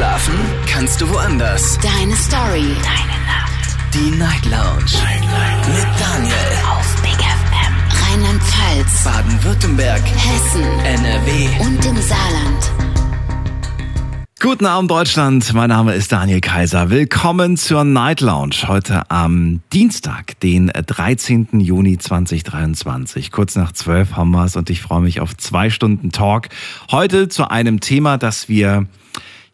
Schlafen kannst du woanders. Deine Story. Deine Nacht. Die Night Lounge. Night, Night. Mit Daniel. Auf Big FM. Rheinland-Pfalz. Baden-Württemberg. Hessen. NRW. Und im Saarland. Guten Abend Deutschland, mein Name ist Daniel Kaiser. Willkommen zur Night Lounge heute am Dienstag, den 13. Juni 2023. Kurz nach 12 haben wir es und ich freue mich auf zwei Stunden Talk. Heute zu einem Thema, das wir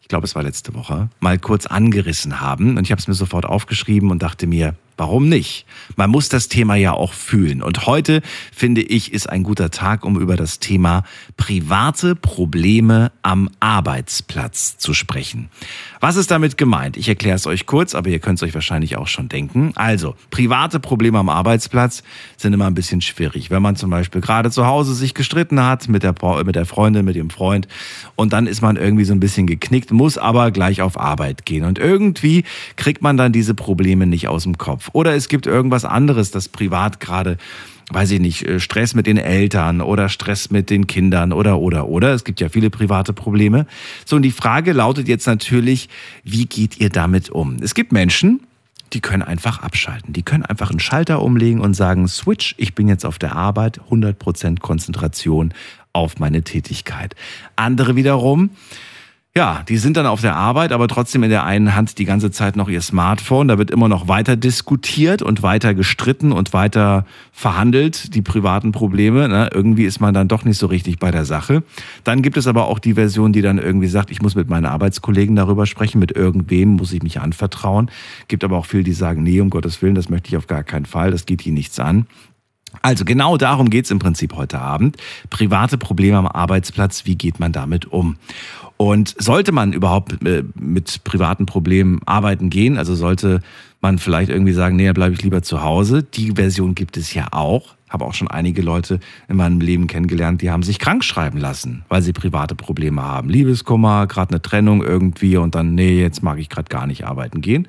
ich glaube es war letzte Woche, mal kurz angerissen haben. Und ich habe es mir sofort aufgeschrieben und dachte mir, Warum nicht? Man muss das Thema ja auch fühlen. Und heute, finde ich, ist ein guter Tag, um über das Thema private Probleme am Arbeitsplatz zu sprechen. Was ist damit gemeint? Ich erkläre es euch kurz, aber ihr könnt es euch wahrscheinlich auch schon denken. Also, private Probleme am Arbeitsplatz sind immer ein bisschen schwierig. Wenn man zum Beispiel gerade zu Hause sich gestritten hat mit der, mit der Freundin, mit dem Freund und dann ist man irgendwie so ein bisschen geknickt, muss aber gleich auf Arbeit gehen. Und irgendwie kriegt man dann diese Probleme nicht aus dem Kopf. Oder es gibt irgendwas anderes, das privat gerade weiß ich nicht, äh, Stress mit den Eltern oder Stress mit den Kindern oder, oder, oder. Es gibt ja viele private Probleme. So, und die Frage lautet jetzt natürlich, wie geht ihr damit um? Es gibt Menschen, die können einfach abschalten. Die können einfach einen Schalter umlegen und sagen, Switch, ich bin jetzt auf der Arbeit, 100% Konzentration auf meine Tätigkeit. Andere wiederum, ja, die sind dann auf der Arbeit, aber trotzdem in der einen Hand die ganze Zeit noch ihr Smartphone. Da wird immer noch weiter diskutiert und weiter gestritten und weiter verhandelt, die privaten Probleme. Ne? Irgendwie ist man dann doch nicht so richtig bei der Sache. Dann gibt es aber auch die Version, die dann irgendwie sagt, ich muss mit meinen Arbeitskollegen darüber sprechen, mit irgendwem muss ich mich anvertrauen. Gibt aber auch viele, die sagen, nee, um Gottes Willen, das möchte ich auf gar keinen Fall, das geht hier nichts an. Also genau darum geht's im Prinzip heute Abend. Private Probleme am Arbeitsplatz, wie geht man damit um? Und sollte man überhaupt äh, mit privaten Problemen arbeiten gehen, also sollte man vielleicht irgendwie sagen, nee, bleibe ich lieber zu Hause. Die Version gibt es ja auch. Habe auch schon einige Leute in meinem Leben kennengelernt, die haben sich krank schreiben lassen, weil sie private Probleme haben. Liebeskummer, gerade eine Trennung irgendwie und dann, nee, jetzt mag ich gerade gar nicht arbeiten gehen.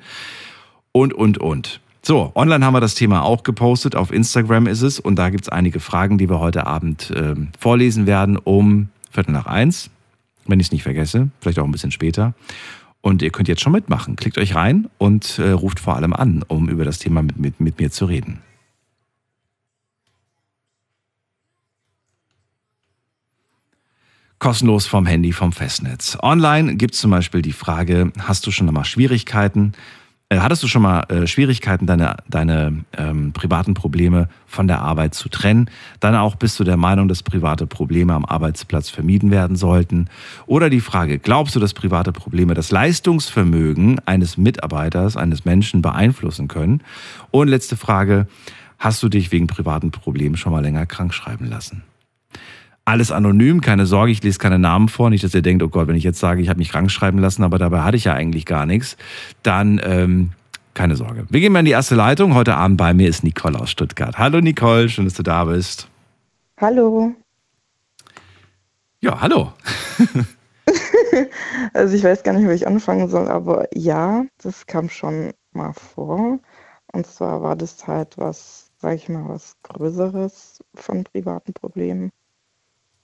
Und, und, und. So, online haben wir das Thema auch gepostet, auf Instagram ist es und da gibt es einige Fragen, die wir heute Abend äh, vorlesen werden um Viertel nach eins wenn ich es nicht vergesse, vielleicht auch ein bisschen später. Und ihr könnt jetzt schon mitmachen. Klickt euch rein und äh, ruft vor allem an, um über das Thema mit, mit, mit mir zu reden. Kostenlos vom Handy, vom Festnetz. Online gibt es zum Beispiel die Frage, hast du schon einmal Schwierigkeiten hattest du schon mal äh, Schwierigkeiten, deine, deine ähm, privaten Probleme von der Arbeit zu trennen? Dann auch bist du der Meinung, dass private Probleme am Arbeitsplatz vermieden werden sollten? Oder die Frage, glaubst du, dass private Probleme das Leistungsvermögen eines Mitarbeiters, eines Menschen beeinflussen können? Und letzte Frage, hast du dich wegen privaten Problemen schon mal länger krank schreiben lassen? Alles anonym, keine Sorge, ich lese keine Namen vor. Nicht, dass ihr denkt, oh Gott, wenn ich jetzt sage, ich habe mich krank schreiben lassen, aber dabei hatte ich ja eigentlich gar nichts, dann ähm, keine Sorge. Wir gehen mal in die erste Leitung. Heute Abend bei mir ist Nicole aus Stuttgart. Hallo Nicole, schön, dass du da bist. Hallo. Ja, hallo. also ich weiß gar nicht, wo ich anfangen soll, aber ja, das kam schon mal vor. Und zwar war das halt was, sag ich mal, was Größeres von privaten Problemen.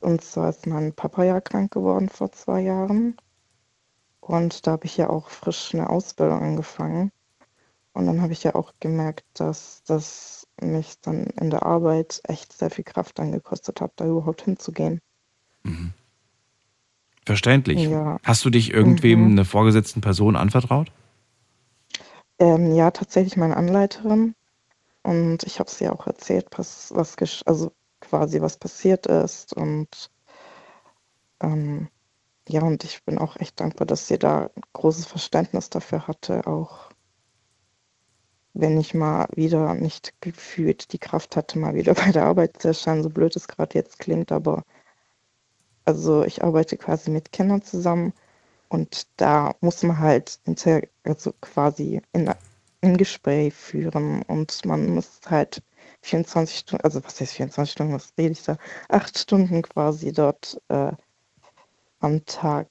Und zwar ist mein Papa ja krank geworden vor zwei Jahren. Und da habe ich ja auch frisch eine Ausbildung angefangen. Und dann habe ich ja auch gemerkt, dass das mich dann in der Arbeit echt sehr viel Kraft angekostet hat, da überhaupt hinzugehen. Mhm. Verständlich. Ja. Hast du dich irgendwem, mhm. eine vorgesetzten Person anvertraut? Ähm, ja, tatsächlich meine Anleiterin. Und ich habe es ja auch erzählt, was, was also quasi, was passiert ist. Und ähm, ja, und ich bin auch echt dankbar, dass sie da großes Verständnis dafür hatte, auch wenn ich mal wieder nicht gefühlt die Kraft hatte, mal wieder bei der Arbeit zu erscheinen, so blöd es gerade jetzt klingt, aber also ich arbeite quasi mit Kindern zusammen und da muss man halt also quasi in, ein Gespräch führen und man muss halt 24 Stunden, also was heißt 24 Stunden, was rede ich da? Acht Stunden quasi dort äh, am Tag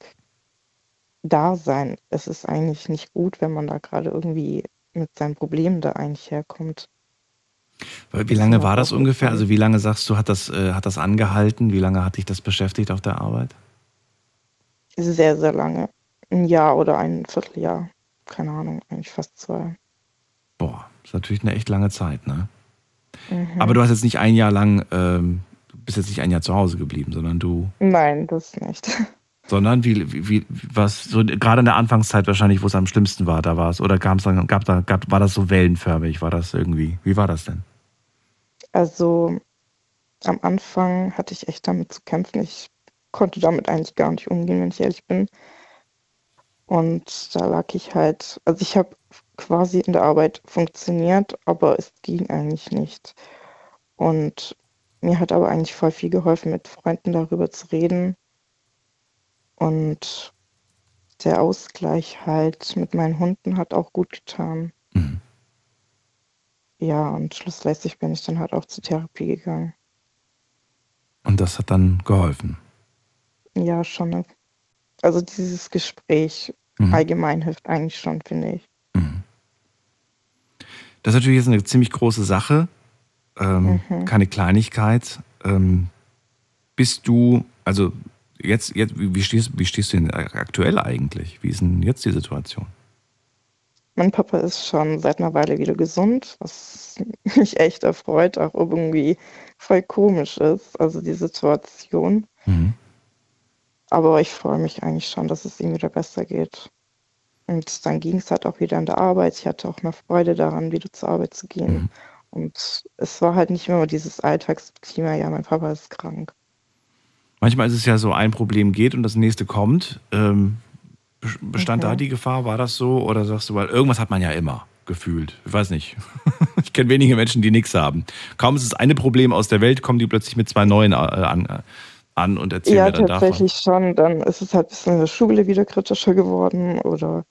da sein. Es ist eigentlich nicht gut, wenn man da gerade irgendwie mit seinem Problem da eigentlich herkommt. Wie lange war das ungefähr? Also wie lange sagst du, hat das, äh, hat das angehalten? Wie lange hat dich das beschäftigt auf der Arbeit? Sehr, sehr lange. ein Jahr oder ein Vierteljahr. Keine Ahnung, eigentlich fast zwei. Boah, ist natürlich eine echt lange Zeit, ne? Mhm. Aber du hast jetzt nicht ein Jahr lang, ähm, du bist jetzt nicht ein Jahr zu Hause geblieben, sondern du. Nein, das nicht. Sondern wie, wie, wie was, so gerade in der Anfangszeit wahrscheinlich, wo es am schlimmsten war, da war es, oder gab's dann, gab da, gab, war das so wellenförmig, war das irgendwie, wie war das denn? Also am Anfang hatte ich echt damit zu kämpfen. Ich konnte damit eigentlich gar nicht umgehen, wenn ich ehrlich bin. Und da lag ich halt, also ich habe quasi in der Arbeit funktioniert, aber es ging eigentlich nicht. Und mir hat aber eigentlich voll viel geholfen, mit Freunden darüber zu reden. Und der Ausgleich halt mit meinen Hunden hat auch gut getan. Mhm. Ja, und schlussendlich bin ich dann halt auch zur Therapie gegangen. Und das hat dann geholfen. Ja, schon. Also dieses Gespräch Mhm. allgemein hilft eigentlich schon, finde ich. Das ist natürlich jetzt eine ziemlich große Sache, ähm, Mhm. keine Kleinigkeit. Ähm, bist du, also jetzt, jetzt wie, wie stehst, wie stehst du denn aktuell eigentlich? Wie ist denn jetzt die Situation? Mein Papa ist schon seit einer Weile wieder gesund, was mich echt erfreut, auch irgendwie voll komisch ist, also die Situation. Mhm. Aber ich freue mich eigentlich schon, dass es ihm wieder besser geht. Und dann ging es halt auch wieder in der Arbeit. Ich hatte auch mehr Freude daran, wieder zur Arbeit zu gehen. Mhm. Und es war halt nicht immer dieses Alltagsklima, ja, mein Papa ist krank. Manchmal ist es ja so, ein Problem geht und das nächste kommt. Ähm, be- bestand Mhm. da die Gefahr? War das so? Oder sagst du, weil irgendwas hat man ja immer gefühlt? Ich weiß nicht. ich kenne wenige Menschen, die nichts haben. Kaum ist das eine Problem aus der Welt, kommen die plötzlich mit zwei neuen äh, an, an und erzählen Ja, mir dann davon. tatsächlich schon. Dann ist es halt ein bisschen in der Schule wieder kritischer geworden oder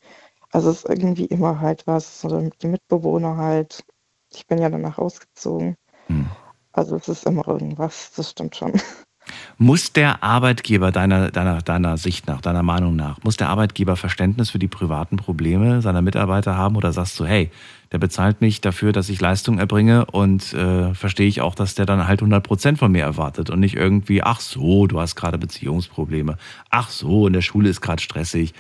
also es ist irgendwie immer halt was oder den Mitbewohner halt. Ich bin ja danach ausgezogen. Hm. Also es ist immer irgendwas, das stimmt schon. Muss der Arbeitgeber deiner, deiner, deiner Sicht nach, deiner Meinung nach, muss der Arbeitgeber Verständnis für die privaten Probleme seiner Mitarbeiter haben oder sagst du, hey, der bezahlt mich dafür, dass ich Leistung erbringe und äh, verstehe ich auch, dass der dann halt 100 Prozent von mir erwartet und nicht irgendwie, ach so, du hast gerade Beziehungsprobleme, ach so, in der Schule ist gerade stressig.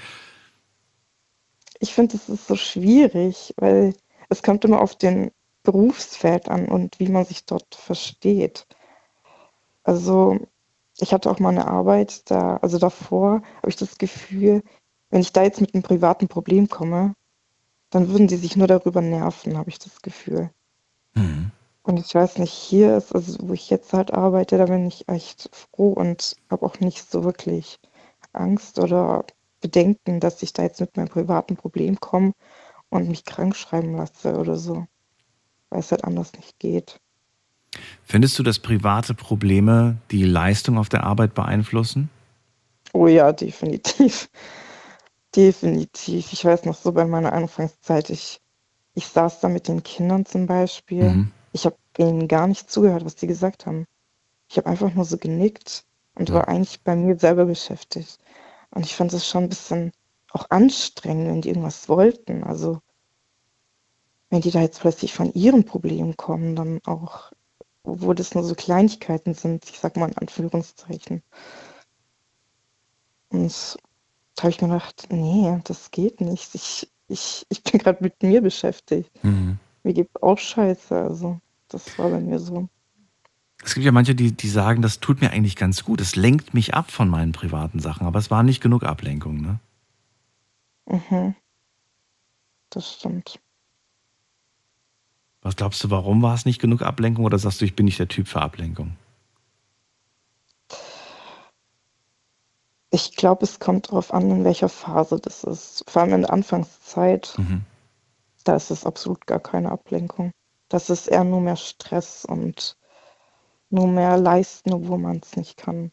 Ich finde, es ist so schwierig, weil es kommt immer auf den Berufsfeld an und wie man sich dort versteht. Also ich hatte auch mal eine Arbeit, da, also davor habe ich das Gefühl, wenn ich da jetzt mit einem privaten Problem komme, dann würden die sich nur darüber nerven, habe ich das Gefühl. Hm. Und ich weiß nicht, hier ist, also wo ich jetzt halt arbeite, da bin ich echt froh und habe auch nicht so wirklich Angst oder Bedenken, dass ich da jetzt mit meinem privaten Problem komme und mich krank schreiben lasse oder so, weil es halt anders nicht geht. Findest du, dass private Probleme die Leistung auf der Arbeit beeinflussen? Oh ja, definitiv. Definitiv. Ich weiß noch so bei meiner Anfangszeit, ich, ich saß da mit den Kindern zum Beispiel. Mhm. Ich habe ihnen gar nicht zugehört, was die gesagt haben. Ich habe einfach nur so genickt und Ja. war eigentlich bei mir selber beschäftigt. Und ich fand es schon ein bisschen auch anstrengend, wenn die irgendwas wollten. Also wenn die da jetzt plötzlich von ihren Problemen kommen, dann auch, wo das nur so Kleinigkeiten sind, ich sag mal in Anführungszeichen. Und da habe ich mir gedacht, nee, das geht nicht. Ich, ich, ich bin gerade mit mir beschäftigt. Mhm. Mir geht auch scheiße. Also, das war bei mir so. Es gibt ja manche, die, die sagen, das tut mir eigentlich ganz gut. Es lenkt mich ab von meinen privaten Sachen, aber es war nicht genug Ablenkung, ne? Mhm. Das stimmt. Was glaubst du, warum war es nicht genug Ablenkung oder sagst du, ich bin nicht der Typ für Ablenkung? Ich glaube, es kommt darauf an, in welcher Phase das ist. Vor allem in der Anfangszeit, Mhm. da ist es absolut gar keine Ablenkung. Das ist eher nur mehr Stress und nur mehr leisten, obwohl man es nicht kann.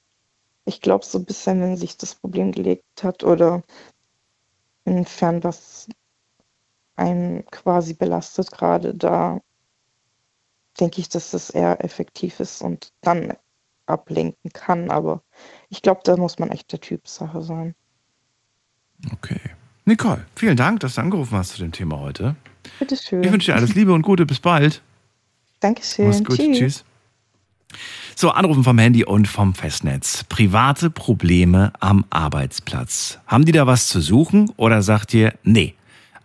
Ich glaube, so ein bisschen, wenn sich das Problem gelegt hat oder inwiefern was einen quasi belastet gerade, da denke ich, dass das eher effektiv ist und dann ablenken kann. Aber ich glaube, da muss man echt der Typsache sein. Okay. Nicole, vielen Dank, dass du angerufen hast zu dem Thema heute. Bitteschön. Ich wünsche dir alles Liebe und Gute. Bis bald. Dankeschön. Mach's gut. Tschüss. Tschüss. So, Anrufen vom Handy und vom Festnetz. Private Probleme am Arbeitsplatz. Haben die da was zu suchen oder sagt ihr, nee,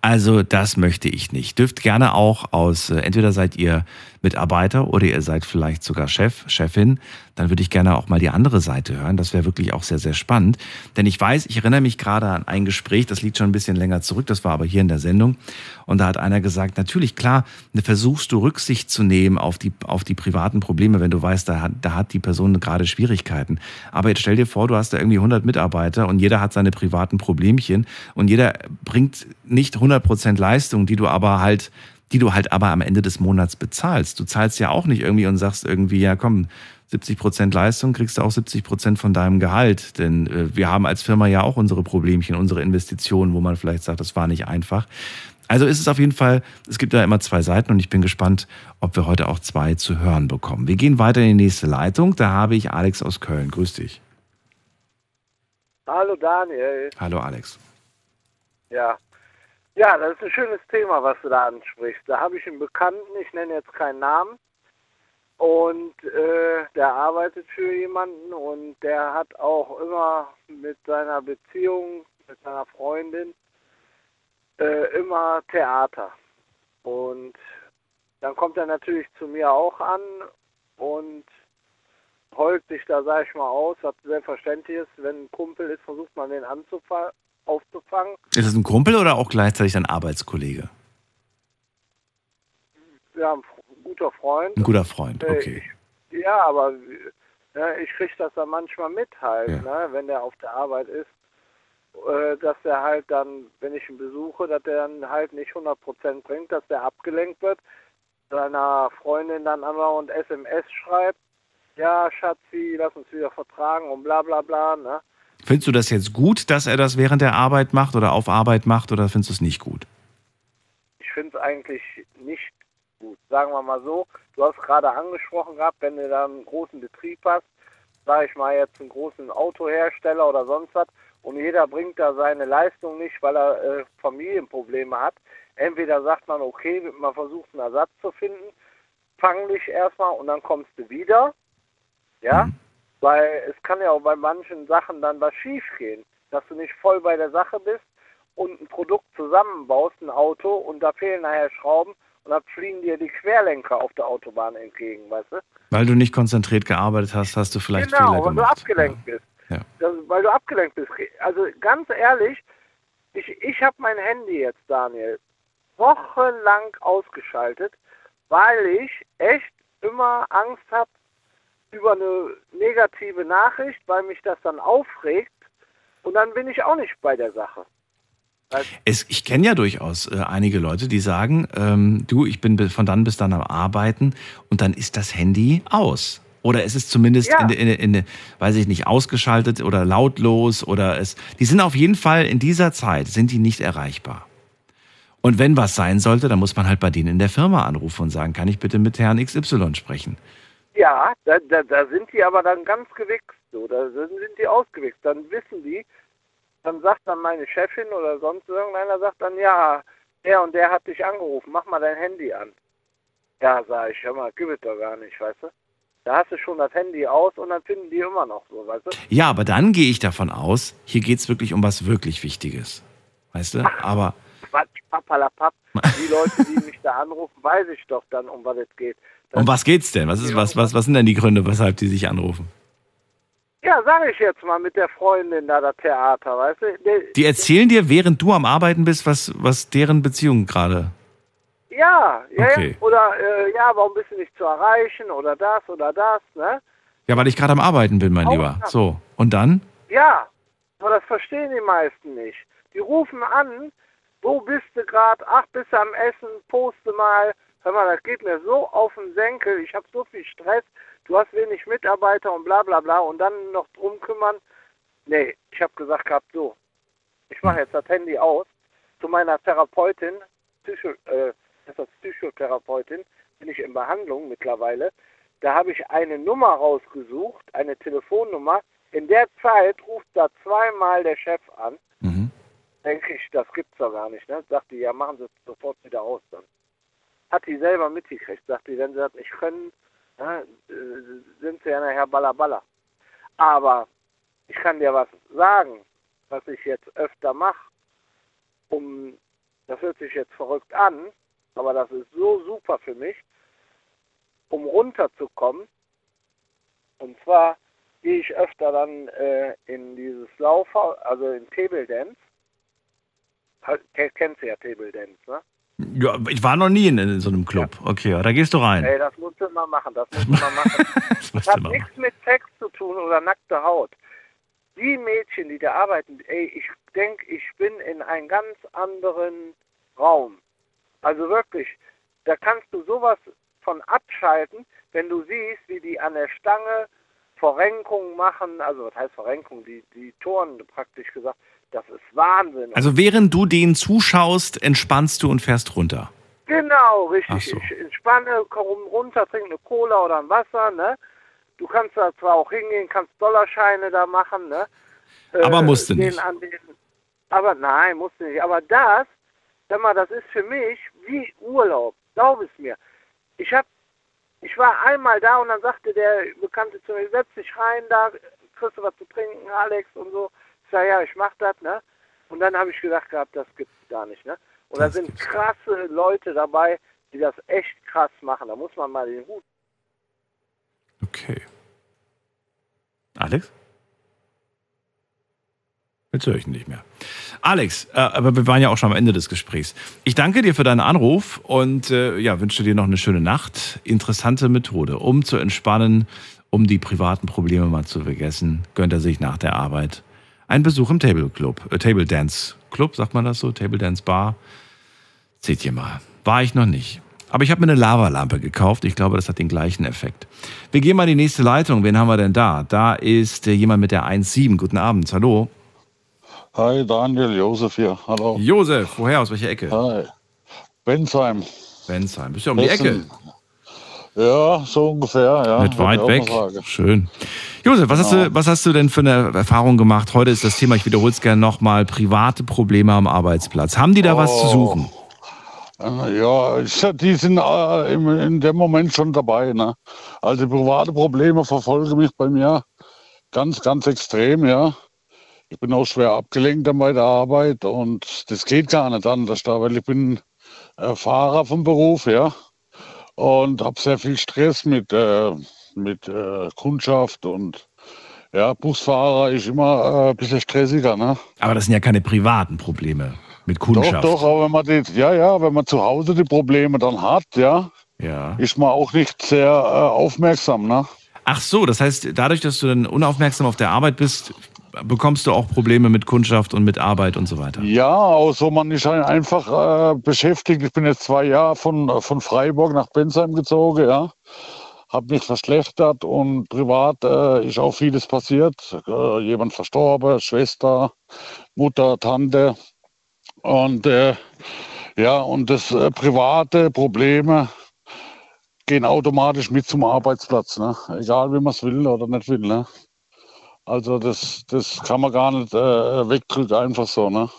also das möchte ich nicht. Dürft gerne auch aus, äh, entweder seid ihr Mitarbeiter oder ihr seid vielleicht sogar Chef, Chefin, dann würde ich gerne auch mal die andere Seite hören. Das wäre wirklich auch sehr, sehr spannend. Denn ich weiß, ich erinnere mich gerade an ein Gespräch, das liegt schon ein bisschen länger zurück, das war aber hier in der Sendung. Und da hat einer gesagt, natürlich, klar, ne, versuchst du Rücksicht zu nehmen auf die, auf die privaten Probleme, wenn du weißt, da hat, da hat die Person gerade Schwierigkeiten. Aber jetzt stell dir vor, du hast da irgendwie 100 Mitarbeiter und jeder hat seine privaten Problemchen und jeder bringt nicht 100 Prozent Leistung, die du aber halt die du halt aber am Ende des Monats bezahlst. Du zahlst ja auch nicht irgendwie und sagst irgendwie, ja komm, 70 Prozent Leistung kriegst du auch 70 Prozent von deinem Gehalt. Denn äh, wir haben als Firma ja auch unsere Problemchen, unsere Investitionen, wo man vielleicht sagt, das war nicht einfach. Also ist es auf jeden Fall, es gibt da immer zwei Seiten und ich bin gespannt, ob wir heute auch zwei zu hören bekommen. Wir gehen weiter in die nächste Leitung. Da habe ich Alex aus Köln. Grüß dich. Hallo Daniel. Hallo Alex. Ja. Ja, das ist ein schönes Thema, was du da ansprichst. Da habe ich einen Bekannten, ich nenne jetzt keinen Namen, und äh, der arbeitet für jemanden und der hat auch immer mit seiner Beziehung, mit seiner Freundin, äh, immer Theater. Und dann kommt er natürlich zu mir auch an und heult sich da, sag ich mal, aus, was selbstverständlich ist. Wenn ein Kumpel ist, versucht man den anzufangen aufzufangen. Ist es ein Kumpel oder auch gleichzeitig ein Arbeitskollege? Ja, ein guter Freund. Ein guter Freund, Äh, okay. Ich, ja, aber ne, ich kriege das dann manchmal mit halt, Ja. ne, wenn der auf der Arbeit ist, äh, dass der halt dann, wenn ich ihn besuche, dass der dann halt nicht 100% bringt, dass der abgelenkt wird, seiner Freundin dann andauernd SMS schreibt, ja, Schatzi, lass uns wieder vertragen und bla bla bla, ne. Findest du das jetzt gut, dass er das während der Arbeit macht oder auf Arbeit macht oder findest du es nicht gut? ich finde es eigentlich nicht gut. Sagen wir mal so, du hast gerade angesprochen gehabt, wenn du da einen großen Betrieb hast, sage ich mal jetzt einen großen Autohersteller oder sonst was, und jeder bringt da seine Leistung nicht, weil er äh, Familienprobleme hat. Entweder sagt man, okay, man versucht einen Ersatz zu finden, fang dich erstmal und dann kommst du wieder. Ja, weil es kann ja auch bei manchen Sachen dann was schief gehen, dass du nicht voll bei der Sache bist und ein Produkt zusammenbaust, ein Auto, und da fehlen nachher Schrauben und dann fliegen dir die Querlenker auf der Autobahn entgegen, weißt du? Weil du nicht konzentriert gearbeitet hast, hast du vielleicht genau, Fehler weil du gemacht. abgelenkt bist. Ja. Das, weil du abgelenkt bist. Also ganz ehrlich, ich, ich habe mein Handy jetzt, Daniel, wochenlang ausgeschaltet, weil ich echt immer Angst habe über eine negative Nachricht, weil mich das dann aufregt und dann bin ich auch nicht bei der Sache. Es, ich kenne ja durchaus äh, einige Leute, die sagen, ähm, du, ich bin bi- von dann bis dann am Arbeiten und dann ist das Handy aus. Oder es ist zumindest Ja. in, in, in, weiß ich nicht, ausgeschaltet oder lautlos oder es. Die sind auf jeden Fall in dieser Zeit sind die nicht erreichbar. Und wenn was sein sollte, dann muss man halt bei denen in der Firma anrufen und sagen, kann ich bitte mit Herrn XY sprechen? Ja, da, da, da sind die aber dann ganz gewichst. So. Da sind sind die ausgewichst. Dann wissen die, dann sagt dann meine Chefin oder sonst irgendeiner, sagt dann, ja, der und der hat dich angerufen, mach mal dein Handy an. Ja, sag ich, hör mal, gib es doch gar nicht, weißt du. Da hast du schon das Handy aus und dann finden die immer noch so, weißt du. Ja, aber dann gehe ich davon aus, hier geht's wirklich um was wirklich Wichtiges. Weißt du? Aber Quatsch, papalapap. Die Leute, die mich da anrufen, weiß ich doch dann, um was es geht. Um was geht's denn? Was, ist, was, was, was sind denn die Gründe, weshalb die sich anrufen? Ja, sag ich jetzt mal mit der Freundin da, das Theater, weißt du. Die erzählen dir, während du am Arbeiten bist, was, was deren Beziehung gerade. ja, ja, Okay. Oder, äh, ja, warum bist du nicht zu erreichen oder das oder das, ne? Ja, weil ich gerade am Arbeiten bin, mein Auch Lieber. So. Und dann? Ja, aber das verstehen die meisten nicht. Die rufen an, wo bist du gerade? Ach, bist du am Essen? Poste mal. Hör mal, das geht mir so auf den Senkel. Ich habe so viel Stress. Du hast wenig Mitarbeiter und bla bla bla. Und dann noch drum kümmern. Nee, ich habe gesagt gehabt, so, ich mache jetzt das Handy aus. Zu meiner Therapeutin, Psycho, äh, das ist Psychotherapeutin, bin ich in Behandlung mittlerweile. Da habe ich eine Nummer rausgesucht, eine Telefonnummer. In der Zeit ruft da zweimal der Chef an. Mhm. Denke ich, das gibt's doch gar nicht. Ne? Sagt die, ja, machen Sie es sofort wieder aus dann. Hat die selber mitgekriegt. Sagt die, wenn Sie das nicht können, ne, äh, sind sie ja nachher ballerballer. Aber ich kann dir was sagen, was ich jetzt öfter mache, um, das hört sich jetzt verrückt an, aber das ist so super für mich, um runterzukommen. Und zwar gehe ich öfter dann äh, in dieses Laufhaus, also in Table Dance. Ke- Kennst du ja Table Dance, ne? Ja, ich war noch nie in, in so einem Club. Okay, ja, da gehst du rein. Ey, das musst du mal machen, das musst du mal machen. Das Das hat nichts mit Sex zu tun oder nackte Haut. Die Mädchen, die da arbeiten, ey, ich denke, ich bin in einem ganz anderen Raum. Also wirklich, da kannst du sowas von abschalten, wenn du siehst, wie die an der Stange Verrenkungen machen, also was heißt Verrenkung, die, die Toren praktisch gesagt, das ist Wahnsinn. Also während du denen zuschaust, entspannst du und fährst runter. Genau, richtig. So. Ich entspanne, komm runter, trinke eine Cola oder ein Wasser, ne? Du kannst da zwar auch hingehen, kannst Dollarscheine da machen, ne? Aber musst du nicht. Den, aber nein, musst du nicht. Aber das, sag mal, das ist für mich wie Urlaub. Glaub es mir. Ich hab, ich war einmal da und dann sagte der Bekannte zu mir, setz dich rein da, kriegst du was zu trinken, Alex und so. Ich sag, ja, ich mach das, ne? Und dann habe ich gedacht gehabt, das gibt's gar nicht, ne? Und da Das sind gibt's krasse Leute dabei, die das echt krass machen. Da muss man mal den Hut. Okay. Alex? Jetzt höre ich ihn nicht mehr. Alex, äh, aber wir waren ja auch schon am Ende des Gesprächs. Ich danke dir für deinen Anruf und äh, ja, wünsche dir noch eine schöne Nacht. Interessante Methode, um zu entspannen, um die privaten Probleme mal zu vergessen, gönnt er sich nach der Arbeit einen Besuch im Table Club, äh, Table Dance Club, sagt man das so, Table Dance Bar. Seht ihr mal, war ich noch nicht. Aber ich habe mir eine Lavalampe gekauft. Ich glaube, das hat den gleichen Effekt. Wir gehen mal in die nächste Leitung. Wen haben wir denn da? Da ist äh, jemand mit der 1.7. Guten Abend. Hallo. Hi, Daniel, Josef hier. Hallo. Josef, woher? Aus welcher Ecke? Hi. Bensheim. Bensheim. Bist du um die Ecke? Ja, so ungefähr, ja. Nicht weit weg. Schön. Josef, was, hast Genau. du, was hast du denn für eine Erfahrung gemacht? Heute ist das Thema, ich wiederhole es gerne nochmal, private Probleme am Arbeitsplatz. Haben die da was zu Oh. suchen? Äh, Ja, die sind äh, in dem Moment schon dabei. Ne? Also private Probleme verfolgen mich bei mir ganz, ganz extrem, ja. Ich bin auch schwer abgelenkt dann bei der Arbeit und das geht gar nicht anders da, weil ich bin äh, Fahrer vom Beruf, ja. Und habe sehr viel Stress mit, äh, mit äh, Kundschaft und ja, Busfahrer ist immer äh, ein bisschen stressiger, ne? Aber das sind ja keine privaten Probleme mit Doch, Kundschaft. doch, aber wenn man die, ja, ja, wenn man zu Hause die Probleme dann hat, ja, Ja. ist man auch nicht sehr äh, aufmerksam, ne? Ach so, das heißt, dadurch, dass du dann unaufmerksam auf der Arbeit bist, bekommst du auch Probleme mit Kundschaft und mit Arbeit und so weiter. Ja, also man ist ein- einfach äh, beschäftigt. Ich bin jetzt zwei Jahre von, von Freiburg nach Bensheim gezogen, ja. Hab mich verschlechtert und privat äh, ist auch vieles passiert. Äh, jemand verstorben, Schwester, Mutter, Tante. Und äh, ja, und das äh, private Probleme gehen automatisch mit zum Arbeitsplatz, ne? Egal wie man es will oder nicht will, ne? Also das, das kann man gar nicht äh, wegdrücken, einfach so, ne?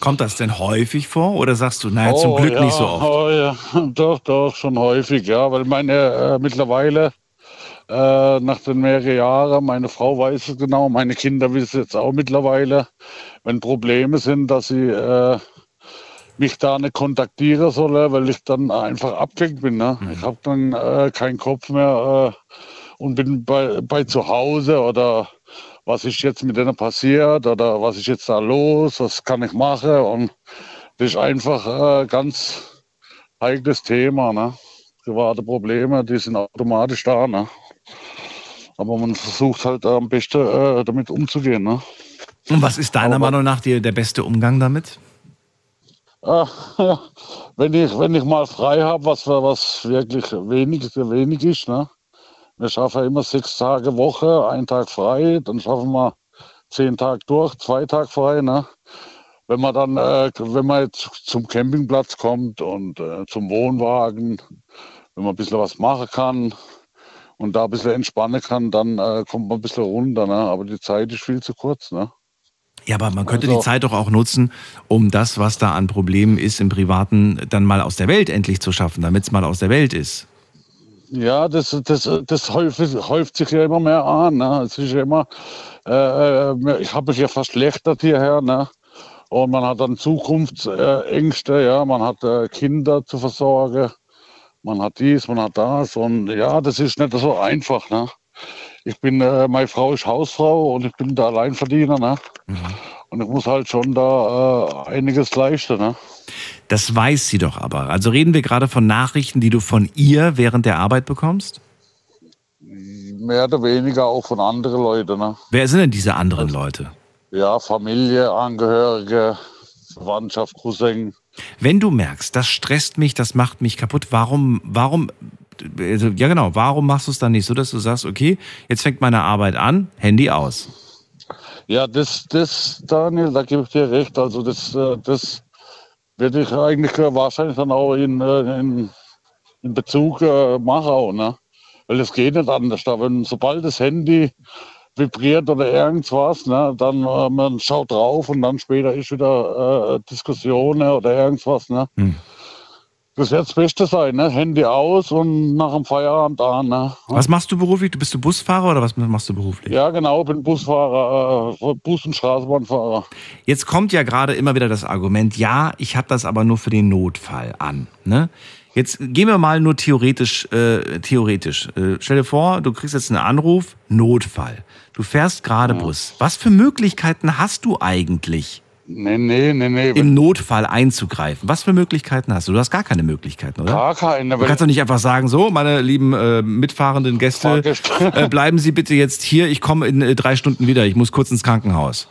Kommt das denn häufig vor oder sagst du, naja, zum Glück ja, nicht so oft? Oh, ja, doch, doch, schon häufig, ja, weil meine äh, mittlerweile äh, nach den mehreren Jahren, meine Frau weiß es genau, meine Kinder wissen es jetzt auch mittlerweile, wenn Probleme sind, dass sie äh, mich da nicht kontaktieren sollen, weil ich dann einfach abgelenkt bin. Ne? Mhm. Ich habe dann äh, keinen Kopf mehr äh, und bin bei, bei zu Hause oder was ist jetzt mit denen passiert oder was ist jetzt da los, was kann ich machen und das ist einfach äh, ganz heikles Thema. Ne? Private Probleme, die sind automatisch da. Ne? Aber man versucht halt am besten äh, damit umzugehen. Ne? Und was ist deiner Aber- Meinung nach die, der beste Umgang damit? Ah, ja. wenn, ich, wenn ich mal frei habe, was, was wirklich wenig, wenig ist, ne? Wir schaffen immer sechs Tage Woche, einen Tag frei, dann schaffen wir zehn Tage durch, zwei Tage frei. Ne? Wenn man dann, äh, wenn man jetzt zum Campingplatz kommt und äh, zum Wohnwagen, wenn man ein bisschen was machen kann und da ein bisschen entspannen kann, dann äh, kommt man ein bisschen runter. Ne? Aber die Zeit ist viel zu kurz. Ne? Ja, aber man könnte die Also- Zeit doch auch nutzen, um das, was da an Problemen ist im Privaten, dann mal aus der Welt endlich zu schaffen, damit es mal aus der Welt ist. Ja, das, das, das häuft, häuft sich ja immer mehr an. Ne? Es ist ja immer, äh, äh ich habe mich ja verschlechtert hierher. Ne? Und man hat dann Zukunftsängste, ja, man hat äh, Kinder zu versorgen, man hat dies, man hat das. Und ja, das ist nicht so einfach. Ne? Ich bin, äh, meine Frau ist Hausfrau und ich bin der Alleinverdiener. Ne? Mhm. Und ich muss halt schon da äh, einiges leisten. Ne? Das weiß sie doch aber. Also reden wir gerade von Nachrichten, die du von ihr während der Arbeit bekommst? Mehr oder weniger auch von anderen Leuten. Ne? Wer sind denn diese anderen Leute? Ja, Familie, Angehörige, Verwandtschaft, Cousin. Wenn du merkst, das stresst mich, das macht mich kaputt, warum, warum, also, ja genau, warum machst du es dann nicht so, dass du sagst, okay, jetzt fängt meine Arbeit an, Handy aus? Ja, das, das, Daniel, da gebe ich dir recht. Also das, äh, das werde ich eigentlich wahrscheinlich dann auch in, äh, in, in Bezug äh, machen auch, ne? Weil es geht nicht anders. Da wenn sobald das Handy vibriert oder irgendwas, ne, dann äh, man schaut drauf und dann später ist wieder äh, Diskussion oder irgendwas, ne? Hm. Das wird das Beste sein, ne? Handy aus und nach dem Feierabend an. Ne? Was machst du beruflich? Du bist du Busfahrer oder was machst du beruflich? Ja, genau, bin Busfahrer, äh, Bus- und Straßenbahnfahrer. Jetzt kommt ja gerade immer wieder das Argument, ja, ich habe das aber nur für den Notfall an. Ne? Jetzt gehen wir mal nur theoretisch, äh, theoretisch. Äh, stell dir vor, du kriegst jetzt einen Anruf, Notfall. Du fährst gerade ja. Bus. Was für Möglichkeiten hast du eigentlich? Nee, nee, nee, nee. Im Notfall einzugreifen. Was für Möglichkeiten hast du? Du hast gar keine Möglichkeiten, oder? Gar keine. Du kannst doch nicht einfach sagen, so, meine lieben äh, mitfahrenden Gäste, äh, bleiben Sie bitte jetzt hier, ich komme in äh, drei Stunden wieder, ich muss kurz ins Krankenhaus.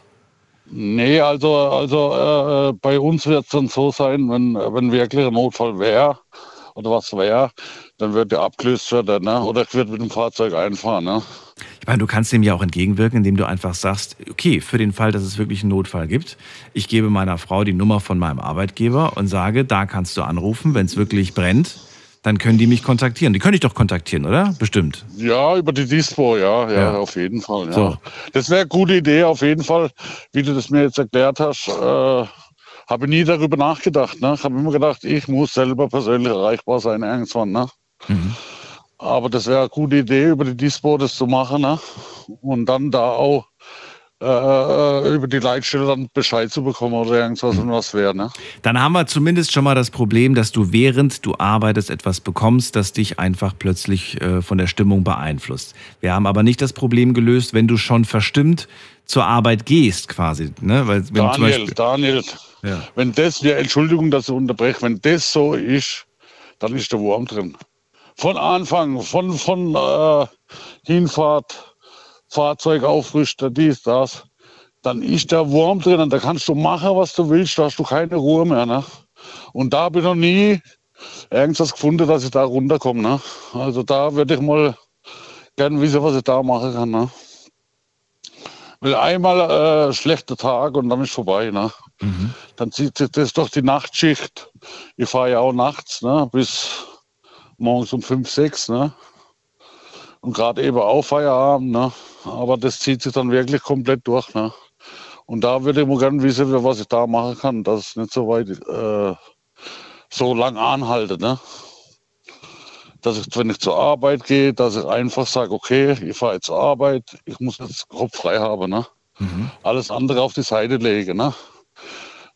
Nee, also, also äh, bei uns wird es dann so sein, wenn, wenn wirklich ein Notfall wäre oder was wäre, dann wird der abgelöst werden, ne? oder ich würde mit dem Fahrzeug einfahren. Ne? Ich meine, du kannst dem ja auch entgegenwirken, indem du einfach sagst, okay, für den Fall, dass es wirklich einen Notfall gibt, ich gebe meiner Frau die Nummer von meinem Arbeitgeber und sage, da kannst du anrufen, wenn es wirklich brennt. Dann können die mich kontaktieren. Die können dich doch kontaktieren, oder? Bestimmt. Ja, über die Dispo, ja, ja, ja. auf jeden Fall. Ja. So. Das wäre eine gute Idee, auf jeden Fall, wie du das mir jetzt erklärt hast. Äh, habe nie darüber nachgedacht. Ne? Ich habe immer gedacht, ich muss selber persönlich erreichbar sein irgendwann. Ne? Mhm. Aber das wäre eine gute Idee, über die Dispo das zu machen. Ne? Und dann da auch äh, äh, über die Leitstelle dann Bescheid zu bekommen oder irgendwas und was wäre. Ne? Dann haben wir zumindest schon mal das Problem, dass du während du arbeitest etwas bekommst, das dich einfach plötzlich äh, von der Stimmung beeinflusst. Wir haben aber nicht das Problem gelöst, wenn du schon verstimmt zur Arbeit gehst, quasi. Ne? Weil, wenn Daniel, Beispiel, Daniel, ja. wenn das, ja, Entschuldigung, dass ich unterbreche, wenn das so ist, dann ist der Wurm drin von Anfang, von, von äh, Hinfahrt, Fahrzeug aufrüsten, dies, das, dann ist der Wurm drin und da kannst du machen, was du willst, da hast du keine Ruhe mehr. Ne? Und da habe ich noch nie irgendwas gefunden, dass ich da runterkomme. Ne? Also da würde ich mal gerne wissen, was ich da machen kann. Ne? Weil einmal äh, schlechter Tag und dann ist vorbei. Ne? Mhm. Dann zieht sich das doch die Nachtschicht. Ich fahre ja auch nachts ne? bis morgens um fünf, sechs, ne? Und gerade eben auch Feierabend, ne? Aber das zieht sich dann wirklich komplett durch, ne? Und da würde ich mal gerne wissen, was ich da machen kann, dass es nicht so weit, äh, so lang anhalte, ne? Dass ich, wenn ich zur Arbeit gehe, dass ich einfach sage, okay, ich fahre jetzt zur Arbeit, ich muss jetzt Kopf frei haben, ne? Mhm. Alles andere auf die Seite legen, ne?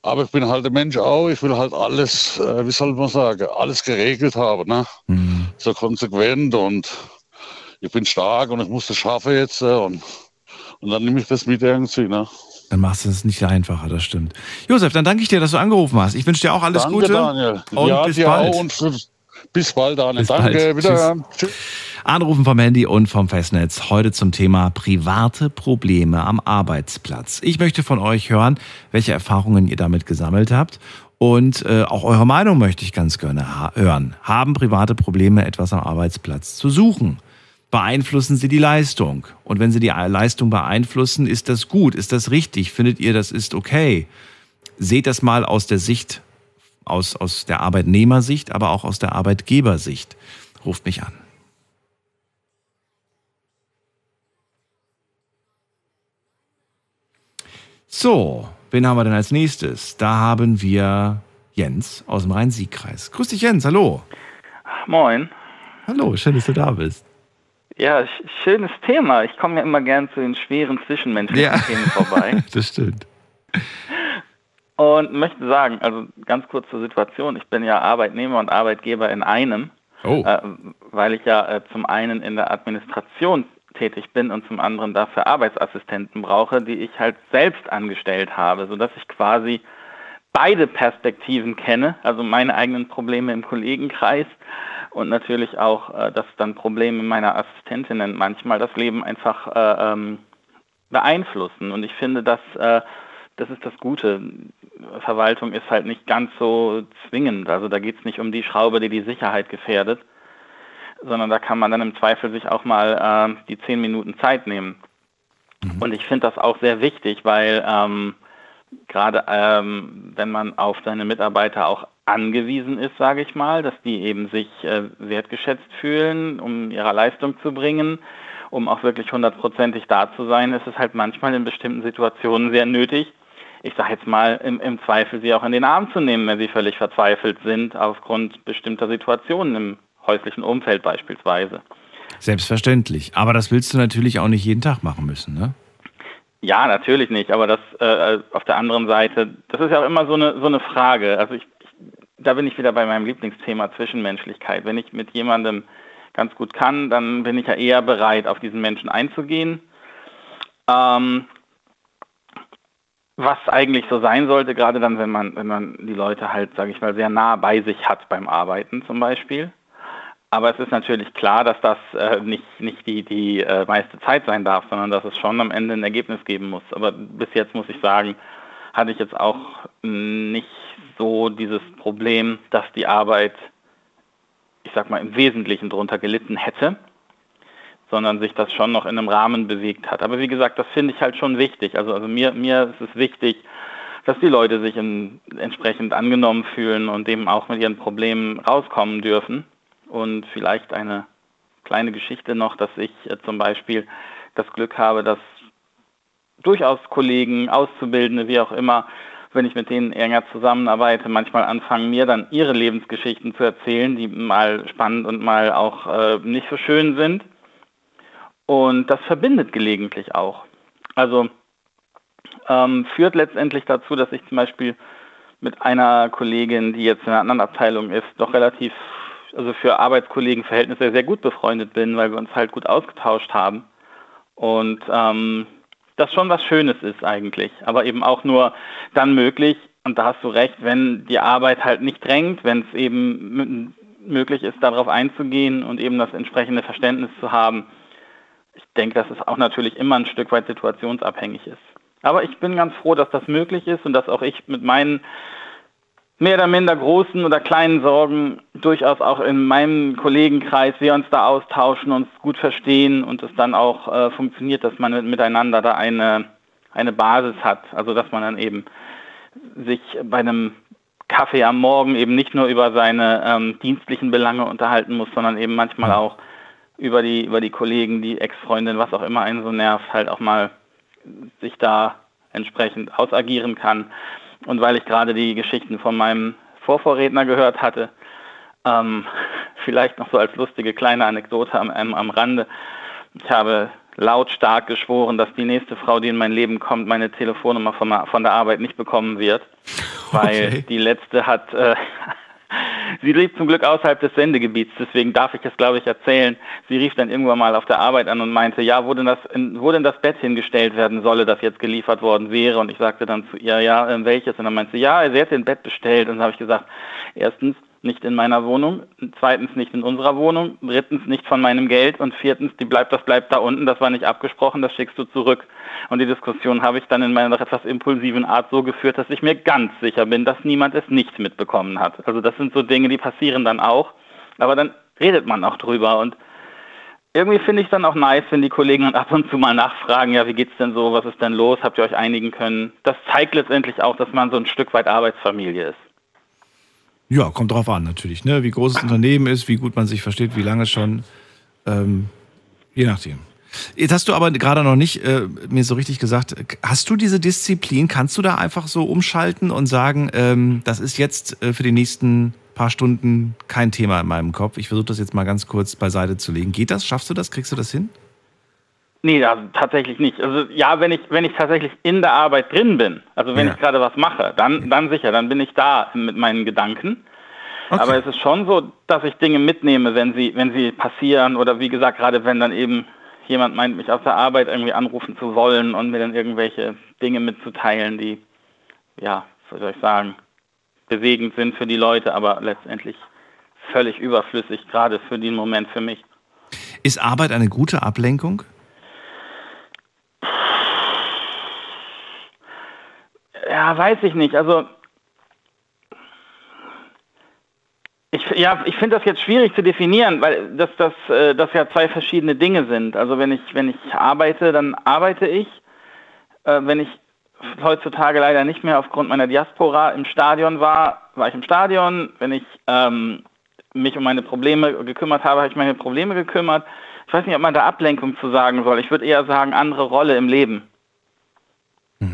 Aber ich bin halt ein Mensch auch, ich will halt alles, äh, wie soll man sagen, alles geregelt haben. Ne? Mhm. So konsequent und ich bin stark und ich muss das schaffen jetzt. Äh, und, und dann nehme ich das mit irgendwie. Ne? Dann machst du es nicht einfacher, das stimmt. Josef, dann danke ich dir, dass du angerufen hast. Ich wünsche dir auch alles danke, Gute. Daniel. Und ja, bis bald. und bis bald, Daniel. Bis danke, bald. wiederhören. Tschüss. Tschüss. Anrufen vom Handy und vom Festnetz. Heute zum Thema private Probleme am Arbeitsplatz. Ich möchte von euch hören, welche Erfahrungen ihr damit gesammelt habt. Und äh, auch eure Meinung möchte ich ganz gerne ha hören. Haben private Probleme etwas am Arbeitsplatz zu suchen? Beeinflussen sie die Leistung? Und wenn sie die Leistung beeinflussen, ist das gut? Ist das richtig? Findet ihr, das ist okay? Seht das mal aus der Sicht, aus, aus der Arbeitnehmersicht, aber auch aus der Arbeitgebersicht. Ruft mich an. So, wen haben wir denn als nächstes? Da haben wir Jens aus dem Rhein-Sieg-Kreis. Grüß dich, Jens, hallo. Moin. Hallo, schön, dass du da bist. Ja, schönes Thema. Ich komme ja immer gern zu den schweren zwischenmenschlichen ja. Themen vorbei. das stimmt. Und möchte sagen, also ganz kurz zur Situation. Ich bin ja Arbeitnehmer und Arbeitgeber in einem, oh. äh, weil ich ja äh, zum einen in der Administration tätig bin und zum anderen dafür Arbeitsassistenten brauche, die ich halt selbst angestellt habe, sodass ich quasi beide Perspektiven kenne, also meine eigenen Probleme im Kollegenkreis und natürlich auch, äh, dass dann Probleme meiner Assistentinnen manchmal das Leben einfach äh, ähm, beeinflussen. Und ich finde, dass äh, das ist das Gute. Verwaltung ist halt nicht ganz so zwingend. Also da geht es nicht um die Schraube, die die Sicherheit gefährdet, sondern da kann man dann im Zweifel sich auch mal äh, die zehn Minuten Zeit nehmen. Mhm. Und ich finde das auch sehr wichtig, weil ähm, gerade ähm, wenn man auf seine Mitarbeiter auch angewiesen ist, sage ich mal, dass die eben sich äh, wertgeschätzt fühlen, um ihre Leistung zu bringen, um auch wirklich hundertprozentig da zu sein, ist es halt manchmal in bestimmten Situationen sehr nötig, ich sage jetzt mal, im, im, Zweifel sie auch in den Arm zu nehmen, wenn sie völlig verzweifelt sind, aufgrund bestimmter Situationen im häuslichen Umfeld beispielsweise. Selbstverständlich. Aber das willst du natürlich auch nicht jeden Tag machen müssen, ne? Ja, natürlich nicht. Aber das äh, auf der anderen Seite, das ist ja auch immer so eine, so eine Frage. Also ich, ich, da bin ich wieder bei meinem Lieblingsthema Zwischenmenschlichkeit. Wenn ich mit jemandem ganz gut kann, dann bin ich ja eher bereit, auf diesen Menschen einzugehen. Ähm, was eigentlich so sein sollte, gerade dann, wenn man, wenn man die Leute halt, sage ich mal, sehr nah bei sich hat beim Arbeiten zum Beispiel. Aber es ist natürlich klar, dass das äh, nicht, nicht die, die äh, meiste Zeit sein darf, sondern dass es schon am Ende ein Ergebnis geben muss. Aber bis jetzt muss ich sagen, hatte ich jetzt auch nicht so dieses Problem, dass die Arbeit, ich sag mal, im Wesentlichen darunter gelitten hätte sondern sich das schon noch in einem Rahmen bewegt hat. Aber wie gesagt, das finde ich halt schon wichtig. Also, also mir, mir ist es wichtig, dass die Leute sich in, entsprechend angenommen fühlen und dem auch mit ihren Problemen rauskommen dürfen. Und vielleicht eine kleine Geschichte noch, dass ich äh, zum Beispiel das Glück habe, dass durchaus Kollegen, Auszubildende, wie auch immer, wenn ich mit denen enger zusammenarbeite, manchmal anfangen, mir dann ihre Lebensgeschichten zu erzählen, die mal spannend und mal auch äh, nicht so schön sind. Und das verbindet gelegentlich auch. Also ähm, führt letztendlich dazu, dass ich zum Beispiel mit einer Kollegin, die jetzt in einer anderen Abteilung ist, doch relativ, also für Arbeitskollegenverhältnisse sehr gut befreundet bin, weil wir uns halt gut ausgetauscht haben. Und ähm, das schon was Schönes ist eigentlich, aber eben auch nur dann möglich, und da hast du recht, wenn die Arbeit halt nicht drängt, wenn es eben möglich ist, darauf einzugehen und eben das entsprechende Verständnis zu haben, ich denke, dass es auch natürlich immer ein Stück weit situationsabhängig ist. Aber ich bin ganz froh, dass das möglich ist und dass auch ich mit meinen mehr oder minder großen oder kleinen Sorgen durchaus auch in meinem Kollegenkreis wir uns da austauschen, uns gut verstehen und es dann auch äh, funktioniert, dass man miteinander da eine, eine Basis hat. Also dass man dann eben sich bei einem Kaffee am Morgen eben nicht nur über seine ähm, dienstlichen Belange unterhalten muss, sondern eben manchmal auch über die, über die Kollegen, die Ex-Freundin, was auch immer einen so nervt, halt auch mal sich da entsprechend ausagieren kann. Und weil ich gerade die Geschichten von meinem Vorvorredner gehört hatte, ähm, vielleicht noch so als lustige kleine Anekdote am, am, am Rande. Ich habe lautstark geschworen, dass die nächste Frau, die in mein Leben kommt, meine Telefonnummer von, von der Arbeit nicht bekommen wird, weil okay. die letzte hat, äh, Sie lebt zum Glück außerhalb des Sendegebiets, deswegen darf ich das, glaube ich, erzählen. Sie rief dann irgendwann mal auf der Arbeit an und meinte, ja, wo denn das, wo denn das Bett hingestellt werden solle, das jetzt geliefert worden wäre. Und ich sagte dann zu ihr, ja, welches? Und dann meinte sie, ja, sie hätte ein Bett bestellt. Und dann habe ich gesagt, erstens, nicht in meiner Wohnung, zweitens nicht in unserer Wohnung, drittens nicht von meinem Geld und viertens, die bleibt, das bleibt da unten, das war nicht abgesprochen, das schickst du zurück. Und die Diskussion habe ich dann in meiner etwas impulsiven Art so geführt, dass ich mir ganz sicher bin, dass niemand es nicht mitbekommen hat. Also das sind so Dinge, die passieren dann auch, aber dann redet man auch drüber und irgendwie finde ich dann auch nice, wenn die Kollegen dann ab und zu mal nachfragen, ja, wie geht's denn so, was ist denn los, habt ihr euch einigen können? Das zeigt letztendlich auch, dass man so ein Stück weit Arbeitsfamilie ist. Ja, kommt drauf an natürlich, ne? wie groß das Unternehmen ist, wie gut man sich versteht, wie lange schon. Ähm, je nachdem. Jetzt hast du aber gerade noch nicht äh, mir so richtig gesagt, hast du diese Disziplin? Kannst du da einfach so umschalten und sagen, ähm, das ist jetzt äh, für die nächsten paar Stunden kein Thema in meinem Kopf. Ich versuche das jetzt mal ganz kurz beiseite zu legen. Geht das? Schaffst du das? Kriegst du das hin? Nee, also tatsächlich nicht. Also ja, wenn ich, wenn ich tatsächlich in der Arbeit drin bin, also wenn Ja. ich gerade was mache, dann, dann sicher, dann bin ich da mit meinen Gedanken. Okay. Aber es ist schon so, dass ich Dinge mitnehme, wenn sie, wenn sie passieren oder wie gesagt, gerade wenn dann eben jemand meint, mich aus der Arbeit irgendwie anrufen zu wollen und mir dann irgendwelche Dinge mitzuteilen, die, ja, wie soll ich sagen, bewegend sind für die Leute, aber letztendlich völlig überflüssig, gerade für den Moment für mich. Ist Arbeit eine gute Ablenkung? Ja, weiß ich nicht. Also ich, ja, ich finde das jetzt schwierig zu definieren, weil das, das, äh, das ja zwei verschiedene Dinge sind. Also wenn ich, wenn ich arbeite, dann arbeite ich. Äh, wenn ich heutzutage leider nicht mehr aufgrund meiner Diaspora im Stadion war, war ich im Stadion. Wenn ich ähm, mich um meine Probleme gekümmert habe, habe ich meine Probleme gekümmert. Ich weiß nicht, ob man da Ablenkung zu sagen soll. Ich würde eher sagen, andere Rolle im Leben.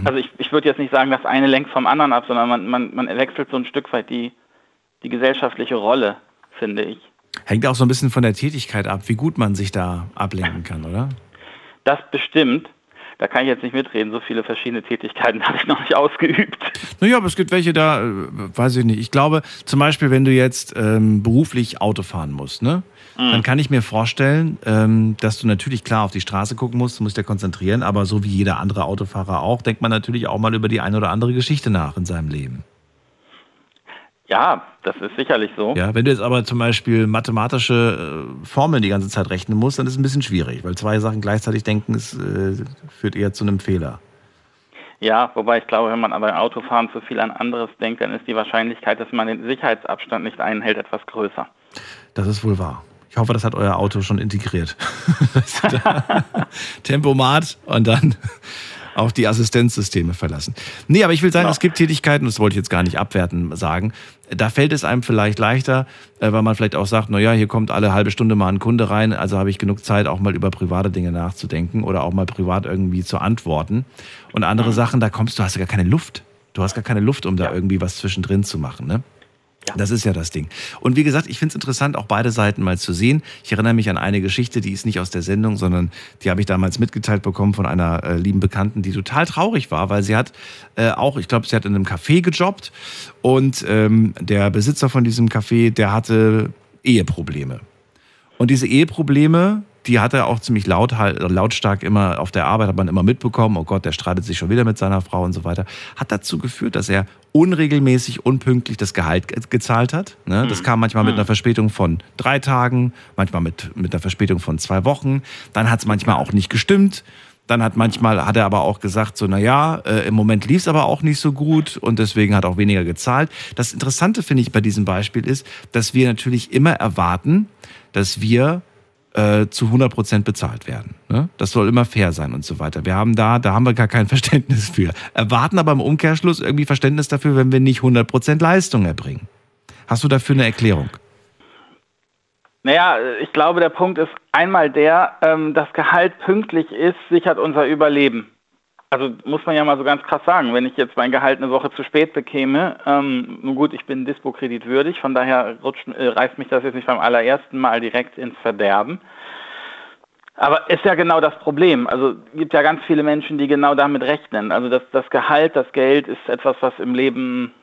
Also ich, ich würde jetzt nicht sagen, das eine lenkt vom anderen ab, sondern man, man, man wechselt so ein Stück weit die, die gesellschaftliche Rolle, finde ich. Hängt auch so ein bisschen von der Tätigkeit ab, wie gut man sich da ablenken kann, oder? Das bestimmt. Da kann ich jetzt nicht mitreden. So viele verschiedene Tätigkeiten habe ich noch nicht ausgeübt. Naja, aber es gibt welche da, äh, weiß ich nicht. Ich glaube, zum Beispiel, wenn du jetzt ähm, beruflich Auto fahren musst, ne? Dann kann ich mir vorstellen, ähm, dass du natürlich klar auf die Straße gucken musst, du musst dich konzentrieren, aber so wie jeder andere Autofahrer auch, denkt man natürlich auch mal über die eine oder andere Geschichte nach in seinem Leben. Ja, das ist sicherlich so. Ja, wenn du jetzt aber zum Beispiel mathematische äh, Formeln die ganze Zeit rechnen musst, dann ist es ein bisschen schwierig, weil zwei Sachen gleichzeitig denken, es äh, führt eher zu einem Fehler. Ja, wobei ich glaube, wenn man aber beim Autofahren zu viel an anderes denkt, dann ist die Wahrscheinlichkeit, dass man den Sicherheitsabstand nicht einhält, etwas größer. Das ist wohl wahr. Ich hoffe, das hat euer Auto schon integriert. Tempomat und dann auf die Assistenzsysteme verlassen. Nee, aber ich will sagen, Genau. es gibt Tätigkeiten, das wollte ich jetzt gar nicht abwerten sagen, da fällt es einem vielleicht leichter, äh, weil man vielleicht auch sagt, naja, hier kommt alle halbe Stunde mal ein Kunde rein, also habe ich genug Zeit, auch mal über private Dinge nachzudenken oder auch mal privat irgendwie zu antworten. Und andere Sachen, da kommst du, hast du gar keine Luft. Du hast gar keine Luft, um da irgendwie was zwischendrin zu machen, ne? Das ist ja das Ding. Und wie gesagt, ich finde es interessant, auch beide Seiten mal zu sehen. Ich erinnere mich an eine Geschichte, die ist nicht aus der Sendung, sondern die habe ich damals mitgeteilt bekommen von einer äh, lieben Bekannten, die total traurig war, weil sie hat äh, auch, ich glaube, sie hat in einem Café gejobbt und ähm, der Besitzer von diesem Café, der hatte Eheprobleme. Und diese Eheprobleme, die hat er auch ziemlich laut, lautstark immer auf der Arbeit, hat man immer mitbekommen, oh Gott, der streitet sich schon wieder mit seiner Frau und so weiter, hat dazu geführt, dass er unregelmäßig, unpünktlich das Gehalt ge- gezahlt hat. Ne? Das kam manchmal mit einer Verspätung von drei Tagen, manchmal mit, mit einer Verspätung von zwei Wochen. Dann hat es manchmal auch nicht gestimmt. Dann hat manchmal, hat er aber auch gesagt, so, na ja, äh, im Moment lief es aber auch nicht so gut und deswegen hat auch weniger gezahlt. Das Interessante finde ich bei diesem Beispiel ist, dass wir natürlich immer erwarten, dass wir äh, zu 100 Prozent bezahlt werden. Ne? Das soll immer fair sein und so weiter. Wir haben da, da haben wir gar kein Verständnis für. Erwarten aber im Umkehrschluss irgendwie Verständnis dafür, wenn wir nicht 100 Prozent Leistung erbringen. Hast du dafür eine Erklärung? Naja, ich glaube, der Punkt ist einmal der, ähm, das Gehalt pünktlich ist, sichert unser Überleben. Also muss man ja mal so ganz krass sagen, wenn ich jetzt mein Gehalt eine Woche zu spät bekäme, ähm, nun gut, ich bin Dispo-kreditwürdig, von daher rutscht, äh, reißt mich das jetzt nicht beim allerersten Mal direkt ins Verderben. Aber ist ja genau das Problem. Also gibt ja ganz viele Menschen, die genau damit rechnen. Also das, das Gehalt, das Geld ist etwas, was im Leben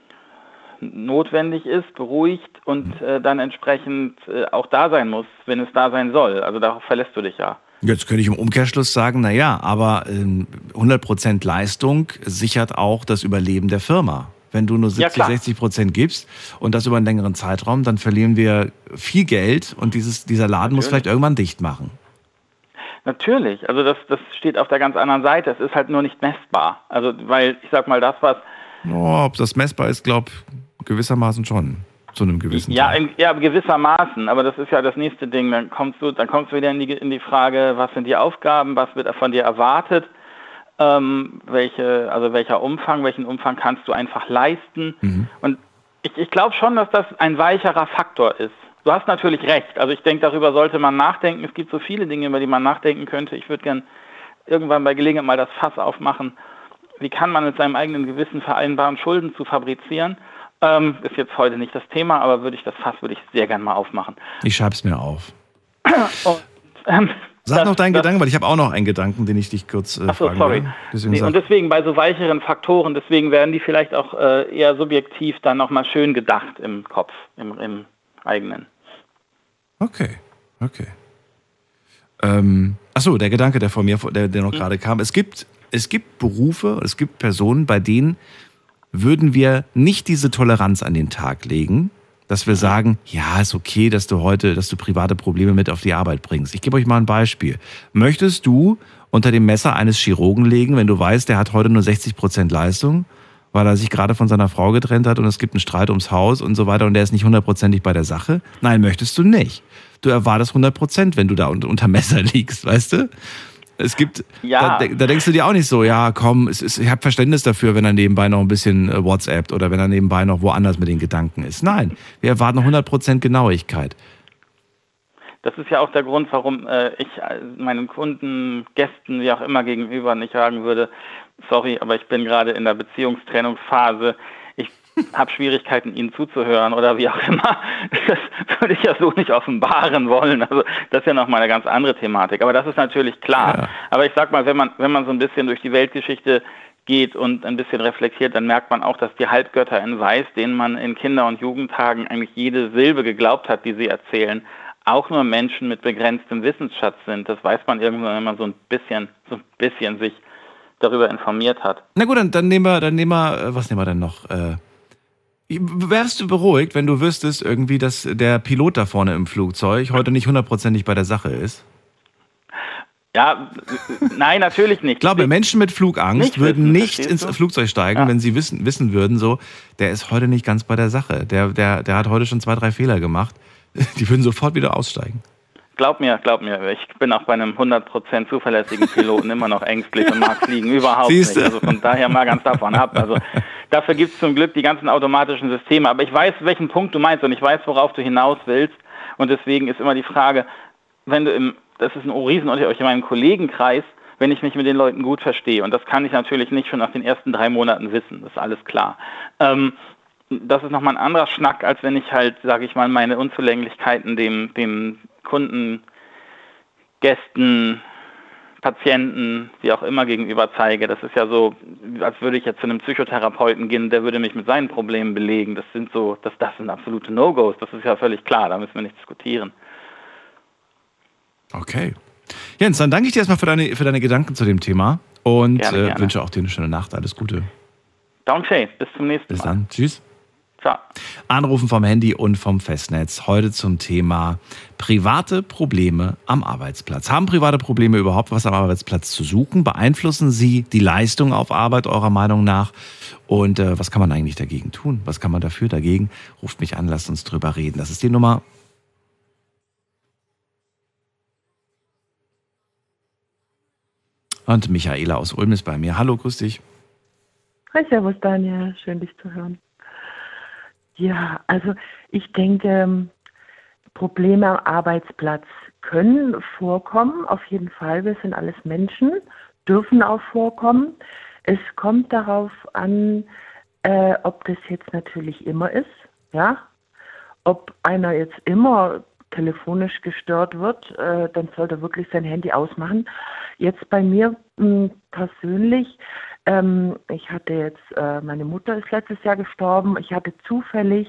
notwendig ist, beruhigt und äh, dann entsprechend äh, auch da sein muss, wenn es da sein soll. Also darauf verlässt du dich ja. Jetzt könnte ich im Umkehrschluss sagen, na ja, aber ähm, 100 Prozent Leistung sichert auch das Überleben der Firma. Wenn du nur Ja, 70, klar. 60 Prozent gibst und das über einen längeren Zeitraum, dann verlieren wir viel Geld und dieses, dieser Laden muss Natürlich. vielleicht irgendwann dicht machen. Natürlich, also das, das steht auf der ganz anderen Seite. Es ist halt nur nicht messbar. Also weil ich sag mal, das was Oh, ob das messbar ist, glaub gewissermaßen schon. Zu einem gewissen Ja, Teil. in, ja, gewissermaßen, aber das ist ja das nächste Ding. Dann kommst du, dann kommst du wieder in die, in die Frage, was sind die Aufgaben, was wird von dir erwartet, ähm, welche, also welcher Umfang, welchen Umfang kannst du einfach leisten. Und ich, ich glaube schon, dass das ein weicherer Faktor ist. Du hast natürlich recht. Also ich denke, darüber sollte man nachdenken. Es gibt so viele Dinge, über die man nachdenken könnte. Ich würde gern irgendwann bei Gelegenheit mal das Fass aufmachen. Wie kann man mit seinem eigenen Gewissen vereinbaren, Schulden zu fabrizieren? Ähm, ist jetzt heute nicht das Thema, aber würde ich das Fass würde ich sehr gern mal aufmachen. Ich schreibe es mir auf. Und, ähm, Sag das- noch deinen das- Gedanken, weil ich habe auch noch einen Gedanken, den ich dich kurz äh, Ach so, fragen sorry. will. Deswegen Nee, und deswegen bei so weicheren Faktoren, deswegen werden die vielleicht auch äh, eher subjektiv dann nochmal schön gedacht im Kopf, im, im eigenen. okay, okay. Ähm, achso, der Gedanke, der von mir, der, der noch Mhm. gerade kam. Es gibt, es gibt Berufe, es gibt Personen, bei denen würden wir nicht diese Toleranz an den Tag legen, dass wir sagen, ja, ist okay, dass du heute, dass du private Probleme mit auf die Arbeit bringst. Ich gebe euch mal ein Beispiel. Möchtest du unter dem Messer eines Chirurgen legen, wenn du weißt, der hat heute nur 60 Prozent Leistung, weil er sich gerade von seiner Frau getrennt hat und es gibt einen Streit ums Haus und so weiter und der ist nicht hundertprozentig bei der Sache? Nein, möchtest du nicht. Du erwartest 100 Prozent, wenn du da unter, Messer liegst, weißt du? Es gibt, Ja. da, da denkst du dir auch nicht so, ja, komm, es ist, ich habe Verständnis dafür, wenn er nebenbei noch ein bisschen äh, WhatsAppt oder wenn er nebenbei noch woanders mit den Gedanken ist. Nein, wir erwarten 100% Genauigkeit. Das ist ja auch der Grund, warum äh, ich äh, meinen Kunden, Gästen, wie auch immer gegenüber nicht sagen würde, sorry, aber ich bin gerade in der Beziehungstrennungsphase. Habe Schwierigkeiten, Ihnen zuzuhören oder wie auch immer. Das würde ich ja so nicht offenbaren wollen. Also das ist ja nochmal eine ganz andere Thematik. Aber das ist natürlich klar. Ja. Aber ich sag mal, wenn man, wenn man so ein bisschen durch die Weltgeschichte geht und ein bisschen reflektiert, dann merkt man auch, dass die Halbgötter in Weiß, denen man in Kinder- und Jugendtagen eigentlich jede Silbe geglaubt hat, die sie erzählen, auch nur Menschen mit begrenztem Wissensschatz sind. Das weiß man irgendwann, wenn man so ein bisschen, so ein bisschen sich darüber informiert hat. Na gut, dann, dann nehmen wir, dann nehmen wir, äh, was nehmen wir denn noch? Äh, wärst du beruhigt, wenn du wüsstest irgendwie, dass der Pilot da vorne im Flugzeug heute nicht hundertprozentig bei der Sache ist? Ja, nein, natürlich nicht. Ich glaube, Menschen mit Flugangst Nicht würden wissen, nicht ins? Flugzeug steigen, Ja. wenn sie wissen, wissen würden, so, der ist heute nicht ganz bei der Sache. Der, der, der hat heute schon zwei, drei Fehler gemacht. Die würden sofort wieder aussteigen. Glaub mir, glaub mir, ich bin auch bei einem 100% zuverlässigen Piloten immer noch ängstlich und mag fliegen überhaupt Siehste. nicht. Also von daher mal ganz davon ab. Also dafür gibt es zum Glück die ganzen automatischen Systeme. Aber ich weiß, welchen Punkt du meinst und ich weiß, worauf du hinaus willst. Und deswegen ist immer die Frage, wenn du im, das ist ein Riesenunterschied euch in meinem Kollegenkreis, wenn ich mich mit den Leuten gut verstehe. Und das kann ich natürlich nicht schon nach den ersten drei Monaten wissen, das ist alles klar. Ähm, das ist nochmal ein anderer Schnack, als wenn ich halt, sage ich mal, meine Unzulänglichkeiten dem, dem Kunden, Gästen, Patienten, wie auch immer gegenüber zeige. Das ist ja so, als würde ich jetzt zu einem Psychotherapeuten gehen, der würde mich mit seinen Problemen belegen. Das sind so, das, das sind absolute No-Gos, das ist ja völlig klar, da müssen wir nicht diskutieren. Okay. Jens, dann danke ich dir erstmal für deine, für deine Gedanken zu dem Thema und Gerne, äh, gerne. wünsche auch dir eine schöne Nacht. Alles Gute. Down bis zum nächsten Bis Mal. dann. Tschüss. Ciao. Anrufen vom Handy und vom Festnetz. Heute zum Thema private Probleme am Arbeitsplatz. Haben private Probleme überhaupt was am Arbeitsplatz zu suchen? Beeinflussen sie die Leistung auf Arbeit eurer Meinung nach? Und äh, was kann man eigentlich dagegen tun? Was kann man dafür dagegen? Ruft mich an, lasst uns drüber reden. Das ist die Nummer. Und Michaela aus Ulm ist bei mir. Hallo, grüß dich. Hi, Servus Daniel, schön dich zu hören. Ja, also ich denke, Probleme am Arbeitsplatz können vorkommen, auf jeden Fall. Wir sind alles Menschen, dürfen auch vorkommen. Es kommt darauf an, äh, ob das jetzt natürlich immer ist, ja. Ob einer jetzt immer telefonisch gestört wird, äh, dann sollte er wirklich sein Handy ausmachen. Jetzt bei mir mh, persönlich, ähm, ich hatte jetzt, äh, meine Mutter ist letztes Jahr gestorben. Ich hatte zufällig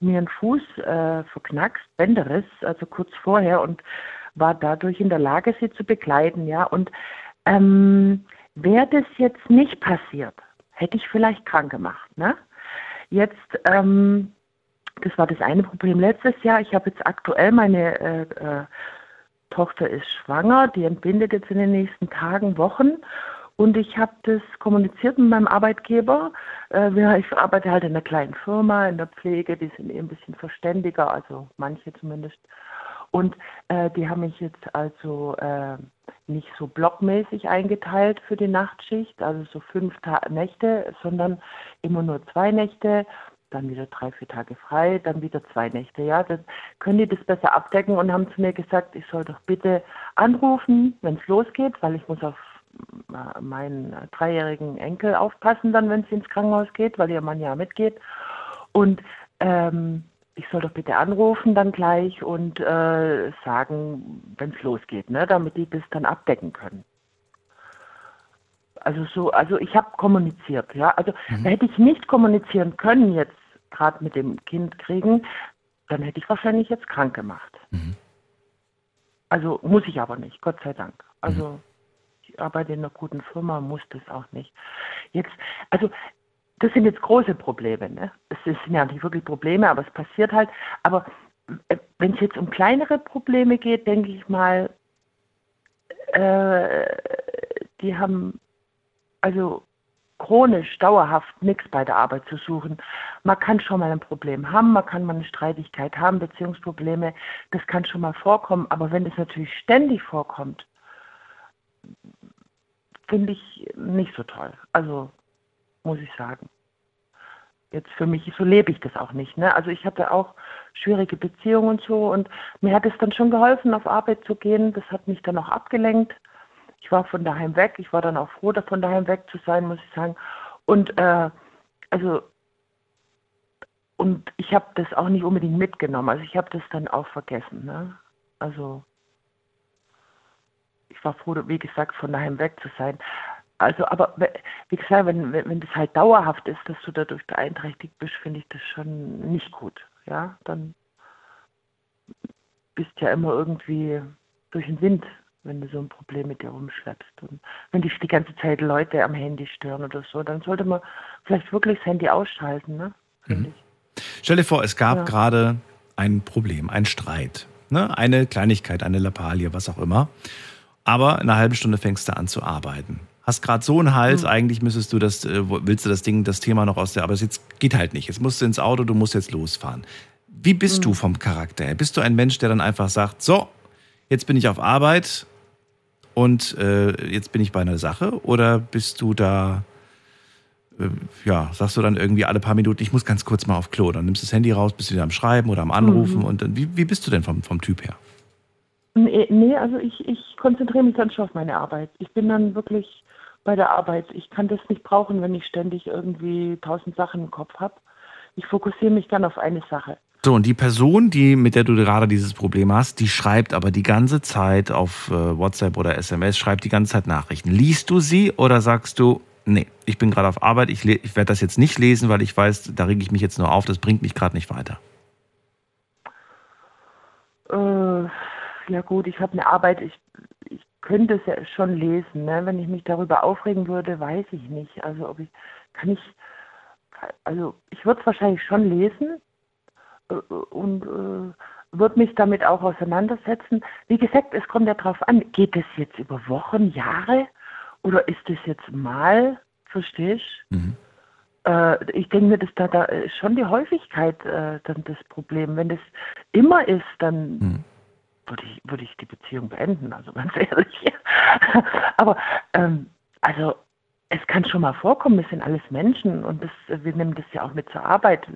mir einen Fuß äh, verknackst, Bänderriss, also kurz vorher und war dadurch in der Lage, sie zu begleiten, ja. Und ähm, wäre das jetzt nicht passiert, hätte ich vielleicht krank gemacht, ne? Jetzt, ähm, das war das eine Problem letztes Jahr. Ich habe jetzt aktuell meine äh, äh, Tochter ist schwanger, die entbindet jetzt in den nächsten Tagen, Wochen. Und ich habe das kommuniziert mit meinem Arbeitgeber. Äh, ich arbeite halt in einer kleinen Firma, in der Pflege, die sind eh ein bisschen verständiger, also manche zumindest. Und äh, die haben mich jetzt also äh, nicht so blockmäßig eingeteilt für die Nachtschicht, also so fünf Ta Nächte, sondern immer nur zwei Nächte, dann wieder drei, vier Tage frei, dann wieder zwei Nächte. Ja, dann können die das besser abdecken und haben zu mir gesagt, ich soll doch bitte anrufen, wenn es losgeht, weil ich muss auf meinen dreijährigen Enkel aufpassen, dann wenn sie ins Krankenhaus geht, weil ihr Mann ja mitgeht. Und ähm, ich soll doch bitte anrufen dann gleich und äh, sagen, wenn es losgeht, ne, damit die das dann abdecken können. Also so, also ich habe kommuniziert, ja. Also mhm. hätte ich nicht kommunizieren können jetzt gerade mit dem Kind kriegen, dann hätte ich wahrscheinlich jetzt krank gemacht. Mhm. Also muss ich aber nicht, Gott sei Dank. Also mhm. Ich arbeite in einer guten Firma, muss das auch nicht. Jetzt, also das sind jetzt große Probleme. Ne? Es sind ja nicht wirklich Probleme, aber es passiert halt. Aber äh, wenn es jetzt um kleinere Probleme geht, denke ich mal, äh, die haben also chronisch, dauerhaft nichts bei der Arbeit zu suchen. Man kann schon mal ein Problem haben, man kann mal eine Streitigkeit haben, Beziehungsprobleme, das kann schon mal vorkommen, aber wenn das natürlich ständig vorkommt, finde ich nicht so toll. Also muss ich sagen. Jetzt für mich, so lebe ich das auch nicht. Ne? Also ich hatte auch schwierige Beziehungen und so und mir hat es dann schon geholfen, auf Arbeit zu gehen. Das hat mich dann auch abgelenkt. Ich war von daheim weg. Ich war dann auch froh, von daheim weg zu sein, muss ich sagen. Und äh, also und ich habe das auch nicht unbedingt mitgenommen. Also ich habe das dann auch vergessen. Ne? Also ich war froh, wie gesagt, von daheim weg zu sein. Also, aber wie gesagt, wenn, wenn, wenn das halt dauerhaft ist, dass du dadurch beeinträchtigt bist, finde ich das schon nicht gut. Ja, dann bist ja immer irgendwie durch den Wind, wenn du so ein Problem mit dir rumschleppst. Und wenn dich die ganze Zeit Leute am Handy stören oder so, dann sollte man vielleicht wirklich das Handy ausschalten, ne? Mhm. Stell dir vor, es gab ja. gerade ein Problem, ein Streit, ne? eine Kleinigkeit, eine Lappalie, was auch immer. Aber in einer halben Stunde fängst du an zu arbeiten hast gerade so einen Hals, mhm. eigentlich müsstest du das, äh, willst du das Ding, das Thema noch aus der, aber es jetzt geht halt nicht. Jetzt musst du ins Auto, du musst jetzt losfahren. Wie bist mhm. du vom Charakter her? Bist du ein Mensch, der dann einfach sagt, so, jetzt bin ich auf Arbeit und äh, jetzt bin ich bei einer Sache? Oder bist du da, äh, ja, sagst du dann irgendwie alle paar Minuten, ich muss ganz kurz mal auf Klo, dann nimmst du das Handy raus, bist du wieder am Schreiben oder am Anrufen mhm. und dann, wie, wie bist du denn vom, vom Typ her? Nee, also ich, ich konzentriere mich dann schon auf meine Arbeit. Ich bin dann wirklich bei der Arbeit. Ich kann das nicht brauchen, wenn ich ständig irgendwie tausend Sachen im Kopf habe. Ich fokussiere mich dann auf eine Sache. So, und die Person, die, mit der du gerade dieses Problem hast, die schreibt aber die ganze Zeit auf äh, WhatsApp oder SMS, schreibt die ganze Zeit Nachrichten. Liest du sie oder sagst du, nee, ich bin gerade auf Arbeit, ich, ich werde das jetzt nicht lesen, weil ich weiß, da rege ich mich jetzt nur auf, das bringt mich gerade nicht weiter? Äh, ja gut, ich habe eine Arbeit, ich, ich könnte es ja schon lesen. Ne? Wenn ich mich darüber aufregen würde, weiß ich nicht. Also ob ich kann ich also ich würde es wahrscheinlich schon lesen äh, und äh, würde mich damit auch auseinandersetzen. Wie gesagt, es kommt ja darauf an, geht es jetzt über Wochen, Jahre oder ist es jetzt mal, verstehst mhm. äh, ich denke mir, dass da, da ist schon die Häufigkeit äh, dann das Problem. Wenn das immer ist, dann mhm würde ich, würde ich die Beziehung beenden, also ganz ehrlich. Aber ähm, also es kann schon mal vorkommen, es sind alles Menschen und das, wir nehmen das ja auch mit zur Arbeit.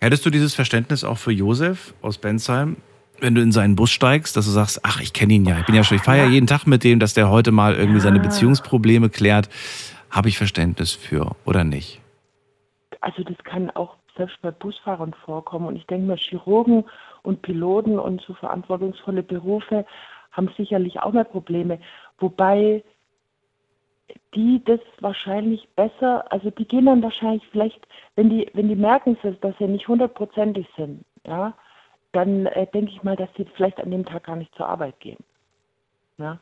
Hättest du dieses Verständnis auch für Josef aus Bensheim, wenn du in seinen Bus steigst, dass du sagst, ach, ich kenne ihn ja, ich bin ja schon, ich fahre ja. jeden Tag mit dem, dass der heute mal irgendwie seine Beziehungsprobleme klärt. Habe ich Verständnis für oder nicht? Also das kann auch selbst bei Busfahrern vorkommen und ich denke mal, Chirurgen und Piloten und so verantwortungsvolle Berufe haben sicherlich auch mehr Probleme. Wobei die das wahrscheinlich besser, also die gehen dann wahrscheinlich vielleicht, wenn die, wenn die merken, dass sie nicht hundertprozentig sind, ja, dann äh, denke ich mal, dass sie vielleicht an dem Tag gar nicht zur Arbeit gehen. Ja?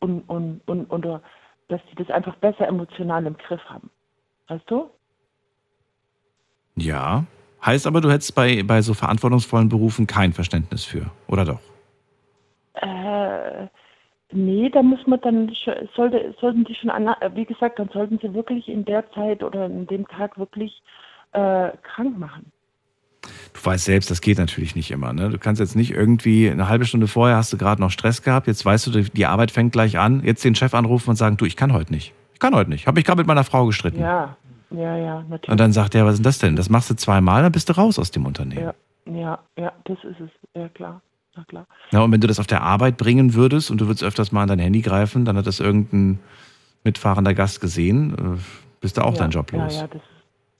Und, und, und, oder dass sie das einfach besser emotional im Griff haben. Weißt du? Ja. Heißt aber, du hättest bei, bei so verantwortungsvollen Berufen kein Verständnis für, oder doch? Äh, nee, da muss man dann, sollte, sollten die schon, an, wie gesagt, dann sollten sie wirklich in der Zeit oder in dem Tag wirklich äh, krank machen. Du weißt selbst, das geht natürlich nicht immer. Ne? Du kannst jetzt nicht irgendwie eine halbe Stunde vorher hast du gerade noch Stress gehabt, jetzt weißt du, die Arbeit fängt gleich an, jetzt den Chef anrufen und sagen, du, ich kann heute nicht. Ich kann heute nicht. Habe mich gerade mit meiner Frau gestritten. Ja, ja, ja, natürlich. Und dann sagt er, was ist denn das denn? Das machst du zweimal, dann bist du raus aus dem Unternehmen. Ja, ja, ja das ist es. Ja, klar. Na klar. Ja, und wenn du das auf der Arbeit bringen würdest und du würdest öfters mal an dein Handy greifen, dann hat das irgendein mitfahrender Gast gesehen, äh, bist du auch ja, deinen Job los. Ja, ja, das,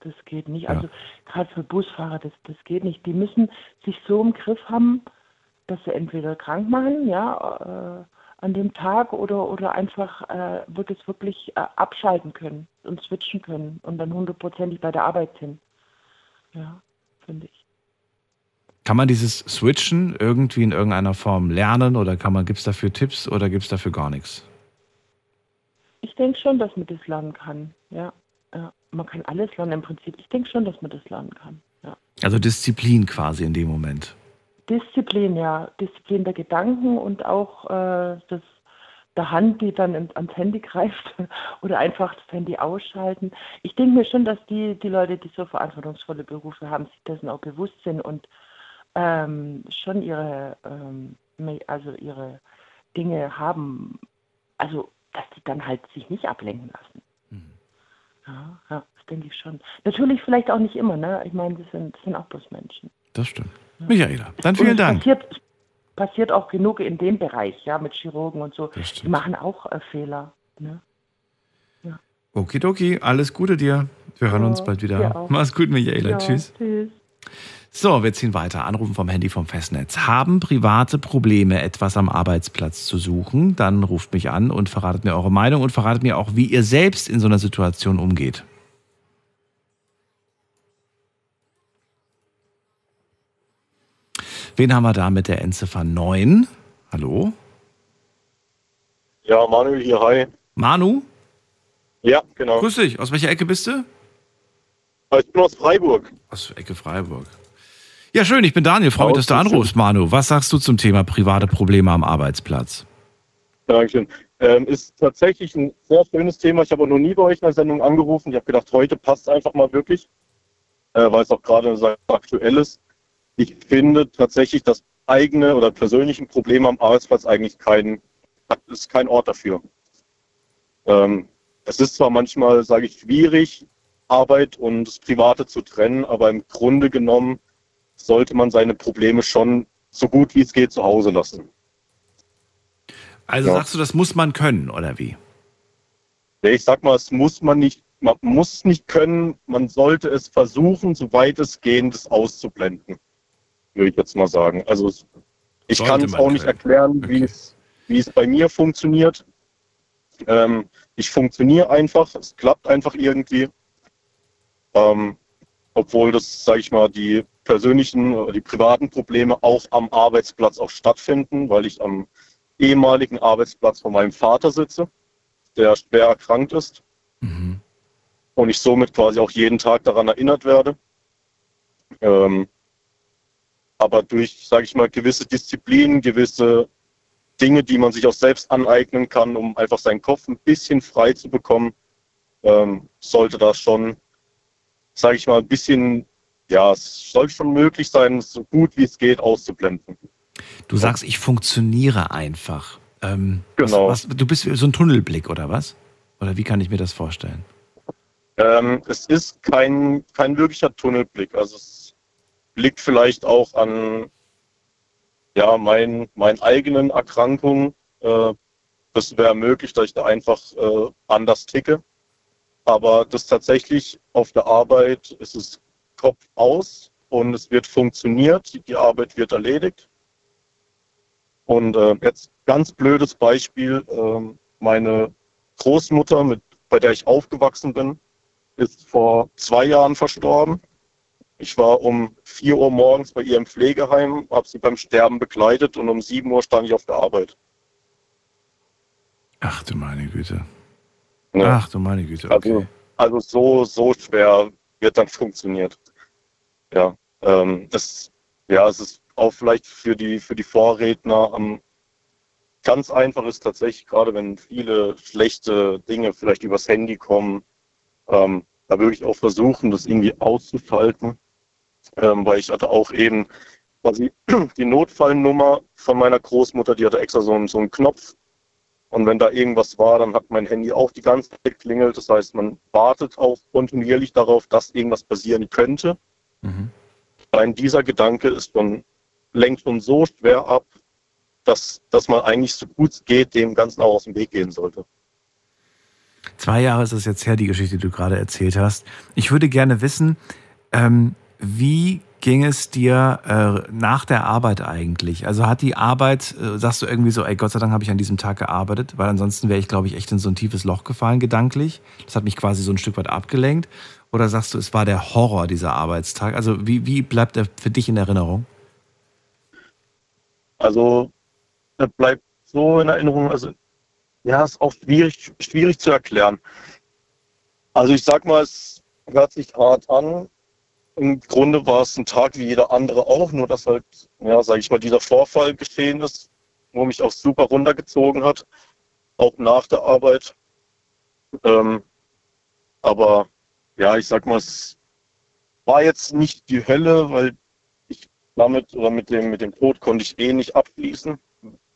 Das geht nicht. Also gerade für Busfahrer, das, das geht nicht. Die müssen sich so im Griff haben, dass sie entweder krank machen, ja, äh, an dem Tag oder, oder einfach äh, wirklich, wirklich äh, abschalten können und switchen können und dann hundertprozentig bei der Arbeit sind. Ja, finde ich. Kann man dieses Switchen irgendwie in irgendeiner Form lernen oder kann man, gibt es dafür Tipps oder gibt es dafür gar nichts? Ich denke schon, dass man das lernen kann. Ja, ja. Man kann alles lernen im Prinzip. Ich denke schon, dass man das lernen kann. Ja. Also Disziplin quasi in dem Moment. Disziplin, ja. Disziplin der Gedanken und auch äh, das, der Hand, die dann ans Handy greift oder einfach das Handy ausschalten. Ich denke mir schon, dass die, die Leute, die so verantwortungsvolle Berufe haben, sich dessen auch bewusst sind und ähm, schon ihre, ähm, also ihre Dinge haben, also dass die dann halt sich nicht ablenken lassen. Ja, ja, das denke ich schon. Natürlich vielleicht auch nicht immer, ne? Ich meine, das sind, das sind auch bloß Menschen. Das stimmt. Michaela, dann Und vielen es Dank. Passiert, passiert auch genug in dem Bereich, ja, mit Chirurgen und so. Die machen auch äh, Fehler. Ne? Okidoki, alles Gute dir. Wir hören Ja, uns bald wieder. Mach's gut, Michaela. Ja, Tschüss. Tschüss. So, wir ziehen weiter. Anrufen vom Handy vom Festnetz. Haben private Probleme, etwas am Arbeitsplatz zu suchen? Dann ruft mich an und verratet mir eure Meinung und verratet mir auch, wie ihr selbst in so einer Situation umgeht. Wen haben wir da mit der Endziffer 9? Hallo? Ja, Manuel hier, hi. Manu? Ja, genau. Grüß dich. Aus welcher Ecke bist du? Ich bin aus Freiburg. Aus Ecke Freiburg. Ja, schön, ich bin Daniel. Freue mich, dass du anrufst, Manu. Was sagst du zum Thema private Probleme am Arbeitsplatz? Dankeschön. Ähm, ist tatsächlich ein sehr schönes Thema. Ich habe auch noch nie bei euch in der Sendung angerufen. Ich habe gedacht, heute passt einfach mal wirklich, äh, weil es auch gerade aktuell ist. Ich finde tatsächlich, dass eigene oder persönlichen Probleme am Arbeitsplatz eigentlich kein, ist kein Ort dafür. Ähm, es ist zwar manchmal, sage ich, schwierig, Arbeit und das Private zu trennen, aber im Grunde genommen sollte man seine Probleme schon so gut wie es geht zu Hause lassen. Also Ja. sagst du, das muss man können, oder wie? Ich sag mal, es muss man nicht, man muss nicht können, man sollte es versuchen, soweit es geht, das auszublenden. Würde ich jetzt mal sagen. Also ich kann es auch nicht erklären, wie es, wie es bei mir funktioniert. Ähm, ich funktioniere einfach, es klappt einfach irgendwie. Ähm, obwohl das, sage ich mal, die persönlichen oder die privaten Probleme auch am Arbeitsplatz auch stattfinden, weil ich am ehemaligen Arbeitsplatz von meinem Vater sitze, der schwer erkrankt ist Mhm. und ich somit quasi auch jeden Tag daran erinnert werde. Ähm, aber durch, sage ich mal, gewisse Disziplinen, gewisse Dinge, die man sich auch selbst aneignen kann, um einfach seinen Kopf ein bisschen frei zu bekommen, ähm, sollte das schon, sage ich mal, ein bisschen, ja, es soll schon möglich sein, so gut wie es geht auszublenden. Du sagst, ich funktioniere einfach. Ähm, Genau. Was, was, du bist so ein Tunnelblick, oder was? Oder wie kann ich mir das vorstellen? Ähm, es ist kein, kein wirklicher Tunnelblick. Also es liegt vielleicht auch an ja, mein, meinen eigenen Erkrankungen. Äh, das wäre möglich, dass ich da einfach äh, anders ticke. Aber das tatsächlich auf der Arbeit ist es Kopf aus und es wird funktioniert, die Arbeit wird erledigt. Und äh, jetzt ganz blödes Beispiel, ähm, meine Großmutter, mit, bei der ich aufgewachsen bin, ist vor zwei Jahren verstorben. Ich war um 4 Uhr morgens bei ihr im Pflegeheim, habe sie beim Sterben begleitet und um 7 Uhr stand ich auf der Arbeit. Ach du meine Güte. Ja. Ach du meine Güte, okay. Also so, so schwer wird dann funktioniert. Ja, ähm, es, ja, es ist auch vielleicht für die, für die Vorredner ähm, ganz einfach ist tatsächlich, gerade wenn viele schlechte Dinge vielleicht übers Handy kommen, ähm, da würde ich auch versuchen, das irgendwie auszuschalten, ähm, weil ich hatte auch eben quasi die Notfallnummer von meiner Großmutter, die hatte extra so einen, so einen Knopf, und wenn da irgendwas war, dann hat mein Handy auch die ganze Zeit geklingelt. Das heißt, man wartet auch kontinuierlich darauf, dass irgendwas passieren könnte. Mhm. Allein dieser Gedanke ist schon, lenkt schon so schwer ab, dass, dass man eigentlich so gut es geht, dem Ganzen auch aus dem Weg gehen sollte. Zwei Jahre ist es jetzt her, die Geschichte, die du gerade erzählt hast. Ich würde gerne wissen, ähm, wie ging es dir äh, nach der Arbeit eigentlich? Also hat die Arbeit, äh, sagst du irgendwie so, ey, Gott sei Dank habe ich an diesem Tag gearbeitet, weil ansonsten wäre ich, glaube ich, echt in so ein tiefes Loch gefallen, gedanklich. Das hat mich quasi so ein Stück weit abgelenkt. Oder sagst du, es war der Horror dieser Arbeitstag? Also wie, wie bleibt er für dich in Erinnerung? Also, er bleibt so in Erinnerung, also ja, ist auch schwierig, schwierig zu erklären. Also ich sag mal, es hört sich hart an. Im Grunde war es ein Tag wie jeder andere auch, nur dass halt, ja, sage ich mal, dieser Vorfall geschehen ist, wo mich auch super runtergezogen hat, auch nach der Arbeit. Ähm, aber ja, ich sag mal, es war jetzt nicht die Hölle, weil ich damit oder mit dem, mit dem Tod konnte ich eh nicht abschließen.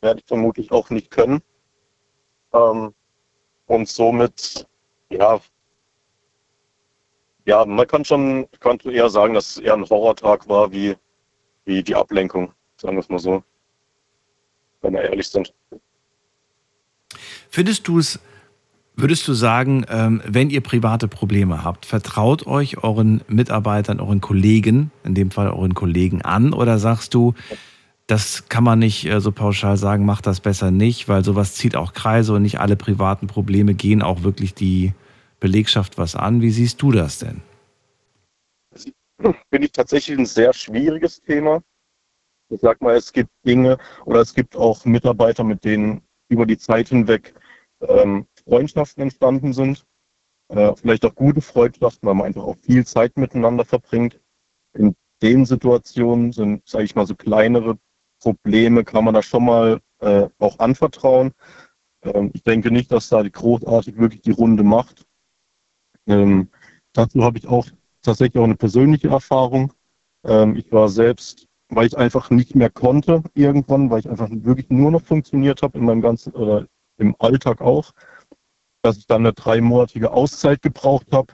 Werde ich vermutlich auch nicht können. Ähm, und somit, ja, ja, man kann schon, kann eher sagen, dass es eher ein Horrortag war, wie, wie die Ablenkung, sagen wir es mal so. Wenn wir ehrlich sind. Findest du es, würdest du sagen, ähm, wenn ihr private Probleme habt, vertraut euch euren Mitarbeitern, euren Kollegen, in dem Fall euren Kollegen an, oder sagst du, das kann man nicht äh, so pauschal sagen, macht das besser nicht, weil sowas zieht auch Kreise und nicht alle privaten Probleme gehen auch wirklich die Belegschaft was an. Wie siehst du das denn? Finde ich tatsächlich ein sehr schwieriges Thema. Ich sag mal, es gibt Dinge oder es gibt auch Mitarbeiter, mit denen über die Zeit hinweg ähm, Freundschaften entstanden sind. Äh, vielleicht auch gute Freundschaften, weil man einfach auch viel Zeit miteinander verbringt. In den Situationen sind, sage ich mal, so kleinere Probleme kann man da schon mal äh, auch anvertrauen. Ähm, ich denke nicht, dass da die großartig wirklich die Runde macht. Ähm, dazu habe ich auch tatsächlich auch eine persönliche Erfahrung. Ähm, ich war selbst, weil ich einfach nicht mehr konnte irgendwann, weil ich einfach wirklich nur noch funktioniert habe in meinem ganzen oder im Alltag auch, dass ich dann eine dreimonatige Auszeit gebraucht habe,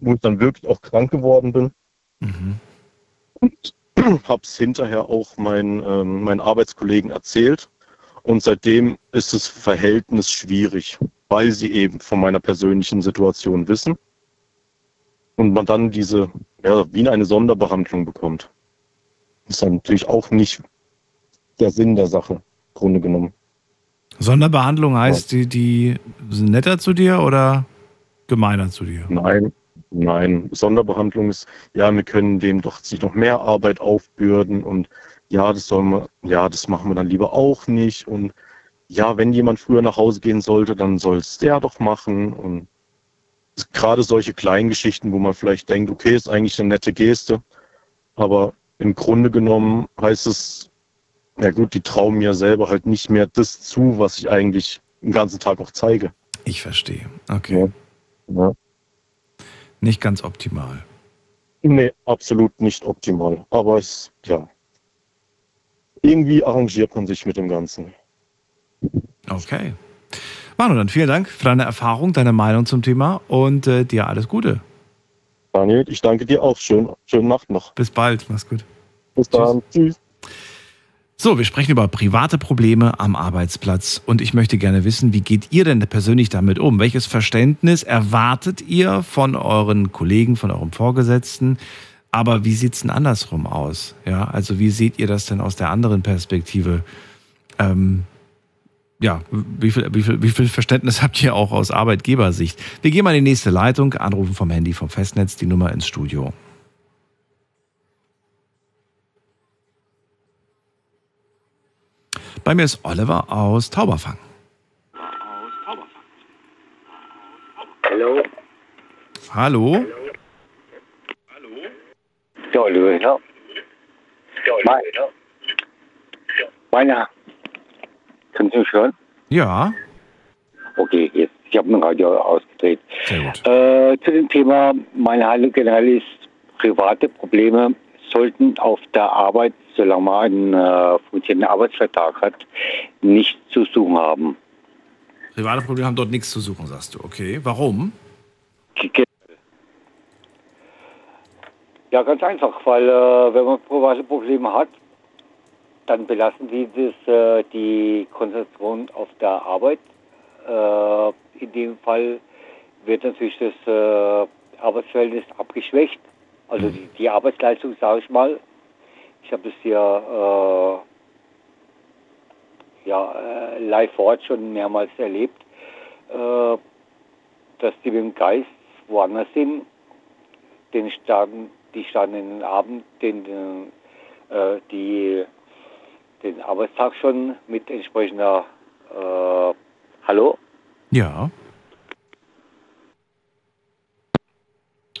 wo ich dann wirklich auch krank geworden bin. Mhm. Und habe es hinterher auch meinen, ähm, meinen Arbeitskollegen erzählt. Und seitdem ist das Verhältnis schwierig, weil sie eben von meiner persönlichen Situation wissen und man dann diese, ja, wie eine Sonderbehandlung bekommt. Das ist dann natürlich auch nicht der Sinn der Sache, im Grunde genommen. Sonderbehandlung heißt, ja. die, die sind netter zu dir oder gemeiner zu dir? Nein, nein. Sonderbehandlung ist, ja, wir können dem doch sich noch mehr Arbeit aufbürden und ja, das soll man, ja, das machen wir dann lieber auch nicht und ja, wenn jemand früher nach Hause gehen sollte, dann soll es der doch machen und gerade solche kleinen Geschichten, wo man vielleicht denkt, okay, ist eigentlich eine nette Geste, aber im Grunde genommen heißt es, ja gut, die trauen mir selber halt nicht mehr das zu, was ich eigentlich den ganzen Tag auch zeige. Ich verstehe. Okay. Ja. Ja. Nicht ganz optimal. Nee, absolut nicht optimal. Aber es, ja. Irgendwie arrangiert man sich mit dem Ganzen. Okay. Manu, dann vielen Dank für deine Erfahrung, deine Meinung zum Thema und äh, dir alles Gute. Daniel, ich danke dir auch. Schön, schöne Nacht noch. Bis bald. Mach's gut. Bis dann. Tschüss. So, wir sprechen über private Probleme am Arbeitsplatz und ich möchte gerne wissen, wie geht ihr denn persönlich damit um? Welches Verständnis erwartet ihr von euren Kollegen, von eurem Vorgesetzten? Aber wie sieht's denn andersrum aus? Ja, also wie seht ihr das denn aus der anderen Perspektive? Ähm, ja, wie viel, wie, viel, wie viel Verständnis habt ihr auch aus Arbeitgebersicht? Wir gehen mal in die nächste Leitung, anrufen vom Handy, vom Festnetz, die Nummer ins Studio. Bei mir ist Oliver aus Tauberfang. Hallo. Hallo. Hallo. Ja, Oliver, ja. Mein, meiner können Sie mich hören? Ja. Okay, jetzt. Ich habe mein Radio ausgedreht. Sehr gut. Äh, zu dem Thema, meine Haltung generell ist, private Probleme sollten auf der Arbeit, solange man einen äh, funktionierenden Arbeitsvertrag hat, nichts zu suchen haben. Private Probleme haben dort nichts zu suchen, sagst du. Okay, warum? Ja, ganz einfach, weil äh, wenn man private Probleme hat, dann belassen Sie das, äh, die Konzentration auf der Arbeit. Äh, in dem Fall wird natürlich das äh, Arbeitsverhältnis abgeschwächt. Also die, die Arbeitsleistung, sage ich mal. Ich habe es ja, äh, ja äh, live vor Ort schon mehrmals erlebt, äh, dass die mit dem Geist woanders sind. Den starten, die starten in den Abend, den, die, den Arbeitstag schon mit entsprechender äh, Hallo? Ja.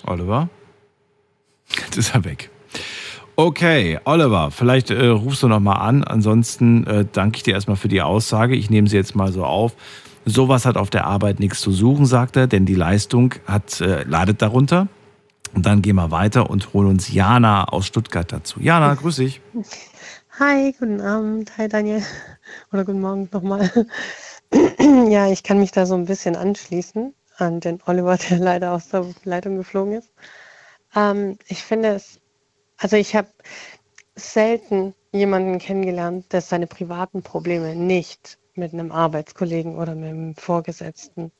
Oliver? Jetzt ist er weg. Okay, Oliver, vielleicht äh, rufst du noch mal an. Ansonsten äh, danke ich dir erstmal für die Aussage. Ich nehme sie jetzt mal so auf. Sowas hat auf der Arbeit nichts zu suchen, sagt er, denn die Leistung hat, äh, ladet darunter. Und dann gehen wir weiter und holen uns Jana aus Stuttgart dazu. Jana, grüß dich. Hi, guten Abend. Hi, Daniel. Oder guten Morgen nochmal. ja, ich kann mich da so ein bisschen anschließen an den Oliver, der leider aus der Leitung geflogen ist. Ähm, ich finde es, also ich habe selten jemanden kennengelernt, der seine privaten Probleme nicht mit einem Arbeitskollegen oder mit einem Vorgesetzten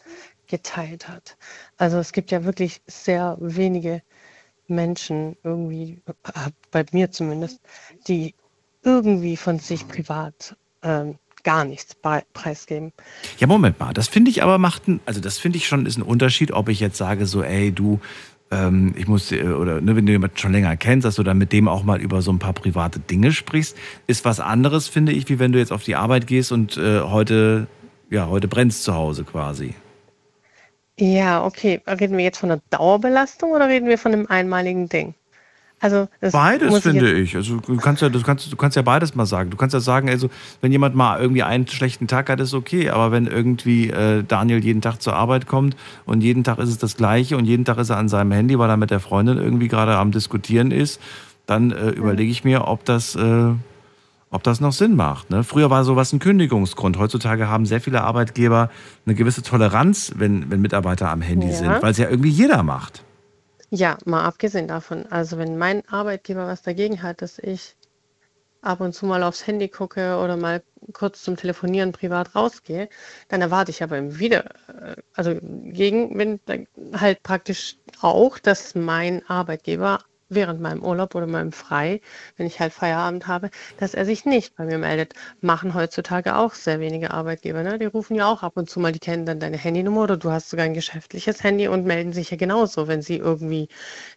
geteilt hat. Also es gibt ja wirklich sehr wenige Menschen, irgendwie, äh, bei mir zumindest, die irgendwie von sich privat ähm, gar nichts preisgeben. Ja, Moment mal, das finde ich aber macht, ein, also das finde ich schon ist ein Unterschied, ob ich jetzt sage so, ey, du, ähm, ich muss, äh, oder ne, wenn du jemanden schon länger kennst, dass du dann mit dem auch mal über so ein paar private Dinge sprichst, ist was anderes, finde ich, wie wenn du jetzt auf die Arbeit gehst und äh, heute, ja, heute brennst zu Hause quasi. Ja, okay. Reden wir jetzt von einer Dauerbelastung oder reden wir von einem einmaligen Ding? Also beides finde ich. Also du kannst ja, du kannst, du kannst ja beides mal sagen. Du kannst ja sagen, also wenn jemand mal irgendwie einen schlechten Tag hat, ist okay. Aber wenn irgendwie äh, Daniel jeden Tag zur Arbeit kommt und jeden Tag ist es das Gleiche und jeden Tag ist er an seinem Handy, weil er mit der Freundin irgendwie gerade am Diskutieren ist, dann äh, überlege ich mir, ob das, äh, ob das noch Sinn macht. Ne? Früher war sowas ein Kündigungsgrund. Heutzutage haben sehr viele Arbeitgeber eine gewisse Toleranz, wenn, wenn Mitarbeiter am Handy ja. sind, weil es ja irgendwie jeder macht. Ja, mal abgesehen davon. Also wenn mein Arbeitgeber was dagegen hat, dass ich ab und zu mal aufs Handy gucke oder mal kurz zum Telefonieren privat rausgehe, dann erwarte ich aber im Wieder, äh, also Gegenwind halt praktisch auch, dass mein Arbeitgeber während meinem Urlaub oder meinem Frei, wenn ich halt Feierabend habe, dass er sich nicht bei mir meldet. Machen heutzutage auch sehr wenige Arbeitgeber. Ne? Die rufen ja auch ab und zu mal, die kennen dann deine Handynummer oder du hast sogar ein geschäftliches Handy und melden sich ja genauso, wenn sie irgendwie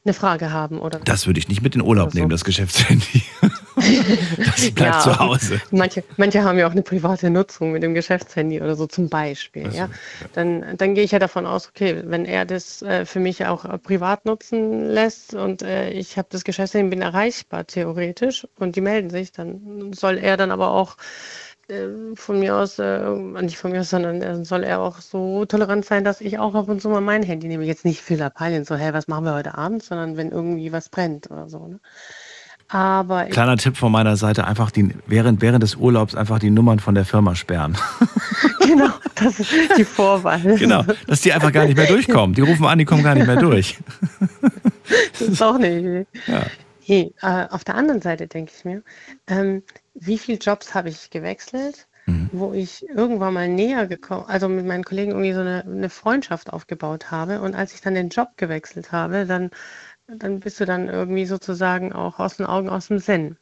eine Frage haben. Oder das würde ich nicht mit in Urlaub so. nehmen, das Geschäftshandy. das bleibt ja, zu Hause. Manche, manche haben ja auch eine private Nutzung mit dem Geschäftshandy oder so zum Beispiel. Also, ja? Dann, dann gehe ich ja davon aus, okay, wenn er das äh, für mich auch äh, privat nutzen lässt und äh, ich habe das Geschäftshandy, bin erreichbar theoretisch und die melden sich, dann soll er dann aber auch äh, von mir aus, äh, nicht von mir aus, sondern äh, soll er auch so tolerant sein, dass ich auch ab und zu mal mein Handy nehme. Jetzt nicht für Lappalien, so, hey, was machen wir heute Abend, sondern wenn irgendwie was brennt oder so. Ne? Aber Kleiner Tipp von meiner Seite, einfach die, während, während des Urlaubs einfach die Nummern von der Firma sperren. genau, das ist die Vorwahl. genau, dass die einfach gar nicht mehr durchkommen. Die rufen an, die kommen gar nicht mehr durch. das ist auch eine Idee. Ja. Hey, äh, auf der anderen Seite denke ich mir, ähm, wie viele Jobs habe ich gewechselt, mhm. wo ich irgendwann mal näher gekommen, also mit meinen Kollegen irgendwie so eine, eine Freundschaft aufgebaut habe. Und als ich dann den Job gewechselt habe, dann dann bist du dann irgendwie sozusagen auch aus den Augen, aus dem Sinn.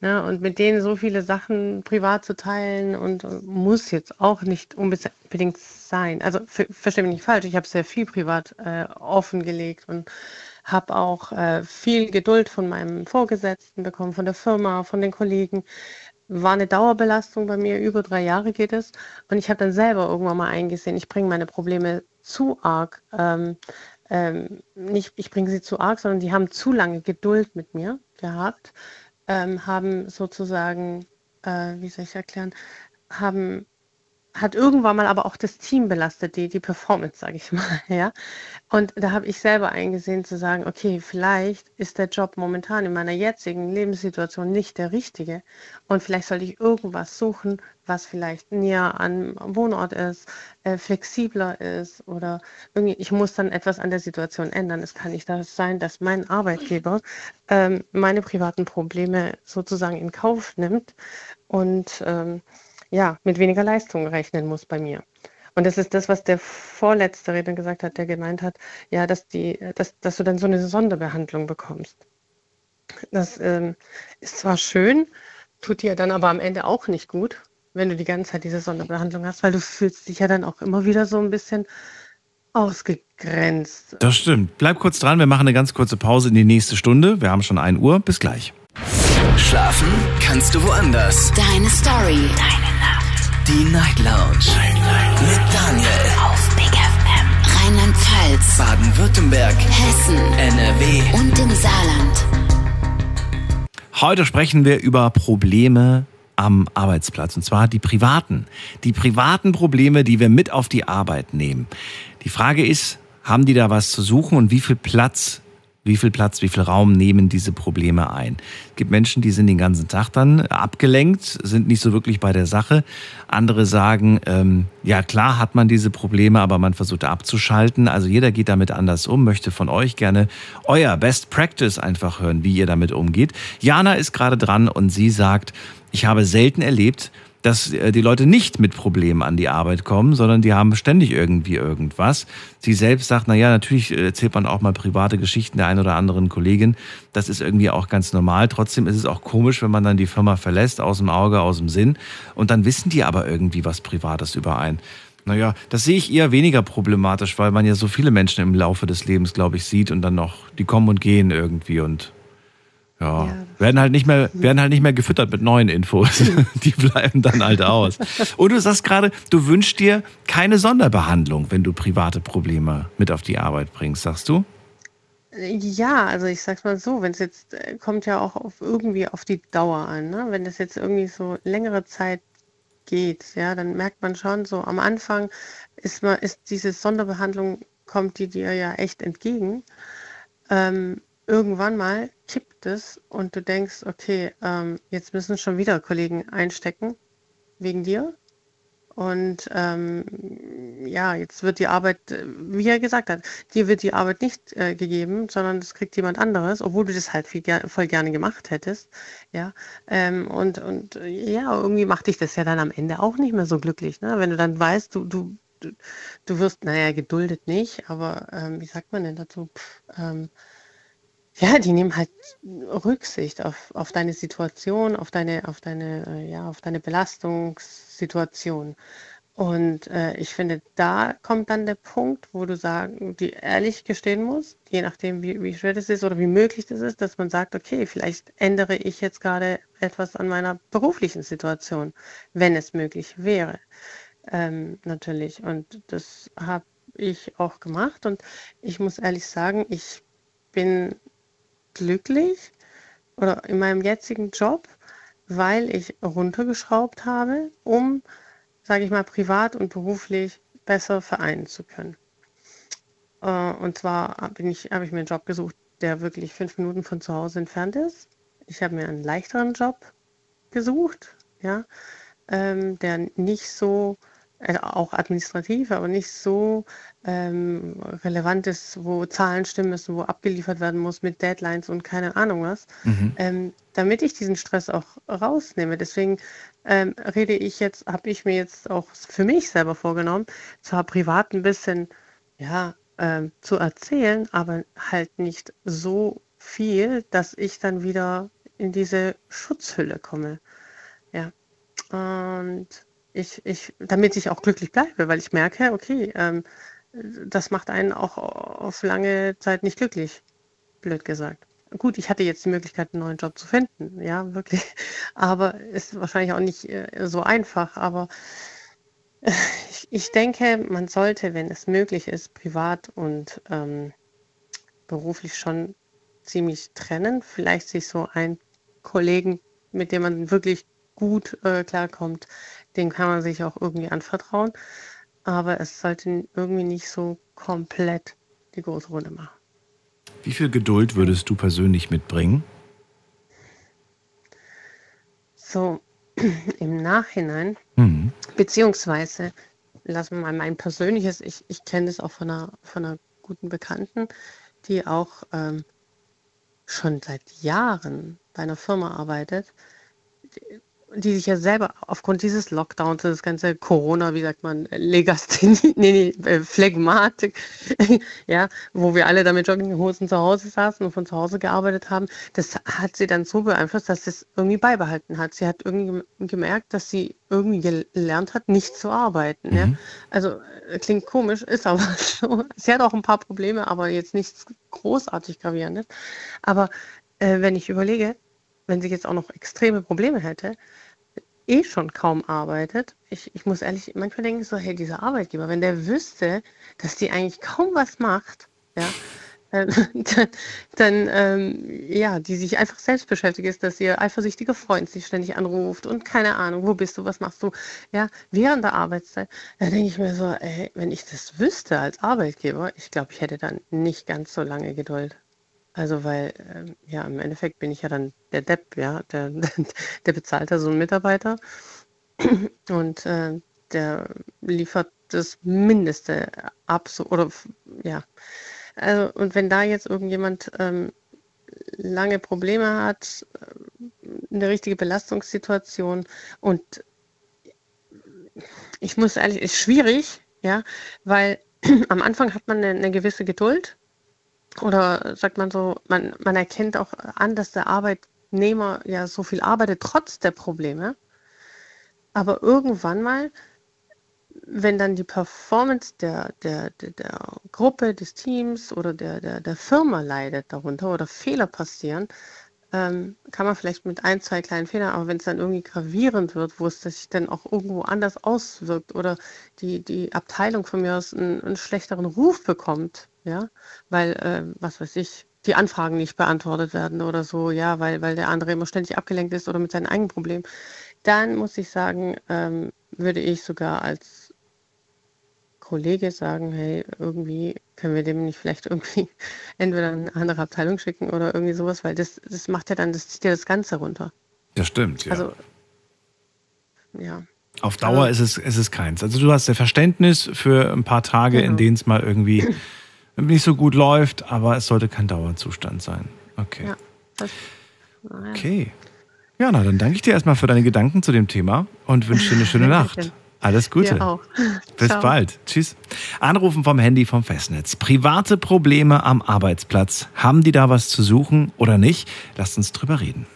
Ne? Und mit denen so viele Sachen privat zu teilen und muss jetzt auch nicht unbedingt sein. Also verstehe mich nicht falsch, ich habe sehr viel privat äh, offengelegt und habe auch äh, viel Geduld von meinem Vorgesetzten bekommen, von der Firma, von den Kollegen. War eine Dauerbelastung bei mir, über drei Jahre geht es. Und ich habe dann selber irgendwann mal eingesehen, ich bringe meine Probleme zu arg ähm, ähm, nicht, ich bringe sie zu arg, sondern die haben zu lange Geduld mit mir gehabt, ähm, haben sozusagen, äh, wie soll ich erklären, haben hat irgendwann mal aber auch das Team belastet, die, die Performance, sage ich mal. Ja? Und da habe ich selber eingesehen zu sagen, okay, vielleicht ist der Job momentan in meiner jetzigen Lebenssituation nicht der richtige. Und vielleicht sollte ich irgendwas suchen, was vielleicht näher am Wohnort ist, äh, flexibler ist oder irgendwie, ich muss dann etwas an der Situation ändern. Es kann nicht das sein, dass mein Arbeitgeber ähm, meine privaten Probleme sozusagen in Kauf nimmt und ähm, ja, mit weniger Leistung rechnen muss bei mir. Und das ist das, was der vorletzte Redner gesagt hat, der gemeint hat, ja, dass, die, dass, dass du dann so eine Sonderbehandlung bekommst. Das ähm, ist zwar schön, tut dir dann aber am Ende auch nicht gut, wenn du die ganze Zeit diese Sonderbehandlung hast, weil du fühlst dich ja dann auch immer wieder so ein bisschen ausgegrenzt. Das stimmt. Bleib kurz dran, wir machen eine ganz kurze Pause in die nächste Stunde. Wir haben schon 1 Uhr. Bis gleich. Schlafen kannst du woanders. Deine Story. Deine. Die Night Lounge. Night, Night. Mit Daniel. Auf Big FM. Rheinland-Pfalz. Baden-Württemberg. Hessen. NRW. Und im Saarland. Heute sprechen wir über Probleme am Arbeitsplatz. Und zwar die privaten. Die privaten Probleme, die wir mit auf die Arbeit nehmen. Die Frage ist, haben die da was zu suchen und wie viel Platz wie viel Platz, wie viel Raum nehmen diese Probleme ein. Es gibt Menschen, die sind den ganzen Tag dann abgelenkt, sind nicht so wirklich bei der Sache. Andere sagen, ähm, ja klar hat man diese Probleme, aber man versucht abzuschalten. Also jeder geht damit anders um, möchte von euch gerne euer Best Practice einfach hören, wie ihr damit umgeht. Jana ist gerade dran und sie sagt, ich habe selten erlebt, dass äh, die Leute nicht mit Problemen an die Arbeit kommen, sondern die haben ständig irgendwie irgendwas. Sie selbst sagt, na ja, natürlich erzählt man auch mal private Geschichten der einen oder anderen Kollegin. Das ist irgendwie auch ganz normal. Trotzdem ist es auch komisch, wenn man dann die Firma verlässt, aus dem Auge, aus dem Sinn. Und dann wissen die aber irgendwie was Privates über einen. Naja, das sehe ich eher weniger problematisch, weil man ja so viele Menschen im Laufe des Lebens, glaube ich, sieht und dann noch, die kommen und gehen irgendwie und ja, ja werden halt nicht mehr, werden halt nicht mehr gefüttert mit neuen Infos. Die bleiben dann halt aus. Und du sagst gerade, du wünschst dir keine Sonderbehandlung, wenn du private Probleme mit auf die Arbeit bringst, sagst du? Ja, also ich sag's mal so, wenn es jetzt äh, kommt ja auch auf irgendwie auf die Dauer an, ne? Wenn das jetzt irgendwie so längere Zeit geht, ja, dann merkt man schon so am Anfang ist man ist diese Sonderbehandlung kommt die dir ja echt entgegen. Ähm, irgendwann mal kippt es und du denkst, okay, ähm, jetzt müssen schon wieder Kollegen einstecken wegen dir. Und ähm, ja, jetzt wird die Arbeit, wie er gesagt hat, dir wird die Arbeit nicht äh, gegeben, sondern das kriegt jemand anderes, obwohl du das halt viel, voll gerne gemacht hättest. Ja, ähm, und, und ja, irgendwie macht dich das ja dann am Ende auch nicht mehr so glücklich, ne? wenn du dann weißt, du, du, du wirst, naja, geduldet nicht, aber ähm, wie sagt man denn dazu? Pff, ähm, ja, die nehmen halt Rücksicht auf, auf deine Situation, auf deine, auf deine, äh, ja, auf deine Belastungssituation. Und äh, ich finde, da kommt dann der Punkt, wo du sagen, die ehrlich gestehen musst, je nachdem, wie, wie schwer das ist oder wie möglich das ist, dass man sagt, okay, vielleicht ändere ich jetzt gerade etwas an meiner beruflichen Situation, wenn es möglich wäre. Ähm, natürlich. Und das habe ich auch gemacht. Und ich muss ehrlich sagen, ich bin glücklich oder in meinem jetzigen Job, weil ich runtergeschraubt habe, um, sage ich mal, privat und beruflich besser vereinen zu können. Äh, und zwar habe ich, hab ich mir einen Job gesucht, der wirklich fünf Minuten von zu Hause entfernt ist. Ich habe mir einen leichteren Job gesucht, ja, ähm, der nicht so auch administrativ, aber nicht so ähm, relevant ist, wo Zahlen stimmen müssen, wo abgeliefert werden muss mit Deadlines und keine Ahnung was, mhm. ähm, damit ich diesen Stress auch rausnehme. Deswegen ähm, rede ich jetzt, habe ich mir jetzt auch für mich selber vorgenommen, zwar privat ein bisschen ja, ähm, zu erzählen, aber halt nicht so viel, dass ich dann wieder in diese Schutzhülle komme. Ja. Und ich, ich, damit ich auch glücklich bleibe, weil ich merke, okay, ähm, das macht einen auch auf lange Zeit nicht glücklich, blöd gesagt. Gut, ich hatte jetzt die Möglichkeit, einen neuen Job zu finden, ja, wirklich. Aber ist wahrscheinlich auch nicht äh, so einfach. Aber ich, ich, denke, man sollte, wenn es möglich ist, privat und ähm, beruflich schon ziemlich trennen. Vielleicht sich so einen Kollegen, mit dem man wirklich gut äh, klarkommt, dem kann man sich auch irgendwie anvertrauen. Aber es sollte irgendwie nicht so komplett die große Runde machen. Wie viel Geduld würdest du persönlich mitbringen? So im Nachhinein, mhm. beziehungsweise, lassen wir mal mein persönliches, ich, ich kenne das auch von einer, von einer guten Bekannten, die auch ähm, schon seit Jahren bei einer Firma arbeitet die sich ja selber aufgrund dieses Lockdowns, das ganze Corona, wie sagt man, Legasthenie, nee, nee, äh, Phlegmatik, ja, wo wir alle damit Jogginghosen zu Hause saßen und von zu Hause gearbeitet haben, das hat sie dann so beeinflusst, dass sie es irgendwie beibehalten hat. Sie hat irgendwie gemerkt, dass sie irgendwie gelernt hat, nicht zu arbeiten. Mhm. Ja. Also äh, klingt komisch, ist aber so. Sie hat auch ein paar Probleme, aber jetzt nichts großartig gravierendes. Aber äh, wenn ich überlege, wenn sie jetzt auch noch extreme Probleme hätte, eh schon kaum arbeitet. Ich, ich muss ehrlich manchmal denken so, hey, dieser Arbeitgeber, wenn der wüsste, dass die eigentlich kaum was macht, ja, äh, dann, dann ähm, ja, die sich einfach selbst beschäftigt ist, dass ihr eifersüchtiger Freund sich ständig anruft und keine Ahnung, wo bist du, was machst du, ja, während der Arbeitszeit, da denke ich mir so, ey, wenn ich das wüsste als Arbeitgeber, ich glaube, ich hätte dann nicht ganz so lange Geduld. Also weil, ähm, ja, im Endeffekt bin ich ja dann der Depp, ja, der, der bezahlt ja so einen Mitarbeiter und äh, der liefert das Mindeste ab, so, oder ja. Also, und wenn da jetzt irgendjemand ähm, lange Probleme hat, äh, eine richtige Belastungssituation und ich muss ehrlich, ist schwierig, ja, weil am Anfang hat man eine, eine gewisse Geduld oder sagt man so, man, man erkennt auch an, dass der Arbeitnehmer ja so viel arbeitet, trotz der Probleme. Aber irgendwann mal, wenn dann die Performance der, der, der, der Gruppe, des Teams oder der, der, der Firma leidet darunter oder Fehler passieren, ähm, kann man vielleicht mit ein, zwei kleinen Fehlern, aber wenn es dann irgendwie gravierend wird, wo es sich dann auch irgendwo anders auswirkt oder die, die Abteilung von mir aus einen, einen schlechteren Ruf bekommt, ja, weil, äh, was weiß ich, die Anfragen nicht beantwortet werden oder so, ja, weil, weil der andere immer ständig abgelenkt ist oder mit seinen eigenen Problemen, dann muss ich sagen, ähm, würde ich sogar als Kollege sagen, hey, irgendwie können wir dem nicht vielleicht irgendwie entweder eine andere Abteilung schicken oder irgendwie sowas, weil das, das macht ja dann, das zieht ja das Ganze runter. Das stimmt, ja. Also, ja. Auf Dauer Aber, ist, es, ist es keins. Also du hast ja Verständnis für ein paar Tage, genau. in denen es mal irgendwie nicht so gut läuft, aber es sollte kein Dauerzustand sein. Okay. Ja, das, Okay. Ja, na, dann danke ich dir erstmal für deine Gedanken zu dem Thema und wünsche dir eine schöne Nacht. Alles Gute. Dir auch. Bis Ciao. bald. Tschüss. Anrufen vom Handy vom Festnetz. Private Probleme am Arbeitsplatz. Haben die da was zu suchen oder nicht? Lasst uns drüber reden.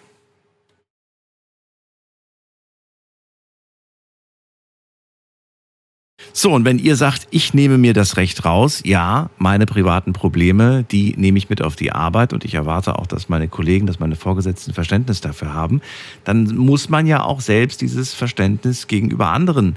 So, und wenn ihr sagt, ich nehme mir das Recht raus, ja, meine privaten Probleme, die nehme ich mit auf die Arbeit und ich erwarte auch, dass meine Kollegen, dass meine Vorgesetzten Verständnis dafür haben, dann muss man ja auch selbst dieses Verständnis gegenüber anderen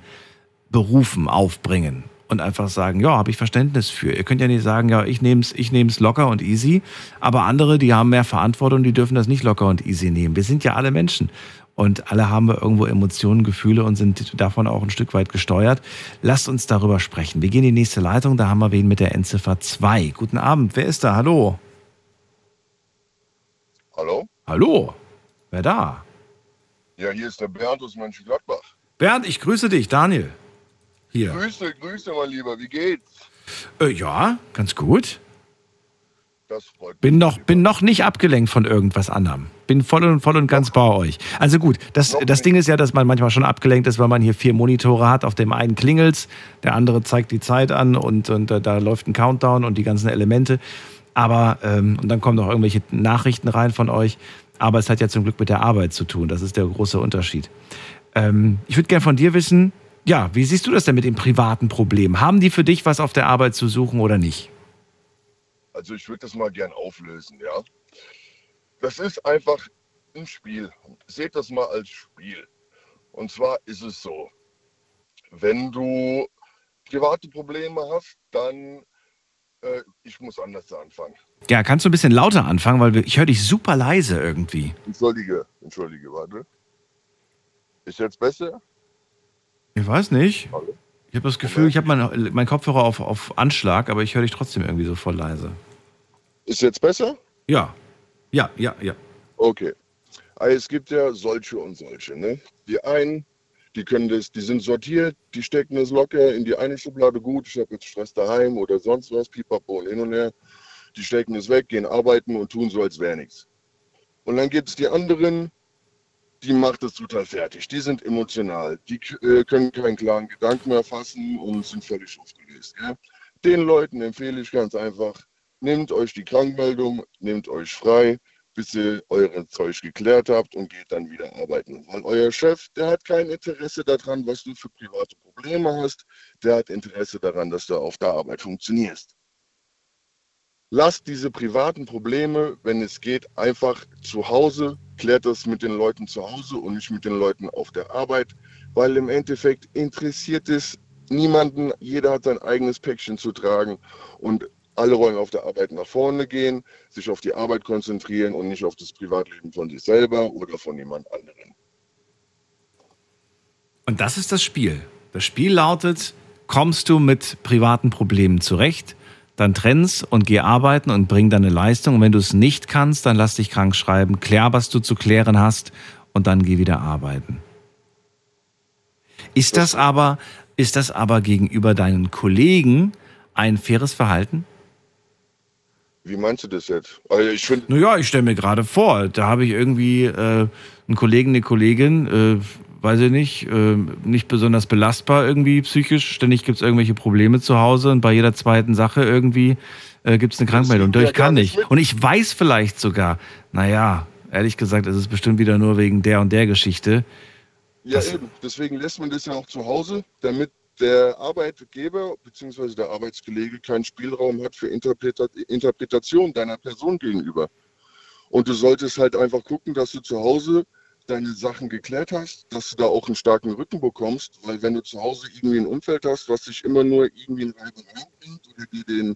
Berufen aufbringen und einfach sagen, ja, habe ich Verständnis für. Ihr könnt ja nicht sagen, ja, ich nehme es ich locker und easy, aber andere, die haben mehr Verantwortung, die dürfen das nicht locker und easy nehmen. Wir sind ja alle Menschen und alle haben wir irgendwo Emotionen, Gefühle und sind davon auch ein Stück weit gesteuert. Lasst uns darüber sprechen. Wir gehen in die nächste Leitung, da haben wir wen mit der Endziffer 2. Guten Abend, wer ist da? Hallo? Hallo? Hallo? Wer da? Ja, hier ist der Bernd aus Mönchengladbach. Bernd, ich grüße dich, Daniel. Hier. Grüße, grüße, mein Lieber, wie geht's? Äh, ja, ganz gut. Das freut bin noch, bin noch nicht abgelenkt von irgendwas anderem. Bin voll und voll und ganz bei euch. Also gut, das, das Ding ist ja, dass man manchmal schon abgelenkt ist, weil man hier vier Monitore hat. Auf dem einen klingelt's, der andere zeigt die Zeit an und, und äh, da läuft ein Countdown und die ganzen Elemente. Aber, ähm, und dann kommen noch irgendwelche Nachrichten rein von euch. Aber es hat ja zum Glück mit der Arbeit zu tun. Das ist der große Unterschied. Ähm, ich würde gerne von dir wissen, ja, wie siehst du das denn mit dem privaten Problem? Haben die für dich was auf der Arbeit zu suchen oder nicht? Also ich würde das mal gern auflösen, ja. Das ist einfach ein Spiel. Seht das mal als Spiel. Und zwar ist es so, wenn du private Probleme hast, dann äh, ich muss anders anfangen. Ja, kannst du ein bisschen lauter anfangen, weil ich höre dich super leise irgendwie. Entschuldige, entschuldige, warte. Ist jetzt besser? Ich weiß nicht. Hallo? Ich habe das Gefühl, ich habe meinen mein Kopfhörer auf, auf Anschlag, aber ich höre dich trotzdem irgendwie so voll leise. Ist jetzt besser? Ja. Ja, ja, ja. Okay. Also es gibt ja solche und solche. Ne? Die einen, die können das, die sind sortiert, die stecken das locker in die eine Schublade gut, ich habe jetzt Stress daheim oder sonst was, pipapo und hin und her. Die stecken es weg, gehen arbeiten und tun so, als wäre nichts. Und dann gibt es die anderen, die macht es total fertig. Die sind emotional, die äh, können keinen klaren Gedanken mehr fassen und sind völlig aufgelöst. Ja? Den Leuten empfehle ich ganz einfach, nehmt euch die Krankmeldung, nehmt euch frei, bis ihr euer Zeug geklärt habt und geht dann wieder arbeiten. Weil euer Chef, der hat kein Interesse daran, was du für private Probleme hast. Der hat Interesse daran, dass du auf der Arbeit funktionierst. Lasst diese privaten Probleme, wenn es geht, einfach zu Hause. Klärt das mit den Leuten zu Hause und nicht mit den Leuten auf der Arbeit, weil im Endeffekt interessiert es niemanden. Jeder hat sein eigenes Päckchen zu tragen und alle wollen auf der Arbeit nach vorne gehen, sich auf die Arbeit konzentrieren und nicht auf das Privatleben von sich selber oder von jemand anderem. Und das ist das Spiel. Das Spiel lautet, kommst du mit privaten Problemen zurecht, dann trenn's und geh arbeiten und bring deine Leistung. Und wenn du es nicht kannst, dann lass dich krank schreiben, klär, was du zu klären hast und dann geh wieder arbeiten. Ist das aber, ist das aber gegenüber deinen Kollegen ein faires Verhalten? Wie meinst du das jetzt? Also ich finde. Naja, ich stelle mir gerade vor, da habe ich irgendwie äh, einen Kollegen, eine Kollegin, äh, weiß ich nicht, äh, nicht besonders belastbar irgendwie psychisch. Ständig gibt es irgendwelche Probleme zu Hause und bei jeder zweiten Sache irgendwie äh, gibt es eine Krankmeldung. Ich kann nicht. Und ich weiß vielleicht sogar, naja, ehrlich gesagt, ist es bestimmt wieder nur wegen der und der Geschichte. Ja, eben. Deswegen lässt man das ja auch zu Hause, damit der Arbeitgeber bzw. der Arbeitskollege keinen Spielraum hat für Interpreta Interpretation deiner Person gegenüber. Und du solltest halt einfach gucken, dass du zu Hause deine Sachen geklärt hast, dass du da auch einen starken Rücken bekommst, weil wenn du zu Hause irgendwie ein Umfeld hast, was dich immer nur irgendwie in Reiberei bringt oder dir den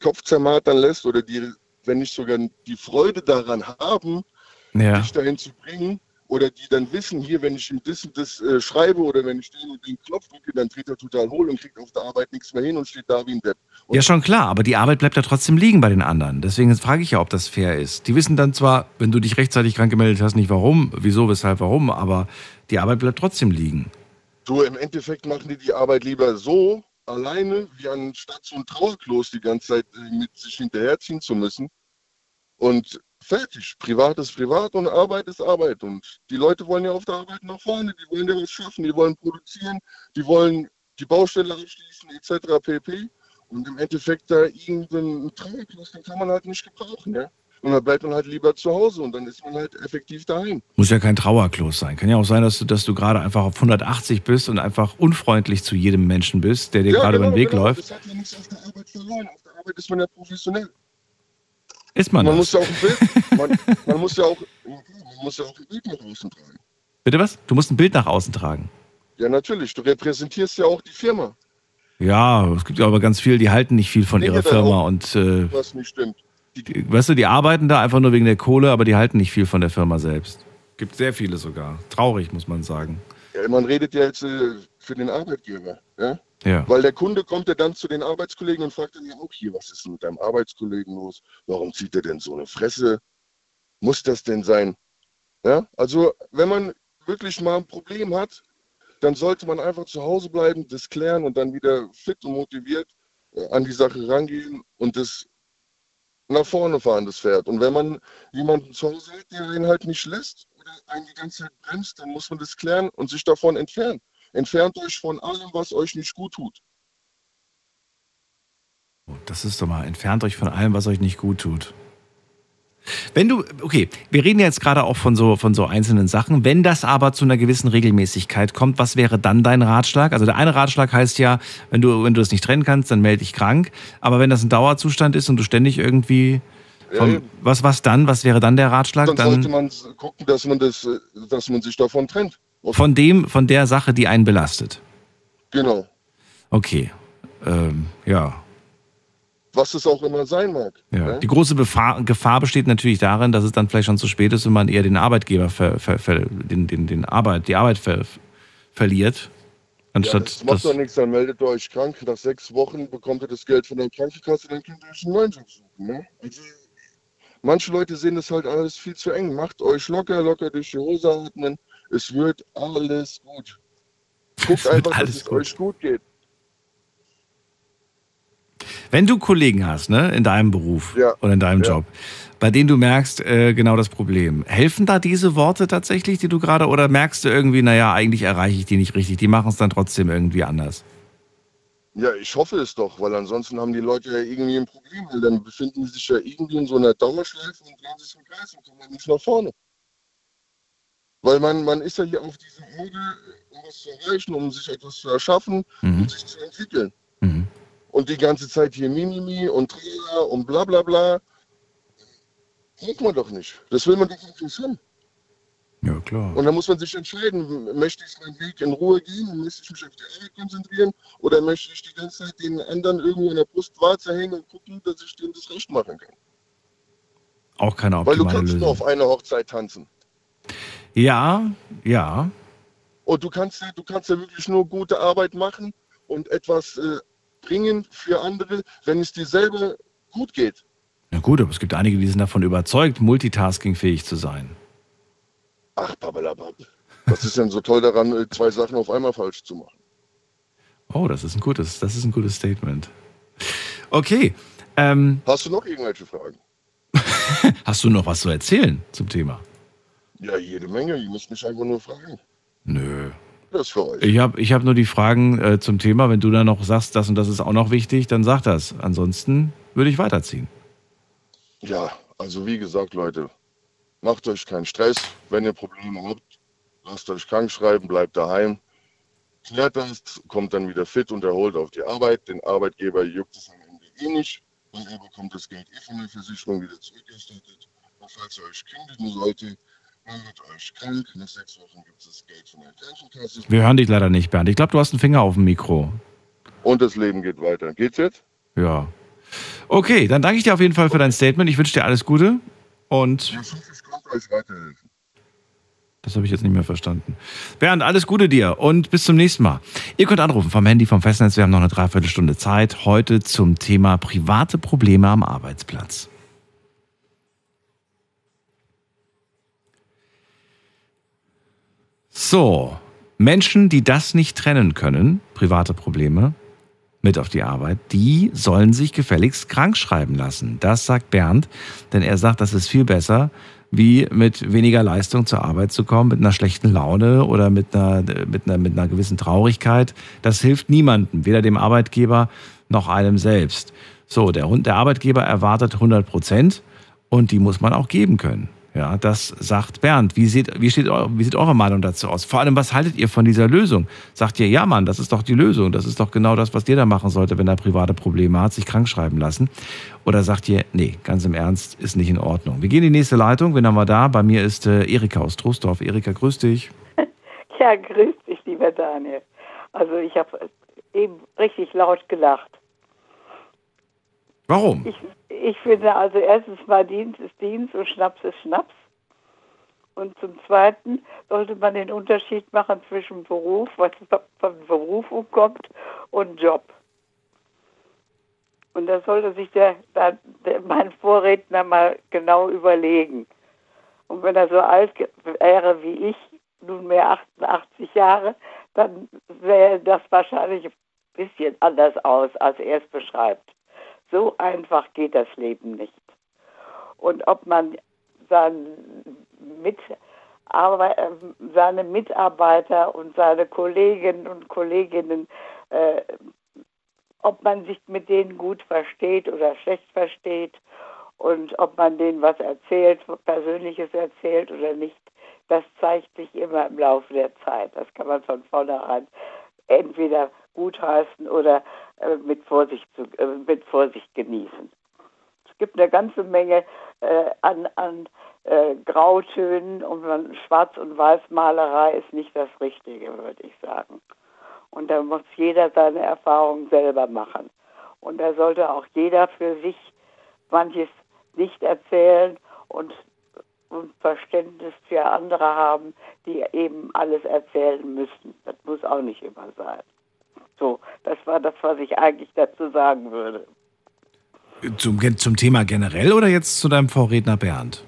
Kopf zermartern lässt oder dir, wenn nicht sogar die Freude daran haben, ja. dich dahin zu bringen, oder die dann wissen, hier, wenn ich ihm das und das äh, schreibe oder wenn ich den und den Knopf drücke, dann dreht er total hohl und kriegt auf der Arbeit nichts mehr hin und steht da wie ein Depp. Und ja, schon klar, aber die Arbeit bleibt ja trotzdem liegen bei den anderen. Deswegen frage ich ja, ob das fair ist. Die wissen dann zwar, wenn du dich rechtzeitig krank gemeldet hast, nicht warum, wieso, weshalb, warum, aber die Arbeit bleibt trotzdem liegen. Du, im Endeffekt machen die die Arbeit lieber so alleine, wie anstatt so ein Trauerklos die ganze Zeit äh, mit sich hinterherziehen zu müssen. Und fertig. Privat ist privat und Arbeit ist Arbeit. Und die Leute wollen ja auf der Arbeit nach vorne, die wollen ja was schaffen, die wollen produzieren, die wollen die Baustelle abschließen, etc. pp. Und im Endeffekt da irgendeinen Trauerklos, den kann man halt nicht gebrauchen, ja. Und dann bleibt man halt lieber zu Hause und dann ist man halt effektiv daheim. Muss ja kein Trauerklos sein. Kann ja auch sein, dass du, dass du gerade einfach auf 180 bist und einfach unfreundlich zu jedem Menschen bist, der dir ja, gerade genau, über den Weg genau. läuft. Das hat ja nichts auf der Arbeit verloren. Auf der Arbeit ist man ja professionell. Ist man, man das? Muss ja auch ein Bild, man, man, muss ja auch, man muss ja auch ein Bild nach außen tragen. Bitte was? Du musst ein Bild nach außen tragen. Ja, natürlich. Du repräsentierst ja auch die Firma. Ja, es gibt ja aber ganz viele, die halten nicht viel von ihrer Firma auch, und äh, was nicht stimmt. Die, weißt du, die arbeiten da einfach nur wegen der Kohle, aber die halten nicht viel von der Firma selbst. Gibt sehr viele sogar. Traurig, muss man sagen. Ja, man redet ja jetzt äh, für den Arbeitgeber. Ja? Ja. Weil der Kunde kommt ja dann zu den Arbeitskollegen und fragt dann ja auch hier, was ist denn mit deinem Arbeitskollegen los? Warum zieht er denn so eine Fresse? Muss das denn sein? Ja, also wenn man wirklich mal ein Problem hat, dann sollte man einfach zu Hause bleiben, das klären und dann wieder fit und motiviert äh, an die Sache rangehen und das nach vorne fahren, das Pferd. Und wenn man jemanden zu Hause hat, der einen halt nicht lässt oder einen die ganze Zeit bremst, dann muss man das klären und sich davon entfernen. Entfernt euch von allem, was euch nicht gut tut. Das ist doch mal, entfernt euch von allem, was euch nicht gut tut. Wenn du, okay, wir reden jetzt gerade auch von so, von so einzelnen Sachen. Wenn das aber zu einer gewissen Regelmäßigkeit kommt, was wäre dann dein Ratschlag? Also der eine Ratschlag heißt ja, wenn du, wenn du das nicht trennen kannst, dann melde dich krank. Aber wenn das ein Dauerzustand ist und du ständig irgendwie, vom, ja, was, was dann? Was wäre dann der Ratschlag? Dann, dann sollte man gucken, dass man das, dass man sich davon trennt. Von dem, von der Sache, die einen belastet. Genau. Okay. Ähm, ja. Was es auch immer sein mag. Ja. Ne? Die große Befahr Gefahr besteht natürlich darin, dass es dann vielleicht schon zu spät ist und man eher den Arbeitgeber ver, ver, ver, den, den, den Arbeit, die Arbeit verliert. Anstatt ja, das macht doch nichts, dann meldet ihr euch krank. Nach sechs Wochen bekommt ihr das Geld von der Krankenkasse, dann könnt ihr euch einen neuen Job suchen. Ne? Also, manche Leute sehen das halt alles viel zu eng. Macht euch locker, locker durch die Hose atmen. Es wird alles gut. Guckt einfach, dass es gut. euch gut geht. Wenn du Kollegen hast, ne, in deinem Beruf Ja. oder in deinem Ja. Job, bei denen du merkst, äh, genau das Problem. Helfen da diese Worte tatsächlich, die du gerade, oder merkst du irgendwie, naja, eigentlich erreiche ich die nicht richtig, die machen es dann trotzdem irgendwie anders? Ja, ich hoffe es doch, weil ansonsten haben die Leute ja irgendwie ein Problem, weil dann befinden sie sich ja irgendwie in so einer Dauerschleife und drehen sich im Kreis und kommen nicht nach vorne. Weil man, man ist ja hier auf diesem Auge, um was zu erreichen, um sich etwas zu erschaffen und sich zu entwickeln. Und die ganze Zeit hier Mimimi und Trailer und bla bla bla. Braucht man doch nicht. Das will man doch nicht haben. Ja, klar. Und dann muss man sich entscheiden, möchte ich meinen Weg in Ruhe gehen und möchte ich mich auf die Arbeit konzentrieren oder möchte ich die ganze Zeit den anderen irgendwo in der Brustwarze hängen und gucken, dass ich denen das Recht machen kann. Auch keine Weil du optimale kannst nur Lösung. auf einer Hochzeit tanzen. Ja, ja. Und du kannst, ja- du kannst ja wirklich nur gute Arbeit machen und etwas äh, bringen für andere, wenn es dir selber gut geht. Na gut, aber es gibt einige, die sind davon überzeugt, multitaskingfähig zu sein. Ach, babbelabab. Was ist denn so toll daran, äh, zwei Sachen auf einmal falsch zu machen? Oh, das ist ein gutes, das ist ein gutes Statement. Okay. Ähm, Hast du noch irgendwelche Fragen? hast du noch was zu erzählen zum Thema? Ja, jede Menge. Ihr müsst mich einfach nur fragen. Nö. Das für euch. Ich habe ich hab nur die Fragen äh, zum Thema. Wenn du dann noch sagst, das und das ist auch noch wichtig, dann sag das. Ansonsten würde ich weiterziehen. Ja, also wie gesagt, Leute, macht euch keinen Stress. Wenn ihr Probleme habt, lasst euch krank schreiben, bleibt daheim. Klärt das, kommt dann wieder fit und erholt auf die Arbeit. Den Arbeitgeber juckt es am Ende eh nicht, weil er bekommt das Geld eh von der Versicherung wieder zurückerstattet. Und falls ihr euch kündigen sollte, meldet euch krank. Nach sechs Wochen gibt es Geld von der Krankenkasse. Wir hören dich leider nicht, Bernd. Ich glaube, du hast einen Finger auf dem Mikro. Und das Leben geht weiter. Geht's jetzt? Ja. Okay, dann danke ich dir auf jeden Fall für dein Statement. Ich wünsche dir alles Gute. Und Ich hoffe, ich konnte euch weiterhelfen. das habe ich jetzt nicht mehr verstanden. Bernd, alles Gute dir und bis zum nächsten Mal. Ihr könnt anrufen vom Handy, vom Festnetz. Wir haben noch eine Dreiviertelstunde Zeit. Heute zum Thema private Probleme am Arbeitsplatz. So, Menschen, die das nicht trennen können, private Probleme, mit auf die Arbeit, die sollen sich gefälligst krank schreiben lassen. Das sagt Bernd, denn er sagt, das ist viel besser, wie mit weniger Leistung zur Arbeit zu kommen, mit einer schlechten Laune oder mit einer, mit einer, mit einer gewissen Traurigkeit. Das hilft niemandem, weder dem Arbeitgeber noch einem selbst. So, der, der Arbeitgeber erwartet 100 Prozent und die muss man auch geben können. Ja, das sagt Bernd. Wie sieht, wie, steht, wie sieht eure Meinung dazu aus? Vor allem, was haltet ihr von dieser Lösung? Sagt ihr, ja Mann, das ist doch die Lösung. Das ist doch genau das, was jeder machen sollte, wenn er private Probleme hat, sich krank schreiben lassen. Oder sagt ihr, nee, ganz im Ernst, ist nicht in Ordnung. Wir gehen in die nächste Leitung. Wen haben wir da? Bei mir ist äh, Erika aus Troisdorf. Erika, grüß dich. Ja, grüß dich, lieber Daniel. Also ich habe eben richtig laut gelacht. Warum? Ich, ich finde also erstens mal Dienst ist Dienst und Schnaps ist Schnaps. Und zum Zweiten sollte man den Unterschied machen zwischen Beruf, was von Berufung kommt, und Job. Und das sollte sich der, der, der, mein Vorredner mal genau überlegen. Und wenn er so alt wäre wie ich, nunmehr 88 Jahre, dann sähe das wahrscheinlich ein bisschen anders aus, als er es beschreibt. So einfach geht das Leben nicht. Und ob man seinen Mitarbeit, äh, seine Mitarbeiter und seine Kolleginnen und Kolleginnen, äh, ob man sich mit denen gut versteht oder schlecht versteht und ob man denen was erzählt, Persönliches erzählt oder nicht, das zeigt sich immer im Laufe der Zeit. Das kann man von vornherein entweder gutheißen oder äh, mit, Vorsicht zu, äh, mit Vorsicht genießen. Es gibt eine ganze Menge äh, an, an äh, Grautönen und Schwarz- und Weißmalerei ist nicht das Richtige, würde ich sagen. Und da muss jeder seine Erfahrungen selber machen. Und da sollte auch jeder für sich manches nicht erzählen und, und Verständnis für andere haben, die eben alles erzählen müssen. Das muss auch nicht immer sein. So, das war das, was ich eigentlich dazu sagen würde. Zum, zum Thema generell oder jetzt zu deinem Vorredner Bernd?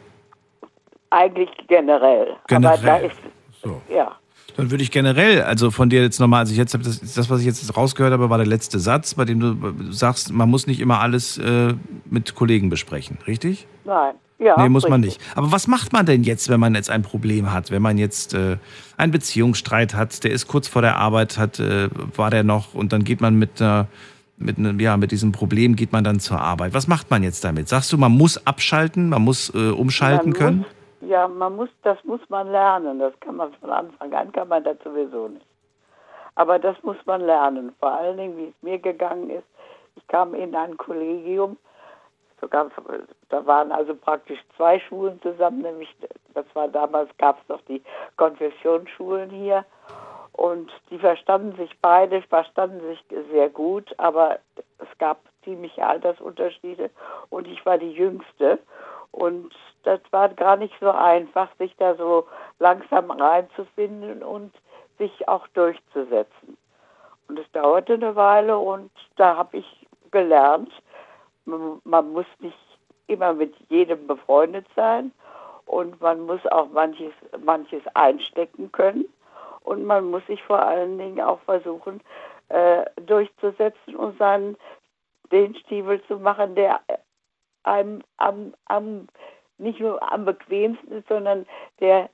Eigentlich generell. Aber da Generell. ist, So. ja. Dann würde ich generell, also von dir jetzt nochmal, also ich jetzt das, das, was ich jetzt rausgehört habe, war der letzte Satz, bei dem du sagst, man muss nicht immer alles äh, mit Kollegen besprechen, richtig? Nein. Ja, nee, muss man richtig. nicht. Aber was macht man denn jetzt, wenn man jetzt ein Problem hat? Wenn man jetzt äh, einen Beziehungsstreit hat, der ist kurz vor der Arbeit, hat, äh, war der noch und dann geht man mit, äh, mit, einem, ja, mit diesem Problem geht man dann zur Arbeit. Was macht man jetzt damit? Sagst du, man muss abschalten, man muss äh, umschalten Man können? Muss, ja, man muss, das muss man lernen. Das kann man von Anfang an, kann man das sowieso nicht. Aber das muss man lernen. Vor allen Dingen, wie es mir gegangen ist. Ich kam in ein Kollegium, sogar, da waren also praktisch zwei Schulen zusammen, nämlich, das war damals, gab es noch die Konfessionsschulen hier. Und die verstanden sich beide, verstanden sich sehr gut, aber es gab ziemliche Altersunterschiede und ich war die Jüngste. Und das war gar nicht so einfach, sich da so langsam reinzufinden und sich auch durchzusetzen. Und es dauerte eine Weile und da habe ich gelernt, man, man muss nicht immer mit jedem befreundet sein und man muss auch manches, manches einstecken können und man muss sich vor allen Dingen auch versuchen äh, durchzusetzen und seinen den Stiefel zu machen, der einem am, am nicht nur am bequemsten ist, sondern der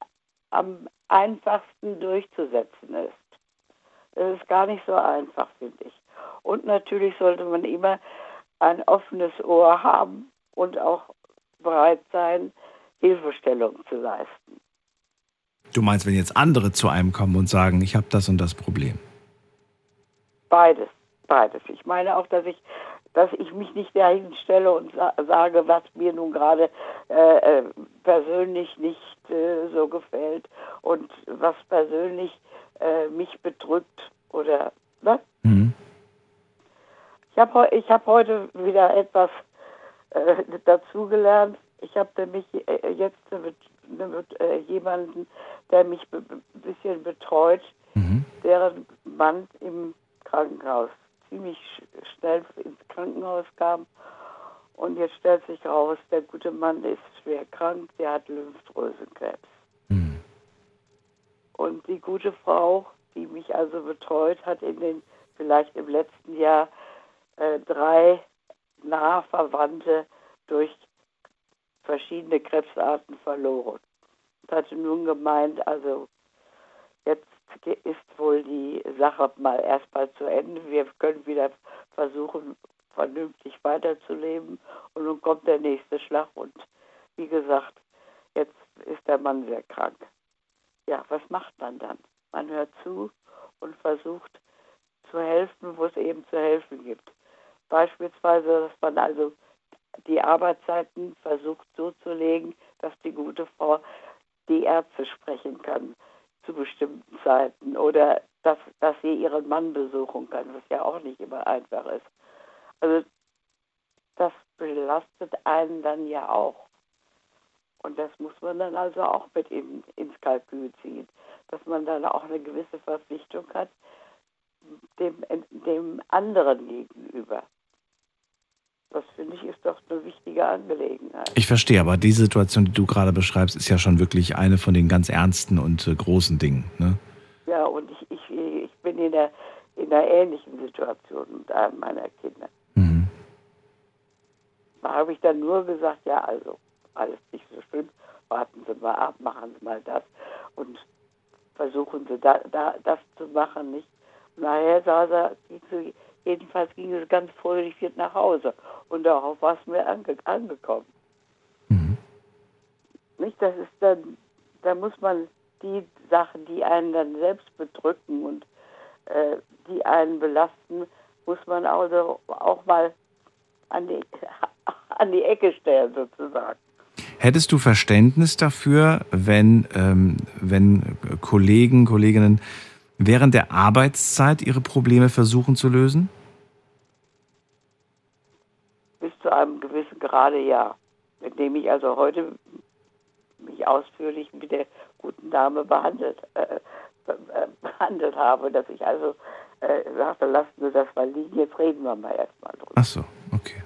am einfachsten durchzusetzen ist. Das ist gar nicht so einfach, finde ich. Und natürlich sollte man immer ein offenes Ohr haben und auch bereit sein, Hilfestellung zu leisten. Du meinst, wenn jetzt andere zu einem kommen und sagen, ich habe das und das Problem? Beides, beides. Ich meine auch, dass ich, dass ich mich nicht dahin stelle und sa sage, was mir nun gerade äh, äh, persönlich nicht äh, so gefällt und was persönlich äh, mich bedrückt oder was? Mhm. Ich habe ich hab heute wieder etwas äh, dazugelernt. Ich habe nämlich äh, jetzt mit, mit äh, jemanden, der mich ein bisschen betreut, deren Mann im Krankenhaus ziemlich sch- schnell ins Krankenhaus kam. Und jetzt stellt sich raus, der gute Mann ist schwer krank, der hat Lymphdrüsenkrebs. Und die gute Frau, die mich also betreut, hat in den, vielleicht im letzten Jahr äh, drei nahe Verwandte durch verschiedene Krebsarten verloren. Und hatte nun gemeint, also jetzt ist wohl die Sache mal erstmal zu Ende. Wir können wieder versuchen, vernünftig weiterzuleben. Und nun kommt der nächste Schlag. Und wie gesagt, jetzt ist der Mann sehr krank. Ja, was macht man dann? Man hört zu und versucht zu helfen, wo es eben zu helfen gibt. Beispielsweise, dass man also die Arbeitszeiten versucht so zu legen, dass die gute Frau die Ärzte sprechen kann zu bestimmten Zeiten oder dass, dass sie ihren Mann besuchen kann, was ja auch nicht immer einfach ist. Also das belastet einen dann ja auch. Und das muss man dann also auch mit in, ins Kalkül ziehen, dass man dann auch eine gewisse Verpflichtung hat dem, dem anderen gegenüber. Das finde ich ist doch eine wichtige Angelegenheit. Ich verstehe, aber die Situation, die du gerade beschreibst, ist ja schon wirklich eine von den ganz ernsten und äh, großen Dingen. Ne? Ja, und ich, ich, ich bin in einer, in einer ähnlichen Situation mit einem meiner Kinder. Da habe ich dann nur gesagt, ja, also alles nicht so schlimm, warten Sie mal ab, machen Sie mal das und versuchen Sie da, da, das zu machen, nicht? Und nachher sah er, ging sie, jedenfalls ging es ganz fröhlich wieder nach Hause und darauf war es mir ange, angekommen. Nicht, das ist dann, da muss man die Sachen, die einen dann selbst bedrücken und äh, die einen belasten, muss man also auch mal an die, an die Ecke stellen sozusagen. Hättest du Verständnis dafür, wenn, ähm, wenn Kollegen, Kolleginnen während der Arbeitszeit ihre Probleme versuchen zu lösen? Bis zu einem gewissen Grade ja. Indem ich also heute mich ausführlich mit der guten Dame behandelt, äh, äh, behandelt habe, dass ich also äh, sagte, lassen Sie das mal liegen, jetzt reden wir mal erstmal drüber. Ach so, okay.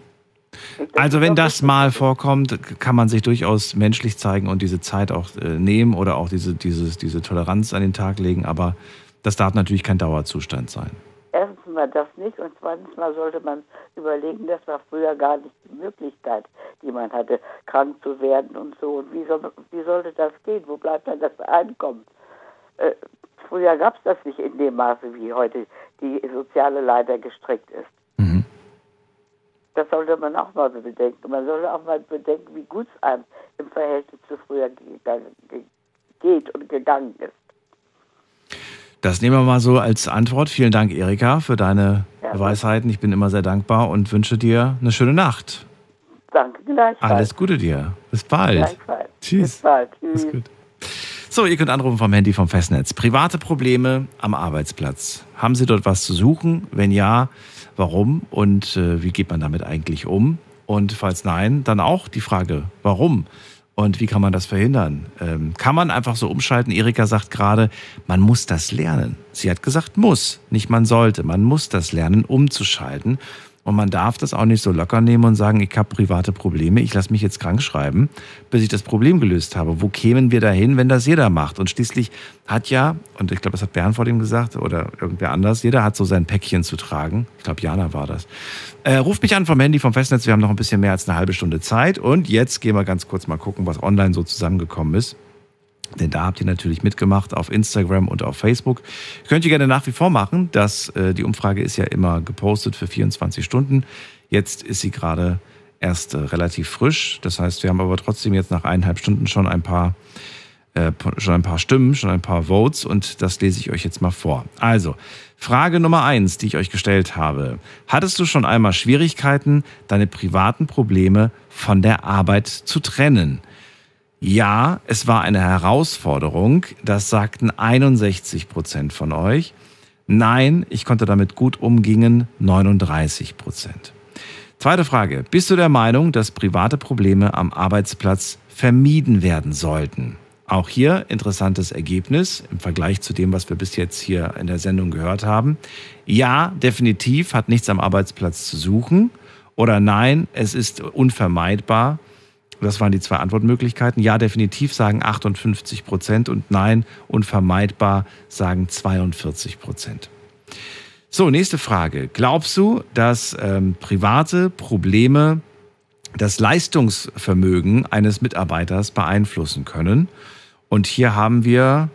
Also wenn das mal vorkommt, kann man sich durchaus menschlich zeigen und diese Zeit auch äh, nehmen oder auch diese, dieses, diese Toleranz an den Tag legen, aber das darf natürlich kein Dauerzustand sein. Erstens mal das nicht und zweitens mal sollte man überlegen, das war früher gar nicht die Möglichkeit, die man hatte, krank zu werden und so. Und wie, soll, wie sollte das gehen? Wo bleibt dann das Einkommen? Äh, früher gab es das nicht in dem Maße, wie heute die soziale Leiter gestrickt ist. Das sollte man auch mal bedenken. Man sollte auch mal bedenken, wie gut es einem im Verhältnis zu früher geht und gegangen ist. Das nehmen wir mal so als Antwort. Vielen Dank, Erika, für deine Ja. Weisheiten. Ich bin immer sehr dankbar und wünsche dir eine schöne Nacht. Danke gleichfalls. Alles Gute dir. Bis bald. Tschüss. Bis bald. Tschüss. So, ihr könnt anrufen vom Handy vom Festnetz. Private Probleme am Arbeitsplatz. Haben Sie dort was zu suchen? Wenn ja, warum und äh, wie geht man damit eigentlich um? Und falls nein, dann auch die Frage, warum? Und wie kann man das verhindern? Ähm, kann man einfach so umschalten? Erika sagt gerade, man muss das lernen. Sie hat gesagt, muss, nicht man sollte. Man muss das lernen, umzuschalten. Und man darf das auch nicht so locker nehmen und sagen, ich habe private Probleme, ich lasse mich jetzt krank schreiben, bis ich das Problem gelöst habe. Wo kämen wir dahin, wenn das jeder macht? Und schließlich hat ja, und ich glaube, das hat Bernd vor dem gesagt oder irgendwer anders, jeder hat so sein Päckchen zu tragen. Ich glaube, Jana war das. Äh, ruft mich an vom Handy, vom Festnetz, wir haben noch ein bisschen mehr als eine halbe Stunde Zeit. Und jetzt gehen wir ganz kurz mal gucken, was online so zusammengekommen ist. Denn da habt ihr natürlich mitgemacht auf Instagram und auf Facebook. Könnt ihr gerne nach wie vor machen. Das, äh, die Umfrage ist ja immer gepostet für 24 Stunden. Jetzt ist sie gerade erst äh, relativ frisch. Das heißt, wir haben aber trotzdem jetzt nach eineinhalb Stunden schon ein paar äh, schon ein paar Stimmen, schon ein paar Votes und das lese ich euch jetzt mal vor. Also, Frage Nummer eins, die ich euch gestellt habe. Hattest du schon einmal Schwierigkeiten, deine privaten Probleme von der Arbeit zu trennen? Ja, es war eine Herausforderung. Das sagten 61 Prozent von euch. Nein, ich konnte damit gut umgehen. 39 Prozent. Zweite Frage. Bist du der Meinung, dass private Probleme am Arbeitsplatz vermieden werden sollten? Auch hier interessantes Ergebnis im Vergleich zu dem, was wir bis jetzt hier in der Sendung gehört haben. Ja, definitiv hat nichts am Arbeitsplatz zu suchen. Oder nein, es ist unvermeidbar. Das waren die zwei Antwortmöglichkeiten. Ja, definitiv sagen 58 Prozent und nein, unvermeidbar sagen 42 Prozent. So, nächste Frage. Glaubst du, dass ähm, private Probleme das Leistungsvermögen eines Mitarbeiters beeinflussen können? Und hier haben wir,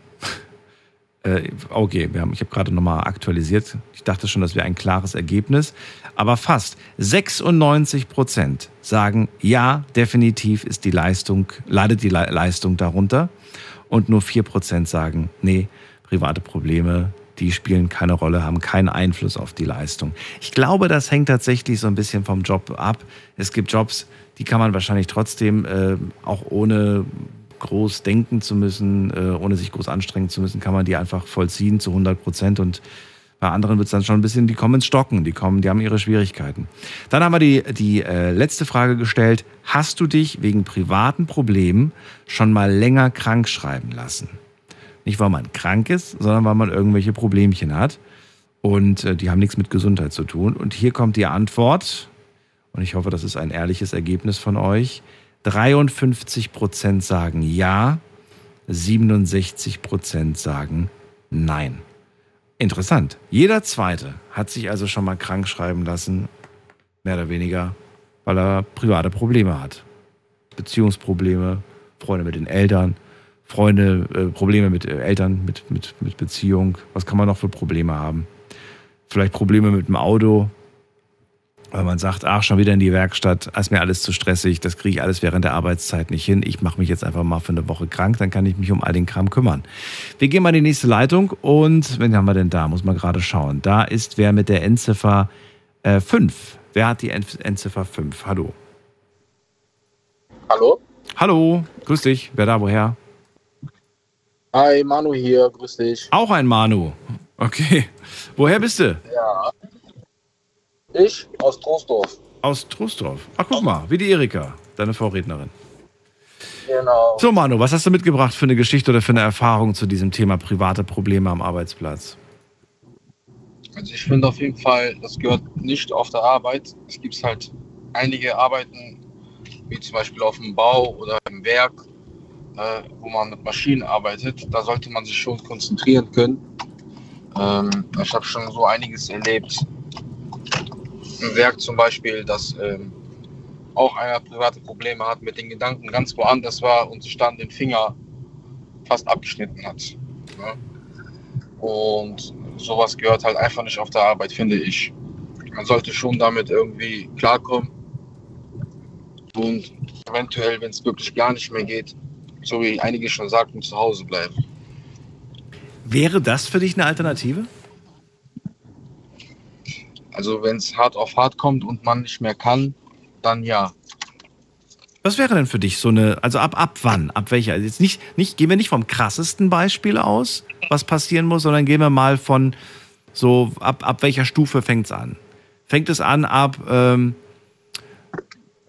äh, okay, wir haben, ich habe gerade nochmal aktualisiert. Ich dachte schon, das wäre ein klares Ergebnis. Aber fast 96 Prozent sagen, ja, definitiv ist die Leistung, leidet die Le Leistung darunter. Und nur 4 Prozent sagen, nee, private Probleme, die spielen keine Rolle, haben keinen Einfluss auf die Leistung. Ich glaube, das hängt tatsächlich so ein bisschen vom Job ab. Es gibt Jobs, die kann man wahrscheinlich trotzdem äh, auch ohne groß denken zu müssen, äh, ohne sich groß anstrengen zu müssen, kann man die einfach vollziehen zu 100 Prozent und bei anderen wird es dann schon ein bisschen, die kommen ins Stocken, die kommen, die haben ihre Schwierigkeiten. Dann haben wir die, die äh, letzte Frage gestellt. Hast du dich wegen privaten Problemen schon mal länger krank schreiben lassen? Nicht, weil man krank ist, sondern weil man irgendwelche Problemchen hat. Und äh, die haben nichts mit Gesundheit zu tun. Und hier kommt die Antwort. Und ich hoffe, das ist ein ehrliches Ergebnis von euch. 53 Prozent sagen ja, 67 Prozent sagen nein. Interessant. Jeder Zweite hat sich also schon mal krank schreiben lassen, mehr oder weniger, weil er private Probleme hat. Beziehungsprobleme, Freunde mit den Eltern, Freunde, äh, Probleme mit äh, Eltern, mit, mit, mit Beziehung. Was kann man noch für Probleme haben? Vielleicht Probleme mit dem Auto, weil man sagt, ach, schon wieder in die Werkstatt, ist mir alles zu stressig, das kriege ich alles während der Arbeitszeit nicht hin. Ich mache mich jetzt einfach mal für eine Woche krank, dann kann ich mich um all den Kram kümmern. Wir gehen mal in die nächste Leitung und wen haben wir denn da? Muss man gerade schauen. Da ist wer mit der Endziffer äh, 5. Wer hat die End Endziffer 5? Hallo. Hallo? Hallo, grüß dich. Wer da, woher? Hi, Manu hier, grüß dich. Auch ein Manu. Okay. Woher bist du? Ja. Ich aus Troisdorf. Aus Trostorf. Ach, guck mal, wie die Erika, deine Vorrednerin. Genau. So, Manu, was hast du mitgebracht für eine Geschichte oder für eine Erfahrung zu diesem Thema private Probleme am Arbeitsplatz? Also ich finde auf jeden Fall, das gehört nicht auf der Arbeit. Es gibt halt einige arbeiten, wie zum Beispiel auf dem Bau oder im Werk, äh, wo man mit Maschinen arbeitet, da sollte man sich schon konzentrieren können. Ähm, ich habe schon so einiges erlebt. Im Werk zum Beispiel, dass ähm, auch einer private Probleme hat, mit den Gedanken ganz woanders war und sich dann den Finger fast abgeschnitten hat. Ne? Und sowas gehört halt einfach nicht auf der Arbeit, finde ich. Man sollte schon damit irgendwie klarkommen und eventuell, wenn es wirklich gar nicht mehr geht, so wie einige schon sagten, zu Hause bleiben. Wäre das für dich eine Alternative? Also wenn es hart auf hart kommt und man nicht mehr kann, dann ja. Was wäre denn für dich so eine, also ab, ab wann, ab welcher? Also jetzt nicht, nicht, gehen wir nicht vom krassesten Beispiel aus, was passieren muss, sondern gehen wir mal von so, ab, ab welcher Stufe fängt es an? Fängt es an ab, ähm,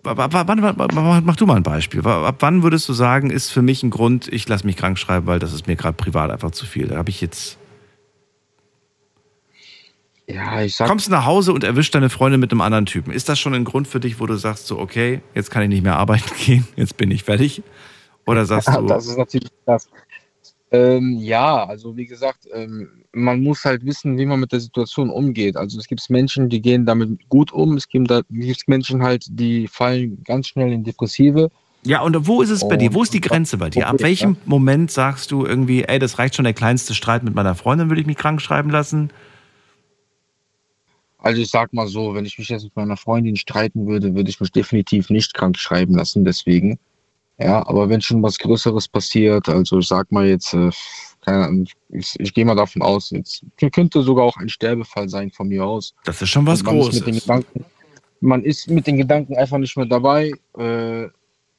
mach du mal ein Beispiel. Ab wann würdest du sagen, ist für mich ein Grund, ich lasse mich krank schreiben, weil das ist mir gerade privat einfach zu viel. Da habe ich jetzt. Ja, ich sag. Kommst nach Hause und erwischst deine Freundin mit einem anderen Typen. Ist das schon ein Grund für dich, wo du sagst, so, okay, jetzt kann ich nicht mehr arbeiten gehen, jetzt bin ich fertig? Oder sagst ja, du. Das ist natürlich das. Ähm, ja, also wie gesagt, ähm, man muss halt wissen, wie man mit der Situation umgeht. Also es gibt Menschen, die gehen damit gut um, es gibt, da, gibt Menschen halt, die fallen ganz schnell in Depressive. Ja, und wo ist es bei dir? Wo ist die Grenze bei dir? Ab welchem Moment sagst du irgendwie, ey, das reicht schon der kleinste Streit mit meiner Freundin, würde ich mich krank schreiben lassen? Also ich sag mal so, wenn ich mich jetzt mit meiner Freundin streiten würde, würde ich mich definitiv nicht krank schreiben lassen, deswegen. Ja, aber wenn schon was Größeres passiert, also ich sag mal jetzt, äh, keine Ahnung, ich, ich gehe mal davon aus, jetzt könnte sogar auch ein Sterbefall sein von mir aus. Das ist schon was man Großes. Ist mit den Gedanken, man ist mit den Gedanken einfach nicht mehr dabei. Äh,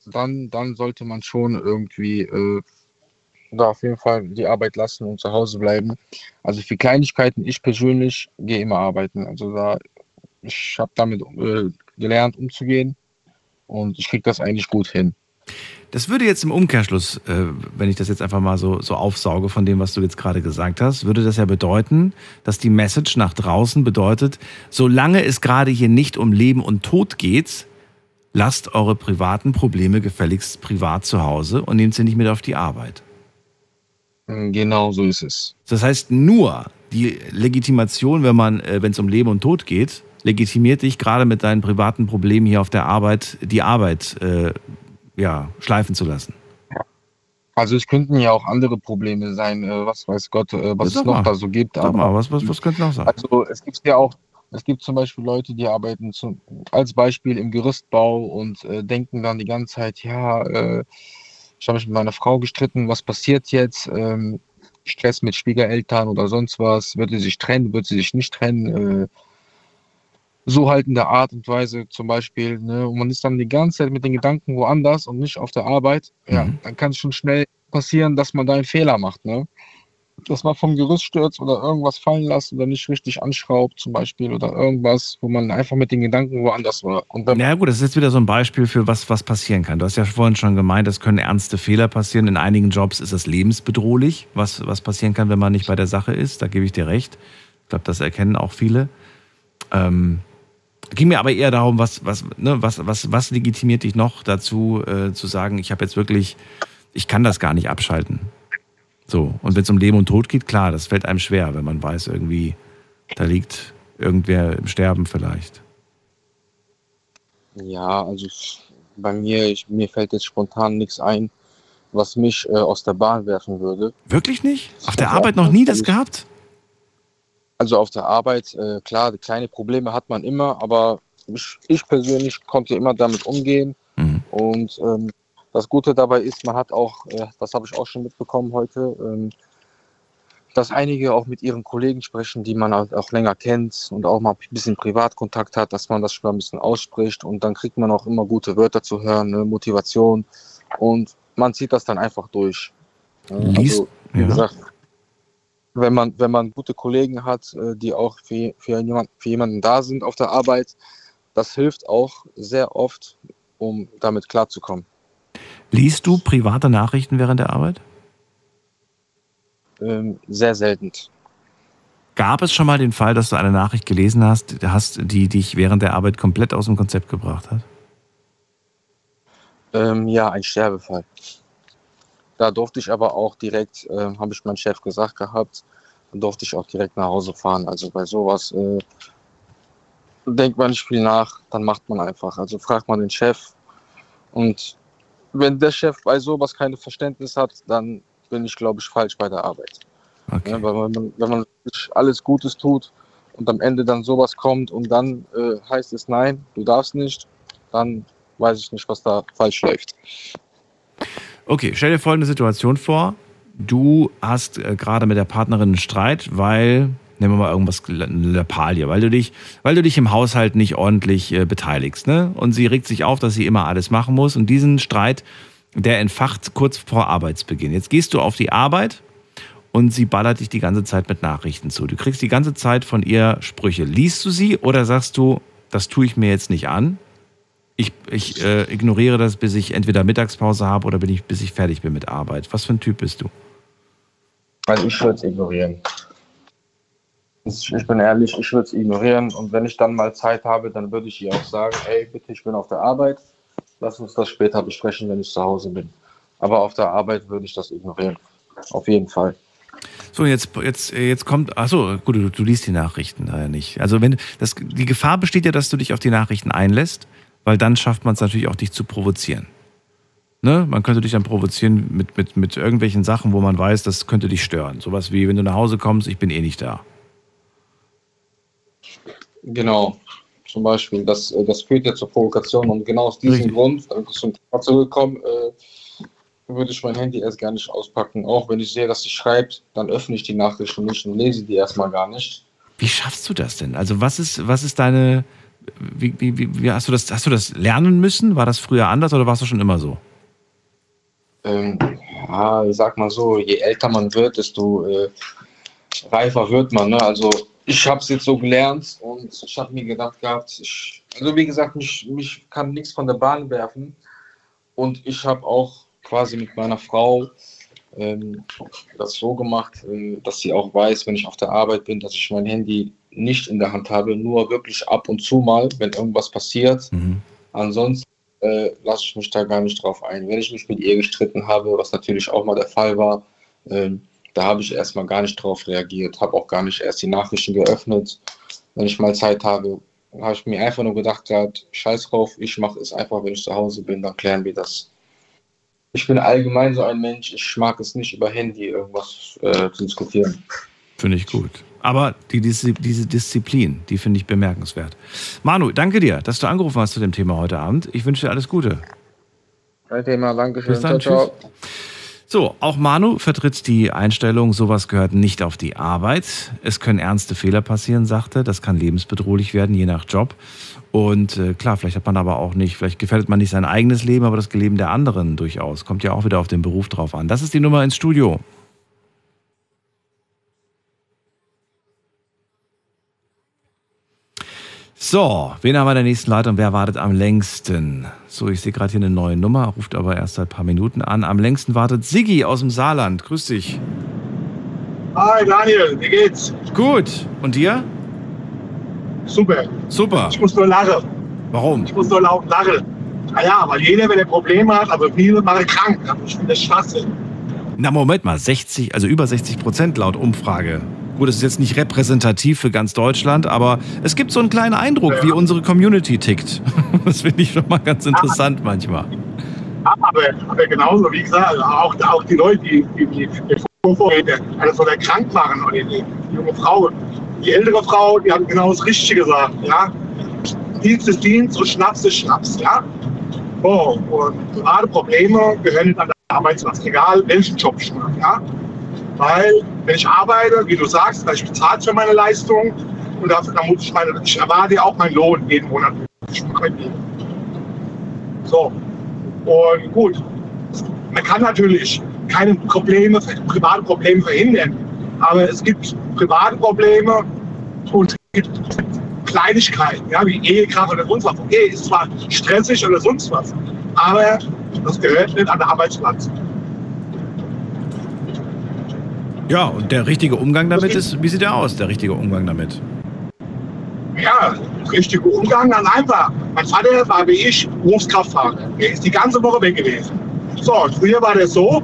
dann, dann sollte man schon irgendwie äh, da auf jeden Fall die Arbeit lassen und zu Hause bleiben. Also für Kleinigkeiten, ich persönlich gehe immer arbeiten. Also da, ich habe damit äh, gelernt umzugehen und ich kriege das eigentlich gut hin. Das würde jetzt im Umkehrschluss, äh, wenn ich das jetzt einfach mal so, so aufsauge von dem, was du jetzt gerade gesagt hast, würde das ja bedeuten, dass die Message nach draußen bedeutet, solange es gerade hier nicht um Leben und Tod geht, lasst eure privaten Probleme gefälligst privat zu Hause und nehmt sie nicht mit auf die Arbeit. Genau so ist es. Das heißt, nur die Legitimation, wenn man, äh, wenn es um Leben und Tod geht, legitimiert dich gerade mit deinen privaten Problemen hier auf der Arbeit, die Arbeit äh, ja, schleifen zu lassen. Also es könnten ja auch andere Probleme sein, äh, was weiß Gott, äh, was es noch da so gibt. Sag mal, was, was, was könnte noch sein? Also es gibt ja auch, es gibt zum Beispiel Leute, die arbeiten zum, als Beispiel im Gerüstbau und äh, denken dann die ganze Zeit, ja, äh, ich habe mich mit meiner Frau gestritten, was passiert jetzt? Ähm, Stress mit Schwiegereltern oder sonst was, wird sie sich trennen, wird sie sich nicht trennen? Äh, so halt in der Art und Weise zum Beispiel. Ne? Und man ist dann die ganze Zeit mit den Gedanken woanders und nicht auf der Arbeit. Ja, Mhm. dann kann es schon schnell passieren, dass man da einen Fehler macht. Ne? Dass man vom Gerüst stürzt oder irgendwas fallen lässt oder nicht richtig anschraubt zum Beispiel oder irgendwas, wo man einfach mit den Gedanken woanders war. Und wenn Ja gut, das ist jetzt wieder so ein Beispiel für was, was passieren kann. Du hast ja vorhin schon gemeint, es können ernste Fehler passieren. In einigen Jobs ist es lebensbedrohlich, was, was passieren kann, wenn man nicht bei der Sache ist. Da gebe ich dir recht. Ich glaube, das erkennen auch viele. Ähm, ging mir aber eher darum, was, was, ne, was, was, was legitimiert dich noch dazu, äh, zu sagen, ich habe jetzt wirklich, ich kann das gar nicht abschalten. So, und wenn es um Leben und Tod geht, klar, das fällt einem schwer, wenn man weiß, irgendwie, da liegt irgendwer im Sterben vielleicht. Ja, also bei mir, ich, mir fällt jetzt spontan nichts ein, was mich äh, aus der Bahn werfen würde. Wirklich nicht? Auf der Arbeit noch nie das gehabt? Also auf der Arbeit, äh, klar, kleine Probleme hat man immer, aber ich, ich persönlich konnte immer damit umgehen. Und ähm, das Gute dabei ist, man hat auch, äh, das habe ich auch schon mitbekommen heute, ähm, dass einige auch mit ihren Kollegen sprechen, die man auch auch länger kennt und auch mal ein bisschen Privatkontakt hat, dass man das schon mal ein bisschen ausspricht und dann kriegt man auch immer gute Wörter zu hören, ne, Motivation und man zieht das dann einfach durch. Liest- also, wie ja. gesagt, wenn man, wenn man gute Kollegen hat, äh, die auch für, für, jemand, für jemanden da sind auf der Arbeit, das hilft auch sehr oft, um damit klarzukommen. Liest du private Nachrichten während der Arbeit? Ähm, sehr selten. Gab es schon mal den Fall, dass du eine Nachricht gelesen hast, hast, die dich während der Arbeit komplett aus dem Konzept gebracht hat? Ähm, ja, ein Sterbefall. Da durfte ich aber auch direkt, äh, habe ich meinem Chef gesagt gehabt, durfte ich auch direkt nach Hause fahren. Also bei sowas äh, denkt man nicht viel nach, dann macht man einfach. Also fragt man den Chef. Und wenn der Chef bei sowas kein Verständnis hat, dann bin ich, glaube ich, falsch bei der Arbeit. Okay. Ja, weil man, wenn man alles Gutes tut und am Ende dann sowas kommt und dann äh, heißt es nein, du darfst nicht, dann weiß ich nicht, was da falsch läuft. Okay, stell dir folgende Situation vor. Du hast äh, gerade mit der Partnerin einen Streit, weil, nehmen wir mal irgendwas, Lappalie, weil du dich, weil du dich im Haushalt nicht ordentlich äh, beteiligst. Ne? Und sie regt sich auf, dass sie immer alles machen muss. Und diesen Streit, der entfacht kurz vor Arbeitsbeginn. Jetzt gehst du auf die Arbeit und sie ballert dich die ganze Zeit mit Nachrichten zu. Du kriegst die ganze Zeit von ihr Sprüche. Liest du sie oder sagst du, das tue ich mir jetzt nicht an? Ich, ich äh, ignoriere das, bis ich entweder Mittagspause habe oder bin ich, bis ich fertig bin mit Arbeit. Was für ein Typ bist du? Also ich würde es ignorieren. Ich bin ehrlich, ich würde es ignorieren und wenn ich dann mal Zeit habe, dann würde ich ihr auch sagen, hey, bitte, ich bin auf der Arbeit, lass uns das später besprechen, wenn ich zu Hause bin. Aber auf der Arbeit würde ich das ignorieren. Auf jeden Fall. So, jetzt, jetzt, jetzt kommt, achso, gut, du, du liest die Nachrichten daher nicht. Also wenn das, die Gefahr besteht ja, dass du dich auf die Nachrichten einlässt weil dann schafft man es natürlich auch, dich zu provozieren. Ne? Man könnte dich dann provozieren mit, mit, mit irgendwelchen Sachen, wo man weiß, das könnte dich stören. Sowas wie, wenn du nach Hause kommst, ich bin eh nicht da. Genau, zum Beispiel. Das, äh, das führt ja zur Provokation und genau aus diesem Richtig. Grund, damit ich zum Thema zurückkomme, äh, würde ich mein Handy erst gar nicht auspacken. Auch wenn ich sehe, dass sie schreibt, dann öffne ich die Nachrichten nicht und lese die erstmal gar nicht. Wie schaffst du das denn? Also was ist, was ist deine, wie, wie, wie, hast, du das, hast du das lernen müssen? War das früher anders oder warst du schon immer so? Ähm, ja, ich sag mal so, je älter man wird, desto äh, reifer wird man. Ne? Also ich habe es jetzt so gelernt und ich habe mir gedacht gehabt, ich, also wie gesagt, mich, mich kann nichts von der Bahn werfen. Und ich habe auch quasi mit meiner Frau ähm, das so gemacht, äh, dass sie auch weiß, wenn ich auf der Arbeit bin, dass ich mein Handy nicht in der Hand habe, nur wirklich ab und zu mal, wenn irgendwas passiert. Mhm. Ansonsten äh, lasse ich mich da gar nicht drauf ein. Wenn ich mich mit ihr gestritten habe, was natürlich auch mal der Fall war, äh, da habe ich erstmal gar nicht drauf reagiert, habe auch gar nicht erst die Nachrichten geöffnet. Wenn ich mal Zeit habe, habe ich mir einfach nur gedacht, grad, scheiß drauf, ich mache es einfach, wenn ich zu Hause bin, dann klären wir das. Ich bin allgemein so ein Mensch, ich mag es nicht über Handy irgendwas äh, zu diskutieren. Finde ich gut. Aber die, diese, diese Disziplin, die finde ich bemerkenswert. Manu, danke dir, dass du angerufen hast zu dem Thema heute Abend. Ich wünsche dir alles Gute. Kein Thema, danke schön. Bis dann, ciao, ciao. So, auch Manu vertritt die Einstellung, sowas gehört nicht auf die Arbeit. Es können ernste Fehler passieren, sagte. Das kann lebensbedrohlich werden, je nach Job. Und äh, klar, vielleicht hat man aber auch nicht, vielleicht gefährdet man nicht sein eigenes Leben, aber das Leben der anderen durchaus. Kommt ja auch wieder auf den Beruf drauf an. Das ist die Nummer ins Studio. So, wen haben wir in der nächsten Leitung? Wer wartet am längsten? So, ich sehe gerade hier eine neue Nummer, ruft aber erst seit ein paar Minuten an. Am längsten wartet Siggi aus dem Saarland. Grüß dich. Hi Daniel, wie geht's? Gut. Und dir? Super. Super. Ich muss nur lachen. Warum? Ich muss nur laut lachen. Naja, weil jeder, wenn er Probleme hat, aber viele machen krank. Ich finde das Schwachsinn. Na, Moment mal, 60, also über 60 Prozent laut Umfrage. Gut, das ist jetzt nicht repräsentativ für ganz Deutschland, aber es gibt so einen kleinen Eindruck, ja. wie unsere Community tickt. Das finde ich schon mal ganz interessant aber, manchmal. Aber, aber genauso, wie gesagt, auch, auch die Leute, die, die, die, Vorräte, also soll er krank machen, oder die, die junge Frau. Die ältere Frau, die hat genau das Richtige gesagt, ja. Dienst ist Dienst und Schnaps ist Schnaps, ja. Oh, und gerade Probleme gehören an der Arbeitsplatz, egal welchen Job mache, ja. Weil, wenn ich arbeite, wie du sagst, da ich bezahlt für meine Leistung und dafür, dann muss ich meine, ich erwarte auch meinen Lohn jeden Monat. So. Und gut. Man kann natürlich keine Probleme, private Probleme verhindern. Aber es gibt private Probleme und es gibt Kleinigkeiten, ja, wie Ehekraft oder sonst was. Okay, ist zwar stressig oder sonst was, aber das gehört nicht an den Arbeitsplatz. Ja, und der richtige Umgang damit ist, wie sieht der aus, der richtige Umgang damit? Ja, richtiger Umgang, ganz einfach. Mein Vater war wie ich Berufskraftfahrer. Er ist die ganze Woche weg gewesen. So, früher war das so,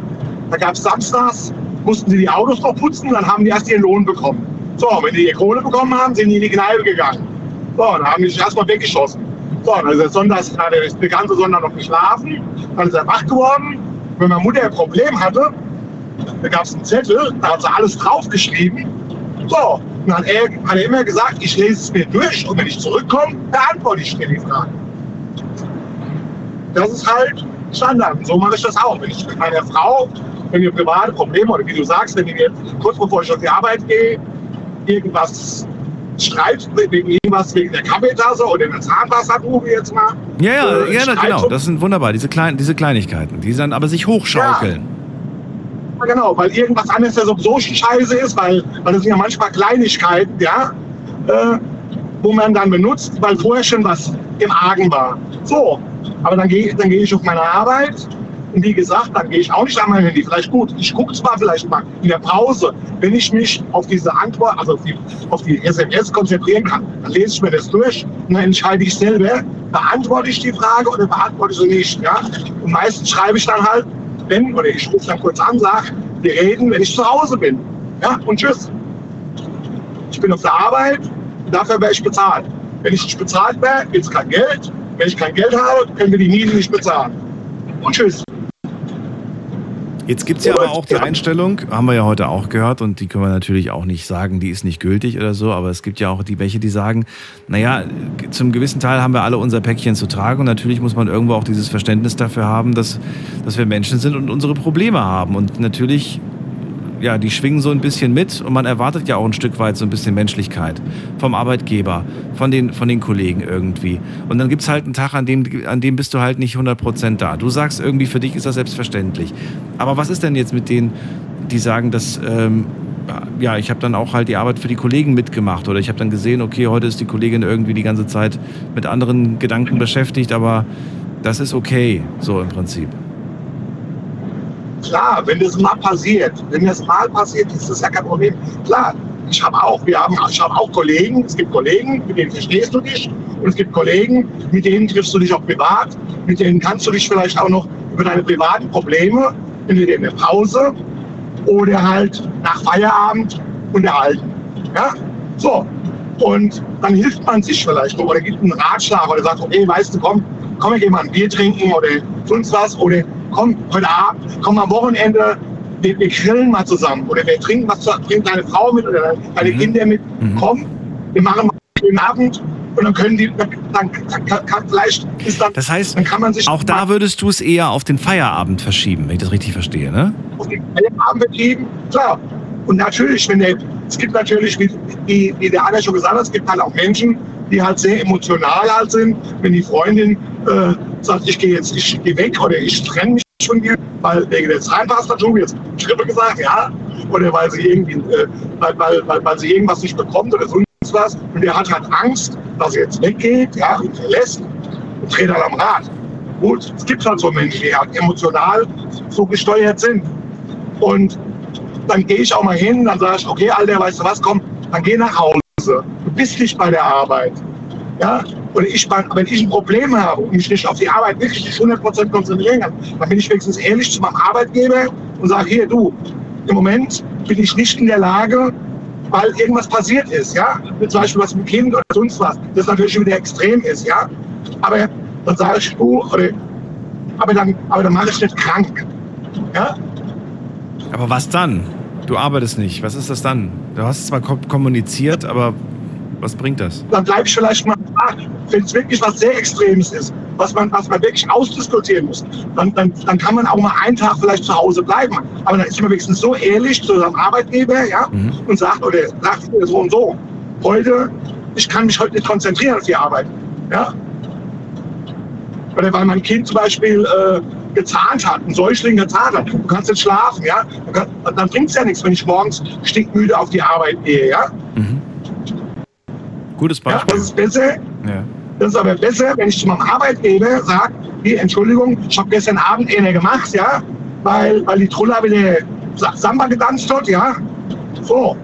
da gab es samstags, mussten sie die Autos noch putzen, dann haben die erst ihren Lohn bekommen. So, wenn die ihre Kohle bekommen haben, sind die in die Kneipe gegangen. So, dann haben die sich erstmal weggeschossen. So, dann ist er sonntags, hat er den ganzen Sonntag noch geschlafen, dann ist er wach geworden. Wenn meine Mutter ein Problem hatte, da gab es einen Zettel, da hat sie alles draufgeschrieben. So, dann hat er, hat er immer gesagt, ich lese es mir durch und wenn ich zurückkomme, beantworte ich dir die Frage. Das ist halt Standard. Und so mache ich das auch. Wenn ich mit meiner Frau, wenn wir private Probleme oder wie du sagst, wenn wir kurz bevor ich auf die Arbeit gehe, irgendwas streitet, wegen irgendwas wegen der Kaffeetasse oder der Zahnwasserprobe jetzt mal. Ja, ja, äh, ja, na, Streit- genau. Das sind wunderbar, diese, kleinen, diese Kleinigkeiten, die dann aber sich hochschaukeln. Ja, genau, weil irgendwas anderes ja schon scheiße ist, weil, weil das sind ja manchmal Kleinigkeiten, ja, äh, wo man dann benutzt, weil vorher schon was im Argen war. So, aber dann gehe dann geh ich auf meine Arbeit und wie gesagt, dann gehe ich auch nicht an mein Handy. Vielleicht gut, ich gucke zwar vielleicht mal in der Pause, wenn ich mich auf diese Antwort, also auf die, auf die SMS konzentrieren kann, dann lese ich mir das durch und dann entscheide ich selber, beantworte ich die Frage oder beantworte ich sie nicht. Ja? Und meistens schreibe ich dann halt, wenn, oder ich rufe dann kurz an, sage, wir reden, wenn ich zu Hause bin. Ja, und tschüss. Ich bin auf der Arbeit, dafür werde ich bezahlt. Wenn ich nicht bezahlt werde, gibt es kein Geld. Wenn ich kein Geld habe, können wir die Miete nicht bezahlen. Und tschüss. Jetzt gibt es ja aber auch die Einstellung, haben wir ja heute auch gehört, und die können wir natürlich auch nicht sagen, die ist nicht gültig oder so, aber es gibt ja auch die welche, die sagen, naja, zum gewissen Teil haben wir alle unser Päckchen zu tragen und natürlich muss man irgendwo auch dieses Verständnis dafür haben, dass, dass wir Menschen sind und unsere Probleme haben. Und natürlich, ja, die schwingen so ein bisschen mit und man erwartet ja auch ein Stück weit so ein bisschen Menschlichkeit vom Arbeitgeber, von den, von den Kollegen irgendwie. Und dann gibt es halt einen Tag, an dem, an dem bist du halt nicht 100% da. Du sagst irgendwie, für dich ist das selbstverständlich. Aber was ist denn jetzt mit denen, die sagen, dass, ähm, ja, ich habe dann auch halt die Arbeit für die Kollegen mitgemacht oder ich habe dann gesehen, okay, heute ist die Kollegin irgendwie die ganze Zeit mit anderen Gedanken beschäftigt, aber das ist okay, so im Prinzip. Klar, wenn das mal passiert, wenn das mal passiert, ist das ja kein Problem. Klar, ich habe auch, wir haben, ich habe auch Kollegen, es gibt Kollegen, mit denen verstehst du dich und es gibt Kollegen, mit denen triffst du dich auch privat, mit denen kannst du dich vielleicht auch noch über deine privaten Probleme, entweder in der Pause oder halt nach Feierabend unterhalten. Ja, so. Und dann hilft man sich vielleicht oder gibt einen Ratschlag oder sagt, okay, weißt du, komm, komm, wir gehen mal ein Bier trinken oder sonst was oder komm, heute Abend, komm am Wochenende, wir, wir grillen mal zusammen oder wir trinken was, bringt deine Frau mit oder deine Kinder mit, komm, wir machen mal einen schönen Abend und dann können die, dann, dann kann, kann, vielleicht ist dann, Das heißt, dann kann man sich auch da würdest du es eher auf den Feierabend verschieben, wenn ich das richtig verstehe, ne? auf den Feierabend betrieben, klar. Und natürlich, wenn der, es gibt natürlich, wie, wie, wie der Anna schon gesagt hat, es gibt halt auch Menschen, die halt sehr emotional halt sind, wenn die Freundin äh, sagt, ich gehe jetzt, ich gehe weg oder ich trenne mich von dir, weil wegen der Zahnpasta-Tube, jetzt Schrippe gesagt, ja, oder weil sie irgendwie, äh, weil, weil, weil, weil sie irgendwas nicht bekommt oder sonst was, und der hat halt Angst, dass er jetzt weggeht, ja, und verlässt und dreht halt am Rad. Gut, es gibt halt so Menschen, die halt emotional so gesteuert sind. Und dann gehe ich auch mal hin, dann sage ich, okay, Alter, weißt du was, komm, dann geh nach Hause. Du bist nicht bei der Arbeit. Ja? Und ich, wenn ich ein Problem habe und mich nicht auf die Arbeit wirklich nicht 100% konzentrieren kann, dann bin ich wenigstens ehrlich zu meinem Arbeitgeber und sage, hier, du, im Moment bin ich nicht in der Lage, weil irgendwas passiert ist, ja, zum Beispiel was mit Kind oder sonst was, das natürlich wieder extrem ist, ja, aber dann sage ich, du, oder, aber dann, aber dann mache ich nicht krank, ja, Aber was dann? Du arbeitest nicht. Was ist das dann? Du hast zwar kom- kommuniziert, aber was bringt das? dann bleibe ich vielleicht mal. Wenn es wirklich was sehr Extremes ist, was man, was man wirklich ausdiskutieren muss, dann, dann, dann kann man auch mal einen Tag vielleicht zu Hause bleiben. Aber dann ist man wenigstens so ehrlich zu seinem Arbeitgeber ja, und sagt, oder sagt so und so, heute, ich kann mich heute nicht konzentrieren auf die Arbeit. Ja? Oder weil mein Kind zum Beispiel äh, gezahnt hat, ein Säugling gezahnt hat, du kannst nicht schlafen, ja? Du kannst, dann bringt es ja nichts, wenn ich morgens stinkmüde auf die Arbeit gehe, ja? Gutes Ja, Beispiel. das ist besser, Ja. das ist aber besser, wenn ich zu meinem Arbeitgeber sage, hier, Entschuldigung, ich habe gestern Abend eine gemacht, ja, weil, weil die Trulla wieder Sa- Samba getanzt hat, ja, So.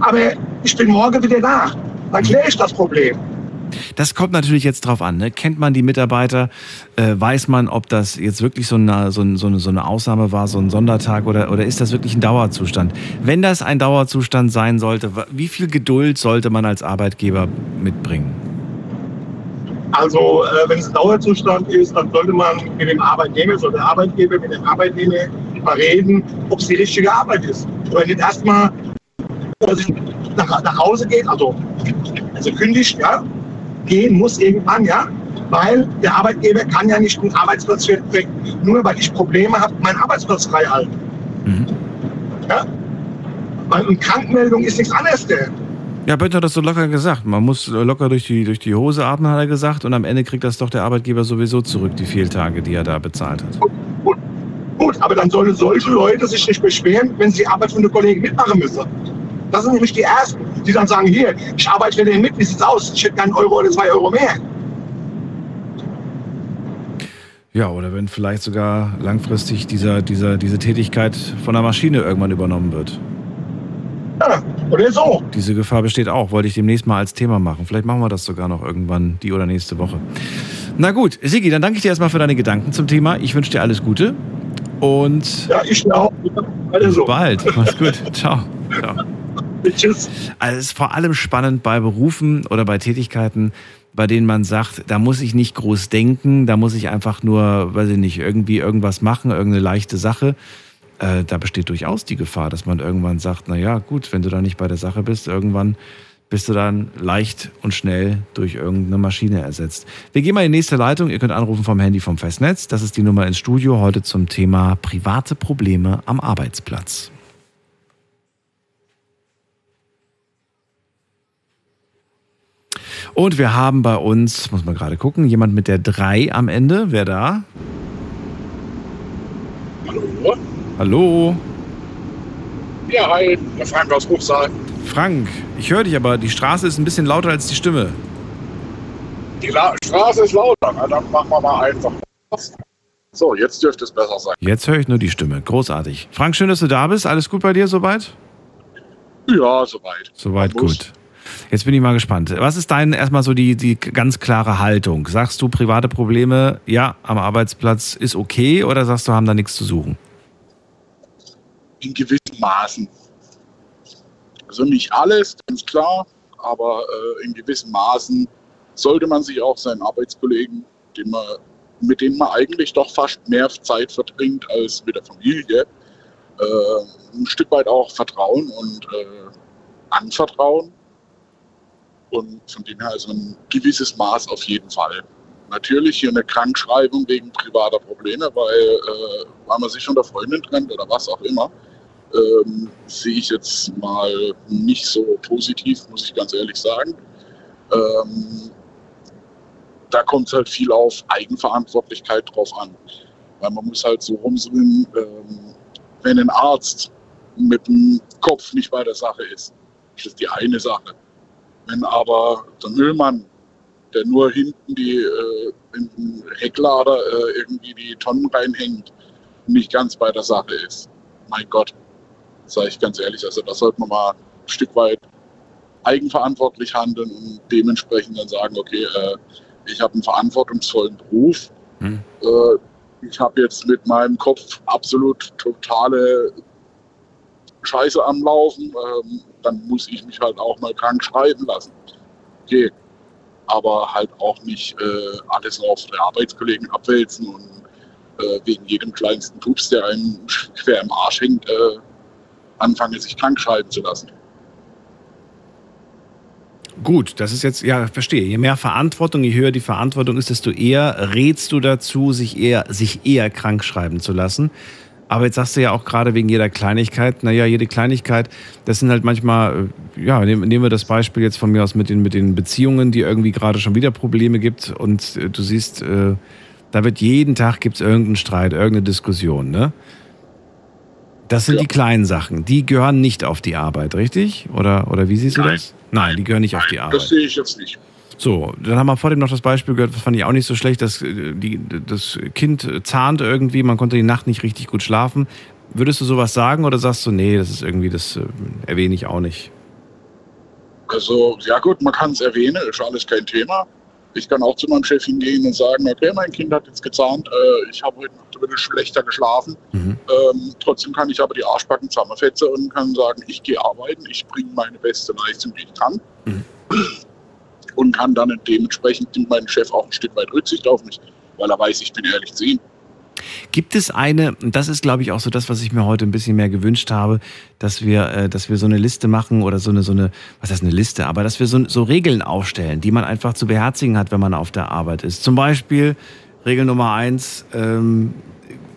Aber ich bin morgen wieder da. Dann kläre ich das Problem. Das kommt natürlich jetzt drauf an. Ne? Kennt man die Mitarbeiter? Äh, weiß man, ob das jetzt wirklich so eine, so, eine, so eine Ausnahme war, so ein Sondertag oder, oder ist das wirklich ein Dauerzustand? Wenn das ein Dauerzustand sein sollte, wie viel Geduld sollte man als Arbeitgeber mitbringen? Also, äh, wenn es ein Dauerzustand ist, dann sollte man mit dem Arbeitnehmer, soll der Arbeitgeber mit dem Arbeitnehmer mal reden, ob es die richtige Arbeit ist. Wenn nicht erstmal nach, nach Hause geht, also, also kündigt, ja, gehen muss irgendwann, ja, weil der Arbeitgeber kann ja nicht den Arbeitsplatz weg, nur weil ich Probleme habe, meinen Arbeitsplatz frei halten. Mhm. Ja? Weil eine Krankmeldung ist nichts anderes. Der. Ja, Böttcher hat das so locker gesagt. Man muss locker durch die, durch die Hose atmen, hat er gesagt. Und am Ende kriegt das doch der Arbeitgeber sowieso zurück, die Fehltage, die er da bezahlt hat. Gut, gut, gut aber dann sollen solche Leute sich nicht beschweren, wenn sie die Arbeit von den Kollegen mitmachen müssen. Das sind nämlich die Ersten, die dann sagen, hier, ich arbeite für den mit, wie sieht's aus? Ich hätte einen Euro oder zwei Euro mehr. Ja, oder wenn vielleicht sogar langfristig dieser, dieser, diese Tätigkeit von der Maschine irgendwann übernommen wird. Ja, oder so. Diese Gefahr besteht auch. Wollte ich demnächst mal als Thema machen. Vielleicht machen wir das sogar noch irgendwann die oder nächste Woche. Na gut, Sigi, dann danke ich dir erstmal für deine Gedanken zum Thema. Ich wünsche dir alles Gute. Und. Ja, ich auch. Bis bald. Mach's gut. Ciao. Ciao. Tschüss. Also es ist vor allem spannend bei Berufen oder bei Tätigkeiten, bei denen man sagt, da muss ich nicht groß denken, da muss ich einfach nur, weiß ich nicht, irgendwie irgendwas machen, irgendeine leichte Sache. Äh, da besteht durchaus die Gefahr, dass man irgendwann sagt, na ja, gut, wenn du da nicht bei der Sache bist, irgendwann bist du dann leicht und schnell durch irgendeine Maschine ersetzt. Wir gehen mal in die nächste Leitung. Ihr könnt anrufen vom Handy vom Festnetz. Das ist die Nummer ins Studio heute zum Thema private Probleme am Arbeitsplatz. Und wir haben bei uns, muss man gerade gucken, jemand mit der 3 am Ende. Wer da? Hallo? Hallo? Ja, hi, der Frank aus Hochsaal. Frank, ich höre dich, aber die Straße ist ein bisschen lauter als die Stimme. Die La Straße ist lauter, na, dann machen wir mal einfach was. So, jetzt dürfte es besser sein. Jetzt höre ich nur die Stimme. Großartig. Frank, schön, dass du da bist. Alles gut bei dir soweit? Ja, soweit. Soweit gut. Jetzt bin ich mal gespannt. Was ist dein erstmal so die, die ganz klare Haltung? Sagst du private Probleme, ja, am Arbeitsplatz ist okay oder sagst du, haben da nichts zu suchen? In gewissen Maßen. Also nicht alles, ganz klar, aber äh, in gewissen Maßen sollte man sich auch seinen Arbeitskollegen, den man, mit denen man eigentlich doch fast mehr Zeit verbringt als mit der Familie, äh, ein Stück weit auch vertrauen und äh, anvertrauen und von dem her also ein gewisses Maß auf jeden Fall. Natürlich hier eine Krankschreibung wegen privater Probleme, weil, äh, weil man sich von der Freundin trennt oder was auch immer, ähm, sehe ich jetzt mal nicht so positiv, muss ich ganz ehrlich sagen. Ähm, da kommt es halt viel auf Eigenverantwortlichkeit drauf an. Weil man muss halt so rumsehen, ähm, wenn ein Arzt mit dem Kopf nicht bei der Sache ist. Das ist die eine Sache. Wenn aber der Müllmann, der nur hinten die, äh, in den Hecklader äh, irgendwie die Tonnen reinhängt, nicht ganz bei der Sache ist, mein Gott, sage ich ganz ehrlich, also da sollte man mal ein Stück weit eigenverantwortlich handeln und dementsprechend dann sagen, okay, äh, ich habe einen verantwortungsvollen Beruf. Hm. Äh, ich habe jetzt mit meinem Kopf absolut totale Scheiße am Laufen. Ähm, dann muss ich mich halt auch mal krank schreiben lassen. Okay. Aber halt auch nicht äh, alles auf der Arbeitskollegen abwälzen und äh, wegen jedem kleinsten Pups, der einem quer im Arsch hängt, äh, anfangen, sich krank schreiben zu lassen. Gut, das ist jetzt, ja, verstehe. Je mehr Verantwortung, je höher die Verantwortung ist, desto eher rätst du dazu, sich eher, sich eher krank schreiben zu lassen. Aber jetzt sagst du ja auch gerade wegen jeder Kleinigkeit, naja, jede Kleinigkeit, das sind halt manchmal, äh, ja, nehmen wir das Beispiel jetzt von mir aus mit den, mit den Beziehungen, die irgendwie gerade schon wieder Probleme gibt und äh, du siehst, äh, da wird jeden Tag gibt es irgendeinen Streit, irgendeine Diskussion, ne? Das sind ja. die kleinen Sachen, die gehören nicht auf die Arbeit, richtig? Oder, oder wie siehst du Nein. das? Nein, die gehören nicht Nein, auf die Arbeit. Das sehe ich jetzt nicht. So, dann haben wir vor dem noch das Beispiel gehört, das fand ich auch nicht so schlecht, dass äh, die, das Kind zahnt irgendwie, man konnte die Nacht nicht richtig gut schlafen. würdest du sowas sagen oder sagst du, nee, das ist irgendwie, das äh, erwähne ich auch nicht? Also, ja gut, man kann es erwähnen, ist alles kein Thema. Ich kann auch zu meinem Chef hingehen und sagen, okay, mein Kind hat jetzt gezahnt, äh, ich habe heute Nacht ein bisschen schlechter geschlafen. Mhm. Ähm, trotzdem kann ich aber die Arschbacken zusammenfetzen und kann sagen, ich gehe arbeiten, ich bringe meine beste Leistung, die ich kann. Und kann dann dementsprechend nimmt mein Chef auch ein Stück weit Rücksicht auf mich, weil er weiß, ich bin ehrlich zu ihm. Gibt es eine, und das ist glaube ich auch so das, was ich mir heute ein bisschen mehr gewünscht habe, dass wir, äh, dass wir so eine Liste machen oder so eine, so eine, was heißt eine Liste, aber dass wir so, so Regeln aufstellen, die man einfach zu beherzigen hat, wenn man auf der Arbeit ist. Zum Beispiel Regel Nummer eins, ähm,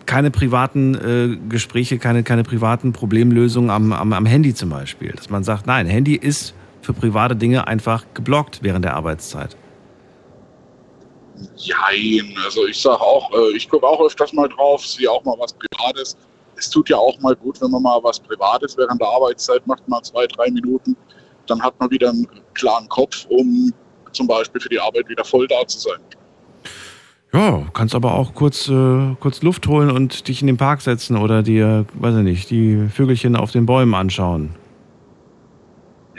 keine privaten äh, Gespräche, keine, keine privaten Problemlösungen am, am, am Handy zum Beispiel. Dass man sagt, nein, Handy ist für private Dinge einfach geblockt während der Arbeitszeit. Jein, also ich sage auch, äh, ich gucke auch öfters mal drauf, sehe auch mal was Privates. Es tut ja auch mal gut, wenn man mal was Privates während der Arbeitszeit macht, mal zwei, drei Minuten. Dann hat man wieder einen klaren Kopf, um zum Beispiel für die Arbeit wieder voll da zu sein. Ja, kannst aber auch kurz, äh, kurz Luft holen und dich in den Park setzen oder dir, weiß ich nicht, die Vögelchen auf den Bäumen anschauen.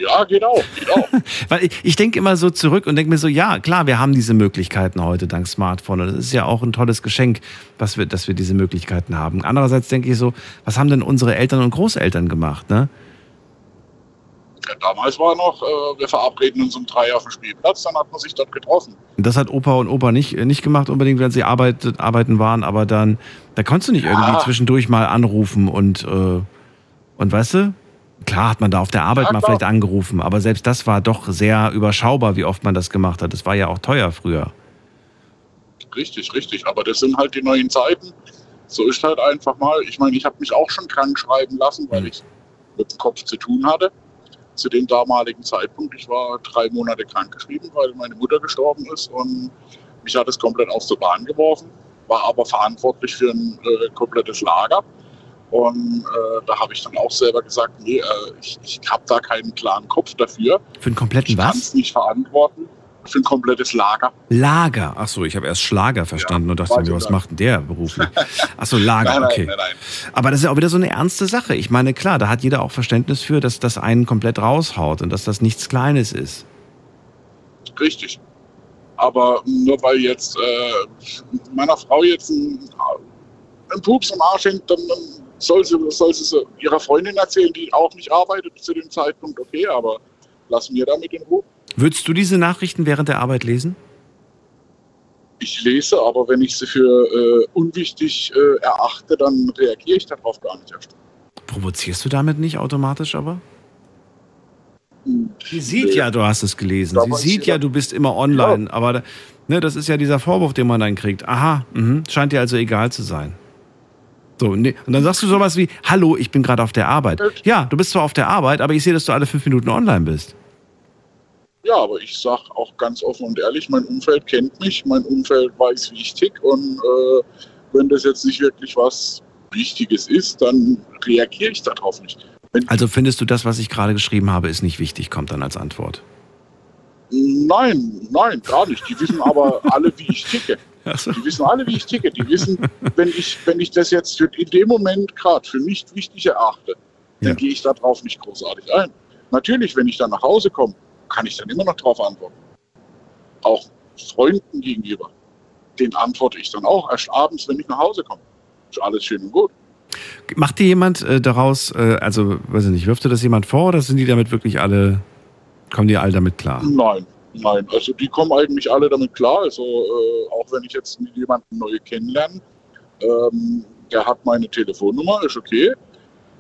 Ja, geht auch, geht auch. Weil ich, ich denke immer so zurück und denke mir so, ja, klar, wir haben diese Möglichkeiten heute dank Smartphone. Und das ist ja auch ein tolles Geschenk, dass wir, dass wir diese Möglichkeiten haben. Andererseits denke ich so, was haben denn unsere Eltern und Großeltern gemacht, ne? Ja, damals war noch, äh, wir verabreden uns um drei auf dem Spielplatz, dann hat man sich dort getroffen. Das hat Opa und Opa nicht, äh, nicht gemacht, unbedingt, wenn sie arbeit, arbeiten waren, aber dann, da konntest du nicht irgendwie Ja. zwischendurch mal anrufen und, äh, und weißt du, klar hat man da auf der Arbeit Ja, mal vielleicht angerufen, aber selbst das war doch sehr überschaubar, wie oft man das gemacht hat. Das war ja auch teuer früher. Richtig, richtig. Aber das sind halt die neuen Zeiten. So ist halt einfach mal. Ich meine, ich habe mich auch schon krank schreiben lassen, weil ich mit dem Kopf zu tun hatte. Zu dem damaligen Zeitpunkt. Ich war drei Monate krankgeschrieben, weil meine Mutter gestorben ist und mich hat es komplett aus der Bahn geworfen. War aber verantwortlich für ein äh, komplettes Lager. Und äh, da habe ich dann auch selber gesagt, nee, äh, ich, ich habe da keinen klaren Kopf dafür. Für einen kompletten Ich kann was? es nicht verantworten. Für ein komplettes Lager. Lager. Ach so, ich habe erst Schlager verstanden und dachte mir, was dann. macht denn der beruflich? Ach so, Lager, Nein, nein, okay. nein, nein. Aber das ist ja auch wieder so eine ernste Sache. Ich meine, klar, da hat jeder auch Verständnis für, dass das einen komplett raushaut und dass das nichts Kleines ist. Richtig. Aber nur weil jetzt äh, meiner Frau jetzt ein, ein Pups im Arsch hängt, dann, dann soll sie, soll sie es ihrer Freundin erzählen, die auch nicht arbeitet zu dem Zeitpunkt, okay, aber lass mir damit in Ruhe. Würdest du diese Nachrichten während der Arbeit lesen? Ich lese, aber wenn ich sie für äh, unwichtig äh, erachte, dann reagiere ich darauf gar nicht erst. Provozierst du damit nicht automatisch aber? Sie sieht ja, du hast es gelesen. Sie sieht ja, du bist immer online. Aber ne, das ist ja dieser Vorwurf, den man dann kriegt. Aha, mhm, scheint dir also egal zu sein. So, nee. Und dann sagst du sowas wie, hallo, ich bin gerade auf der Arbeit. Ja, du bist zwar auf der Arbeit, aber ich sehe, dass du alle fünf Minuten online bist. Ja, aber ich sage auch ganz offen und ehrlich, mein Umfeld kennt mich, mein Umfeld weiß, wie ich tick und äh, wenn das jetzt nicht wirklich was Wichtiges ist, dann reagiere ich darauf nicht. Wenn, Also findest du das, was ich gerade geschrieben habe, ist nicht wichtig, kommt dann als Antwort. Nein, nein, gar nicht. Die wissen aber alle, wie ich ticke. Die wissen alle, wie ich ticke. Die wissen, wenn ich, wenn ich das jetzt in dem Moment gerade für nicht wichtig erachte, dann gehe ich darauf nicht großartig ein. Natürlich, wenn ich dann nach Hause komme, kann ich dann immer noch darauf antworten. Auch Freunden gegenüber. Den antworte ich dann auch erst abends, wenn ich nach Hause komme. Ist alles schön und gut. Macht dir jemand äh, daraus, äh, also weiß ich nicht, wirft dir das jemand vor oder sind die damit wirklich alle, kommen die alle damit klar? Nein, nein. Also die kommen eigentlich alle damit klar. Also äh, auch wenn ich jetzt jemanden neu kennenlerne, ähm, der hat meine Telefonnummer, ist okay.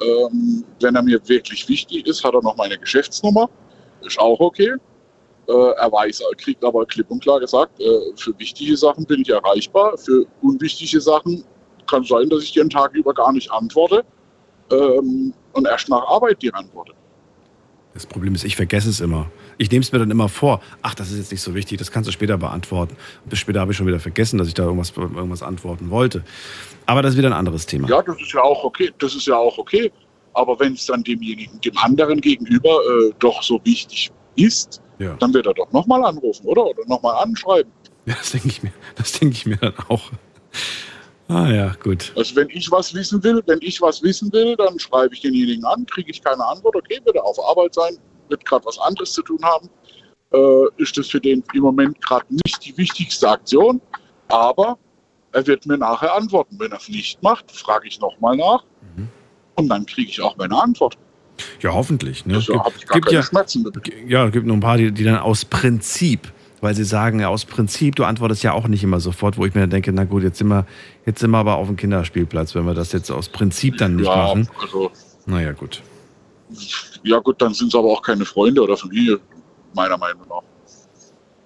Ähm, wenn er mir wirklich wichtig ist, hat er noch meine Geschäftsnummer, ist auch okay. Äh, er weiß, er kriegt aber klipp und klar gesagt, äh, für wichtige Sachen bin ich erreichbar, für unwichtige Sachen kann sein, dass ich dir einen Tag über gar nicht antworte ähm, und erst nach Arbeit dir antworte. Das Problem ist, ich vergesse es immer. Ich nehme es mir dann immer vor. Ach, das ist jetzt nicht so wichtig, das kannst du später beantworten. Bis später habe ich schon wieder vergessen, dass ich da irgendwas, irgendwas antworten wollte. Aber das ist wieder ein anderes Thema. Ja, das ist ja auch okay. Das ist ja auch okay. Aber wenn es dann demjenigen, dem anderen gegenüber äh, doch so wichtig ist, Ja. dann wird er doch nochmal anrufen, oder? Oder nochmal anschreiben. Ja, das denke ich mir. Das denke ich mir dann auch. Ah ja, gut. Also wenn ich was wissen will, wenn ich was wissen will, dann schreibe ich denjenigen an, kriege ich keine Antwort, okay, wird er auf Arbeit sein, wird gerade was anderes zu tun haben, äh, ist das für den im Moment gerade nicht die wichtigste Aktion, aber er wird mir nachher antworten. Wenn er es nicht macht, frage ich nochmal nach Mhm. und dann kriege ich auch meine Antwort. Ja, hoffentlich. Ne? Also gar keine ja, Schmerzen mit. ja, es gibt nur ein paar, die, die dann aus Prinzip, weil sie sagen, ja, aus Prinzip, du antwortest ja auch nicht immer sofort, wo ich mir dann denke, na gut, jetzt sind wir, jetzt sind wir aber auf dem Kinderspielplatz, wenn wir das jetzt aus Prinzip dann nicht Ja, machen. also Naja, gut. Ja gut, dann sind es aber auch keine Freunde oder Familie, meiner Meinung nach.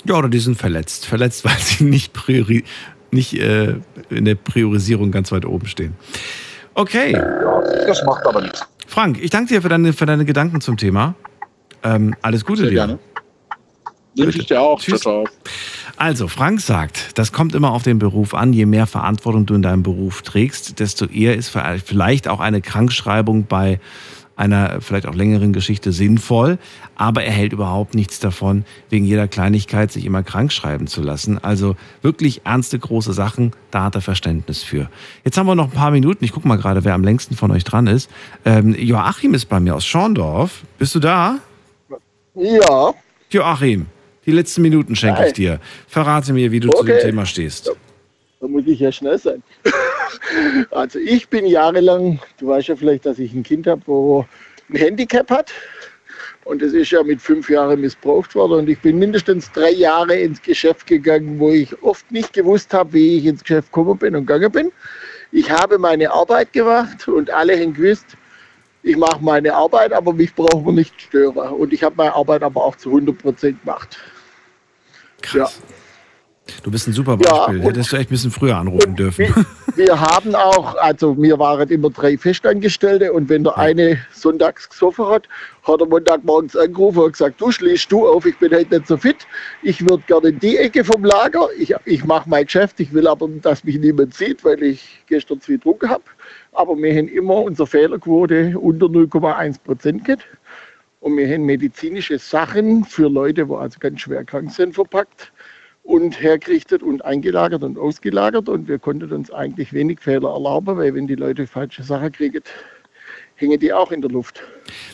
Ja, oder die sind verletzt. Verletzt, weil sie nicht, priori nicht äh, in der Priorisierung ganz weit oben stehen. Okay. Das macht aber nichts. Frank, ich danke dir für deine, für deine Gedanken zum Thema. Ähm, alles Gute Sehr dir. gerne. Wünsche ich dir auch. Tschüss. Ciao, ciao. Also, Frank sagt, das kommt immer auf den Beruf an. Je mehr Verantwortung du in deinem Beruf trägst, desto eher ist vielleicht auch eine Krankschreibung bei einer vielleicht auch längeren Geschichte sinnvoll. Aber er hält überhaupt nichts davon, wegen jeder Kleinigkeit sich immer krank schreiben zu lassen. Also wirklich ernste, große Sachen, da hat er Verständnis für. Jetzt haben wir noch ein paar Minuten. Ich gucke mal gerade, wer am längsten von euch dran ist. Ähm, Joachim ist bei mir aus Schorndorf. Bist du da? Ja. Joachim, die letzten Minuten schenke ich Hi. dir. Verrate mir, wie du zu dem Okay. Thema stehst. Da muss ich ja schnell sein. Also ich bin jahrelang, du weißt ja vielleicht, dass ich ein Kind habe, wo ein Handicap hat. Und das ist ja mit fünf Jahren missbraucht worden. Und ich bin mindestens drei Jahre ins Geschäft gegangen, wo ich oft nicht gewusst habe, wie ich ins Geschäft gekommen bin und gegangen bin. Ich habe meine Arbeit gemacht und alle haben gewusst, ich mache meine Arbeit, aber mich braucht man nicht stören. Und ich habe meine Arbeit aber auch zu 100 Prozent gemacht. Krass. Du bist ein super Ja, Beispiel. und- Hättest du echt ein bisschen früher anrufen dürfen. Wir haben auch, also wir waren immer drei Festangestellte und wenn der eine sonntags gesoffen hat, hat er Montagmorgens angerufen und gesagt, du schließt du auf, ich bin heute nicht so fit, ich würde gerne in die Ecke vom Lager, ich, ich mache mein Geschäft, ich will aber, dass mich niemand sieht, weil ich gestern zu viel getrunken habe. Aber wir haben immer unsere Fehlerquote unter 0,1 Prozent gehabt. Und wir haben medizinische Sachen für Leute, die also ganz schwer krank sind, verpackt und hergerichtet und eingelagert und ausgelagert. Und wir konnten uns eigentlich wenig Fehler erlauben, weil wenn die Leute falsche Sachen kriegen, hängen die auch in der Luft.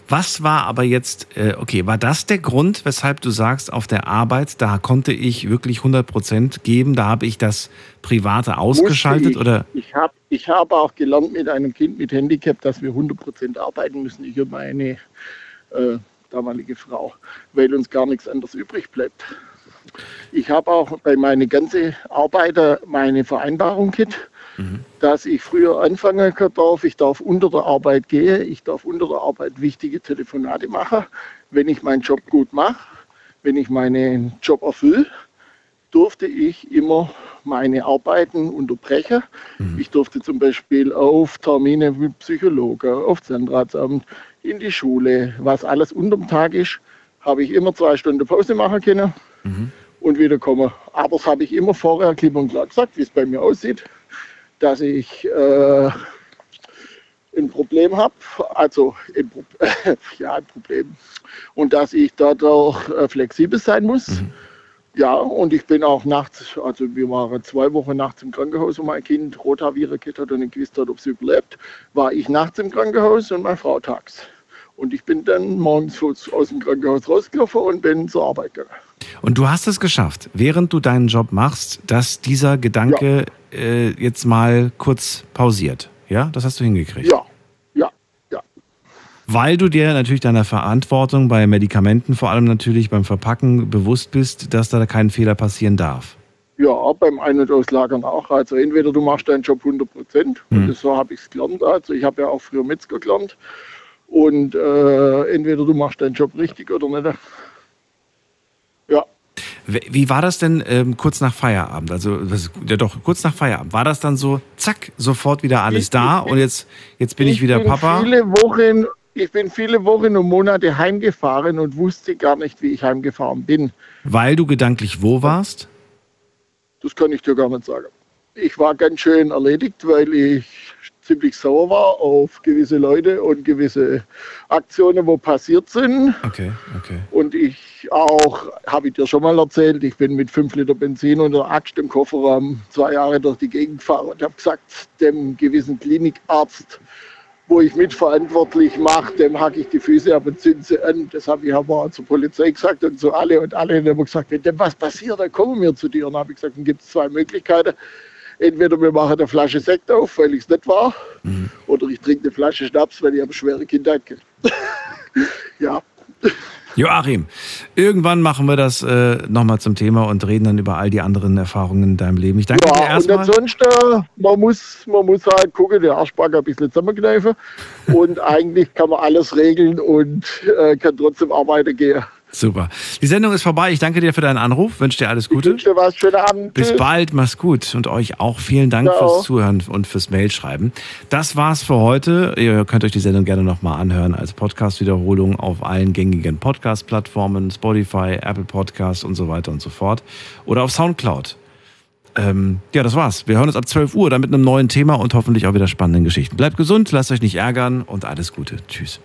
Was war aber jetzt, äh, okay, war das der Grund, weshalb du sagst, auf der Arbeit, da konnte ich wirklich 100 Prozent geben, da habe ich das Private ausgeschaltet ich, oder? Ich habe ich hab auch gelernt mit einem Kind mit Handicap, dass wir 100% arbeiten müssen, ich und meine äh, damalige Frau, weil uns gar nichts anderes übrig bleibt. Ich habe auch bei meinen ganzen Arbeiter meine Vereinbarung gehabt, dass ich früher anfangen darf, ich darf unter der Arbeit gehen, ich darf unter der Arbeit wichtige Telefonate machen, wenn ich meinen Job gut mache, wenn ich meinen Job erfülle, durfte ich immer meine Arbeiten unterbrechen. Ich durfte zum Beispiel auf Termine mit Psychologen, auf Zentralsamt, in die Schule, was alles unterm Tag ist, habe ich immer zwei Stunden Pause machen können und wieder kommen. Aber das habe ich immer vorher klipp und klar gesagt, wie es bei mir aussieht, dass ich äh, ein Problem habe, also ein, Pro ja, ein Problem, und dass ich dadurch äh, flexibel sein muss. Ja, und ich bin auch nachts, also wir waren zwei Wochen nachts im Krankenhaus, wo mein Kind Rotaviren gehabt hat und nicht gewusst hat, ob sie überlebt, war ich nachts im Krankenhaus und meine Frau tags. Und ich bin dann morgens aus aus dem Krankenhaus rausgelaufen und bin zur Arbeit gegangen. Und du hast es geschafft, während du deinen Job machst, dass dieser Gedanke äh, jetzt mal kurz pausiert. Ja, das hast du hingekriegt. Ja, ja, ja. Weil du dir natürlich deiner Verantwortung bei Medikamenten, vor allem natürlich beim Verpacken, bewusst bist, dass da kein Fehler passieren darf. Ja, beim Ein- und Auslagern auch. Also entweder du machst deinen Job 100 Prozent, Mhm. und so habe ich es gelernt. Also ich habe ja auch früher Metzger gelernt. Und äh, entweder du machst deinen Job richtig oder nicht. Ja, Wie war das denn ähm, kurz nach Feierabend? Also, das, ja doch, kurz nach Feierabend. War das dann so, zack, sofort wieder alles da und jetzt, jetzt bin ich, wieder bin Papa? Viele Wochen, ich bin viele Wochen und Monate heimgefahren und wusste gar nicht, wie ich heimgefahren bin. Weil du gedanklich wo warst? Das kann ich dir gar nicht sagen. Ich war ganz schön erledigt, weil ich ziemlich sauer war auf gewisse Leute und gewisse Aktionen, wo passiert sind. Okay, okay. Und ich auch, habe ich dir schon mal erzählt, ich bin mit 5 Liter Benzin und einer Axt im Kofferraum zwei Jahre durch die Gegend gefahren und habe gesagt, dem gewissen Klinikarzt, wo ich mitverantwortlich mache, dem hacke ich die Füße ab und zünde sie an. Das habe ich aber zur Polizei gesagt und zu alle und alle haben gesagt, wenn dem was passiert, dann kommen wir zu dir. Und habe ich gesagt, dann gibt es zwei Möglichkeiten. Entweder wir machen eine Flasche Sekt auf, weil ich es nicht war, Mhm. oder ich trinke eine Flasche Schnaps, weil ich eine schwere Kindheit gehabt Ja. Joachim, irgendwann machen wir das äh, nochmal zum Thema und reden dann über all die anderen Erfahrungen in deinem Leben. Ich danke dir Ja, und erstmal. ansonsten, man muss, man muss halt gucken, der Arschbacker ein bisschen zusammenkneifen. und eigentlich kann man alles regeln und äh, kann trotzdem arbeiten gehen. Super. Die Sendung ist vorbei. Ich danke dir für deinen Anruf. Wünsche dir alles Gute. Ich wünsche dir was. Schönen Abend. Bis bald, mach's gut. Und euch auch vielen Dank Ciao. fürs Zuhören und fürs Mailschreiben. Das war's für heute. Ihr könnt euch die Sendung gerne nochmal anhören als Podcast-Wiederholung auf allen gängigen Podcast-Plattformen, Spotify, Apple Podcast und so weiter und so fort. Oder auf Soundcloud. Ähm, ja, das war's. Wir hören uns ab 12 Uhr dann mit einem neuen Thema und hoffentlich auch wieder spannenden Geschichten. Bleibt gesund, lasst euch nicht ärgern und alles Gute. Tschüss.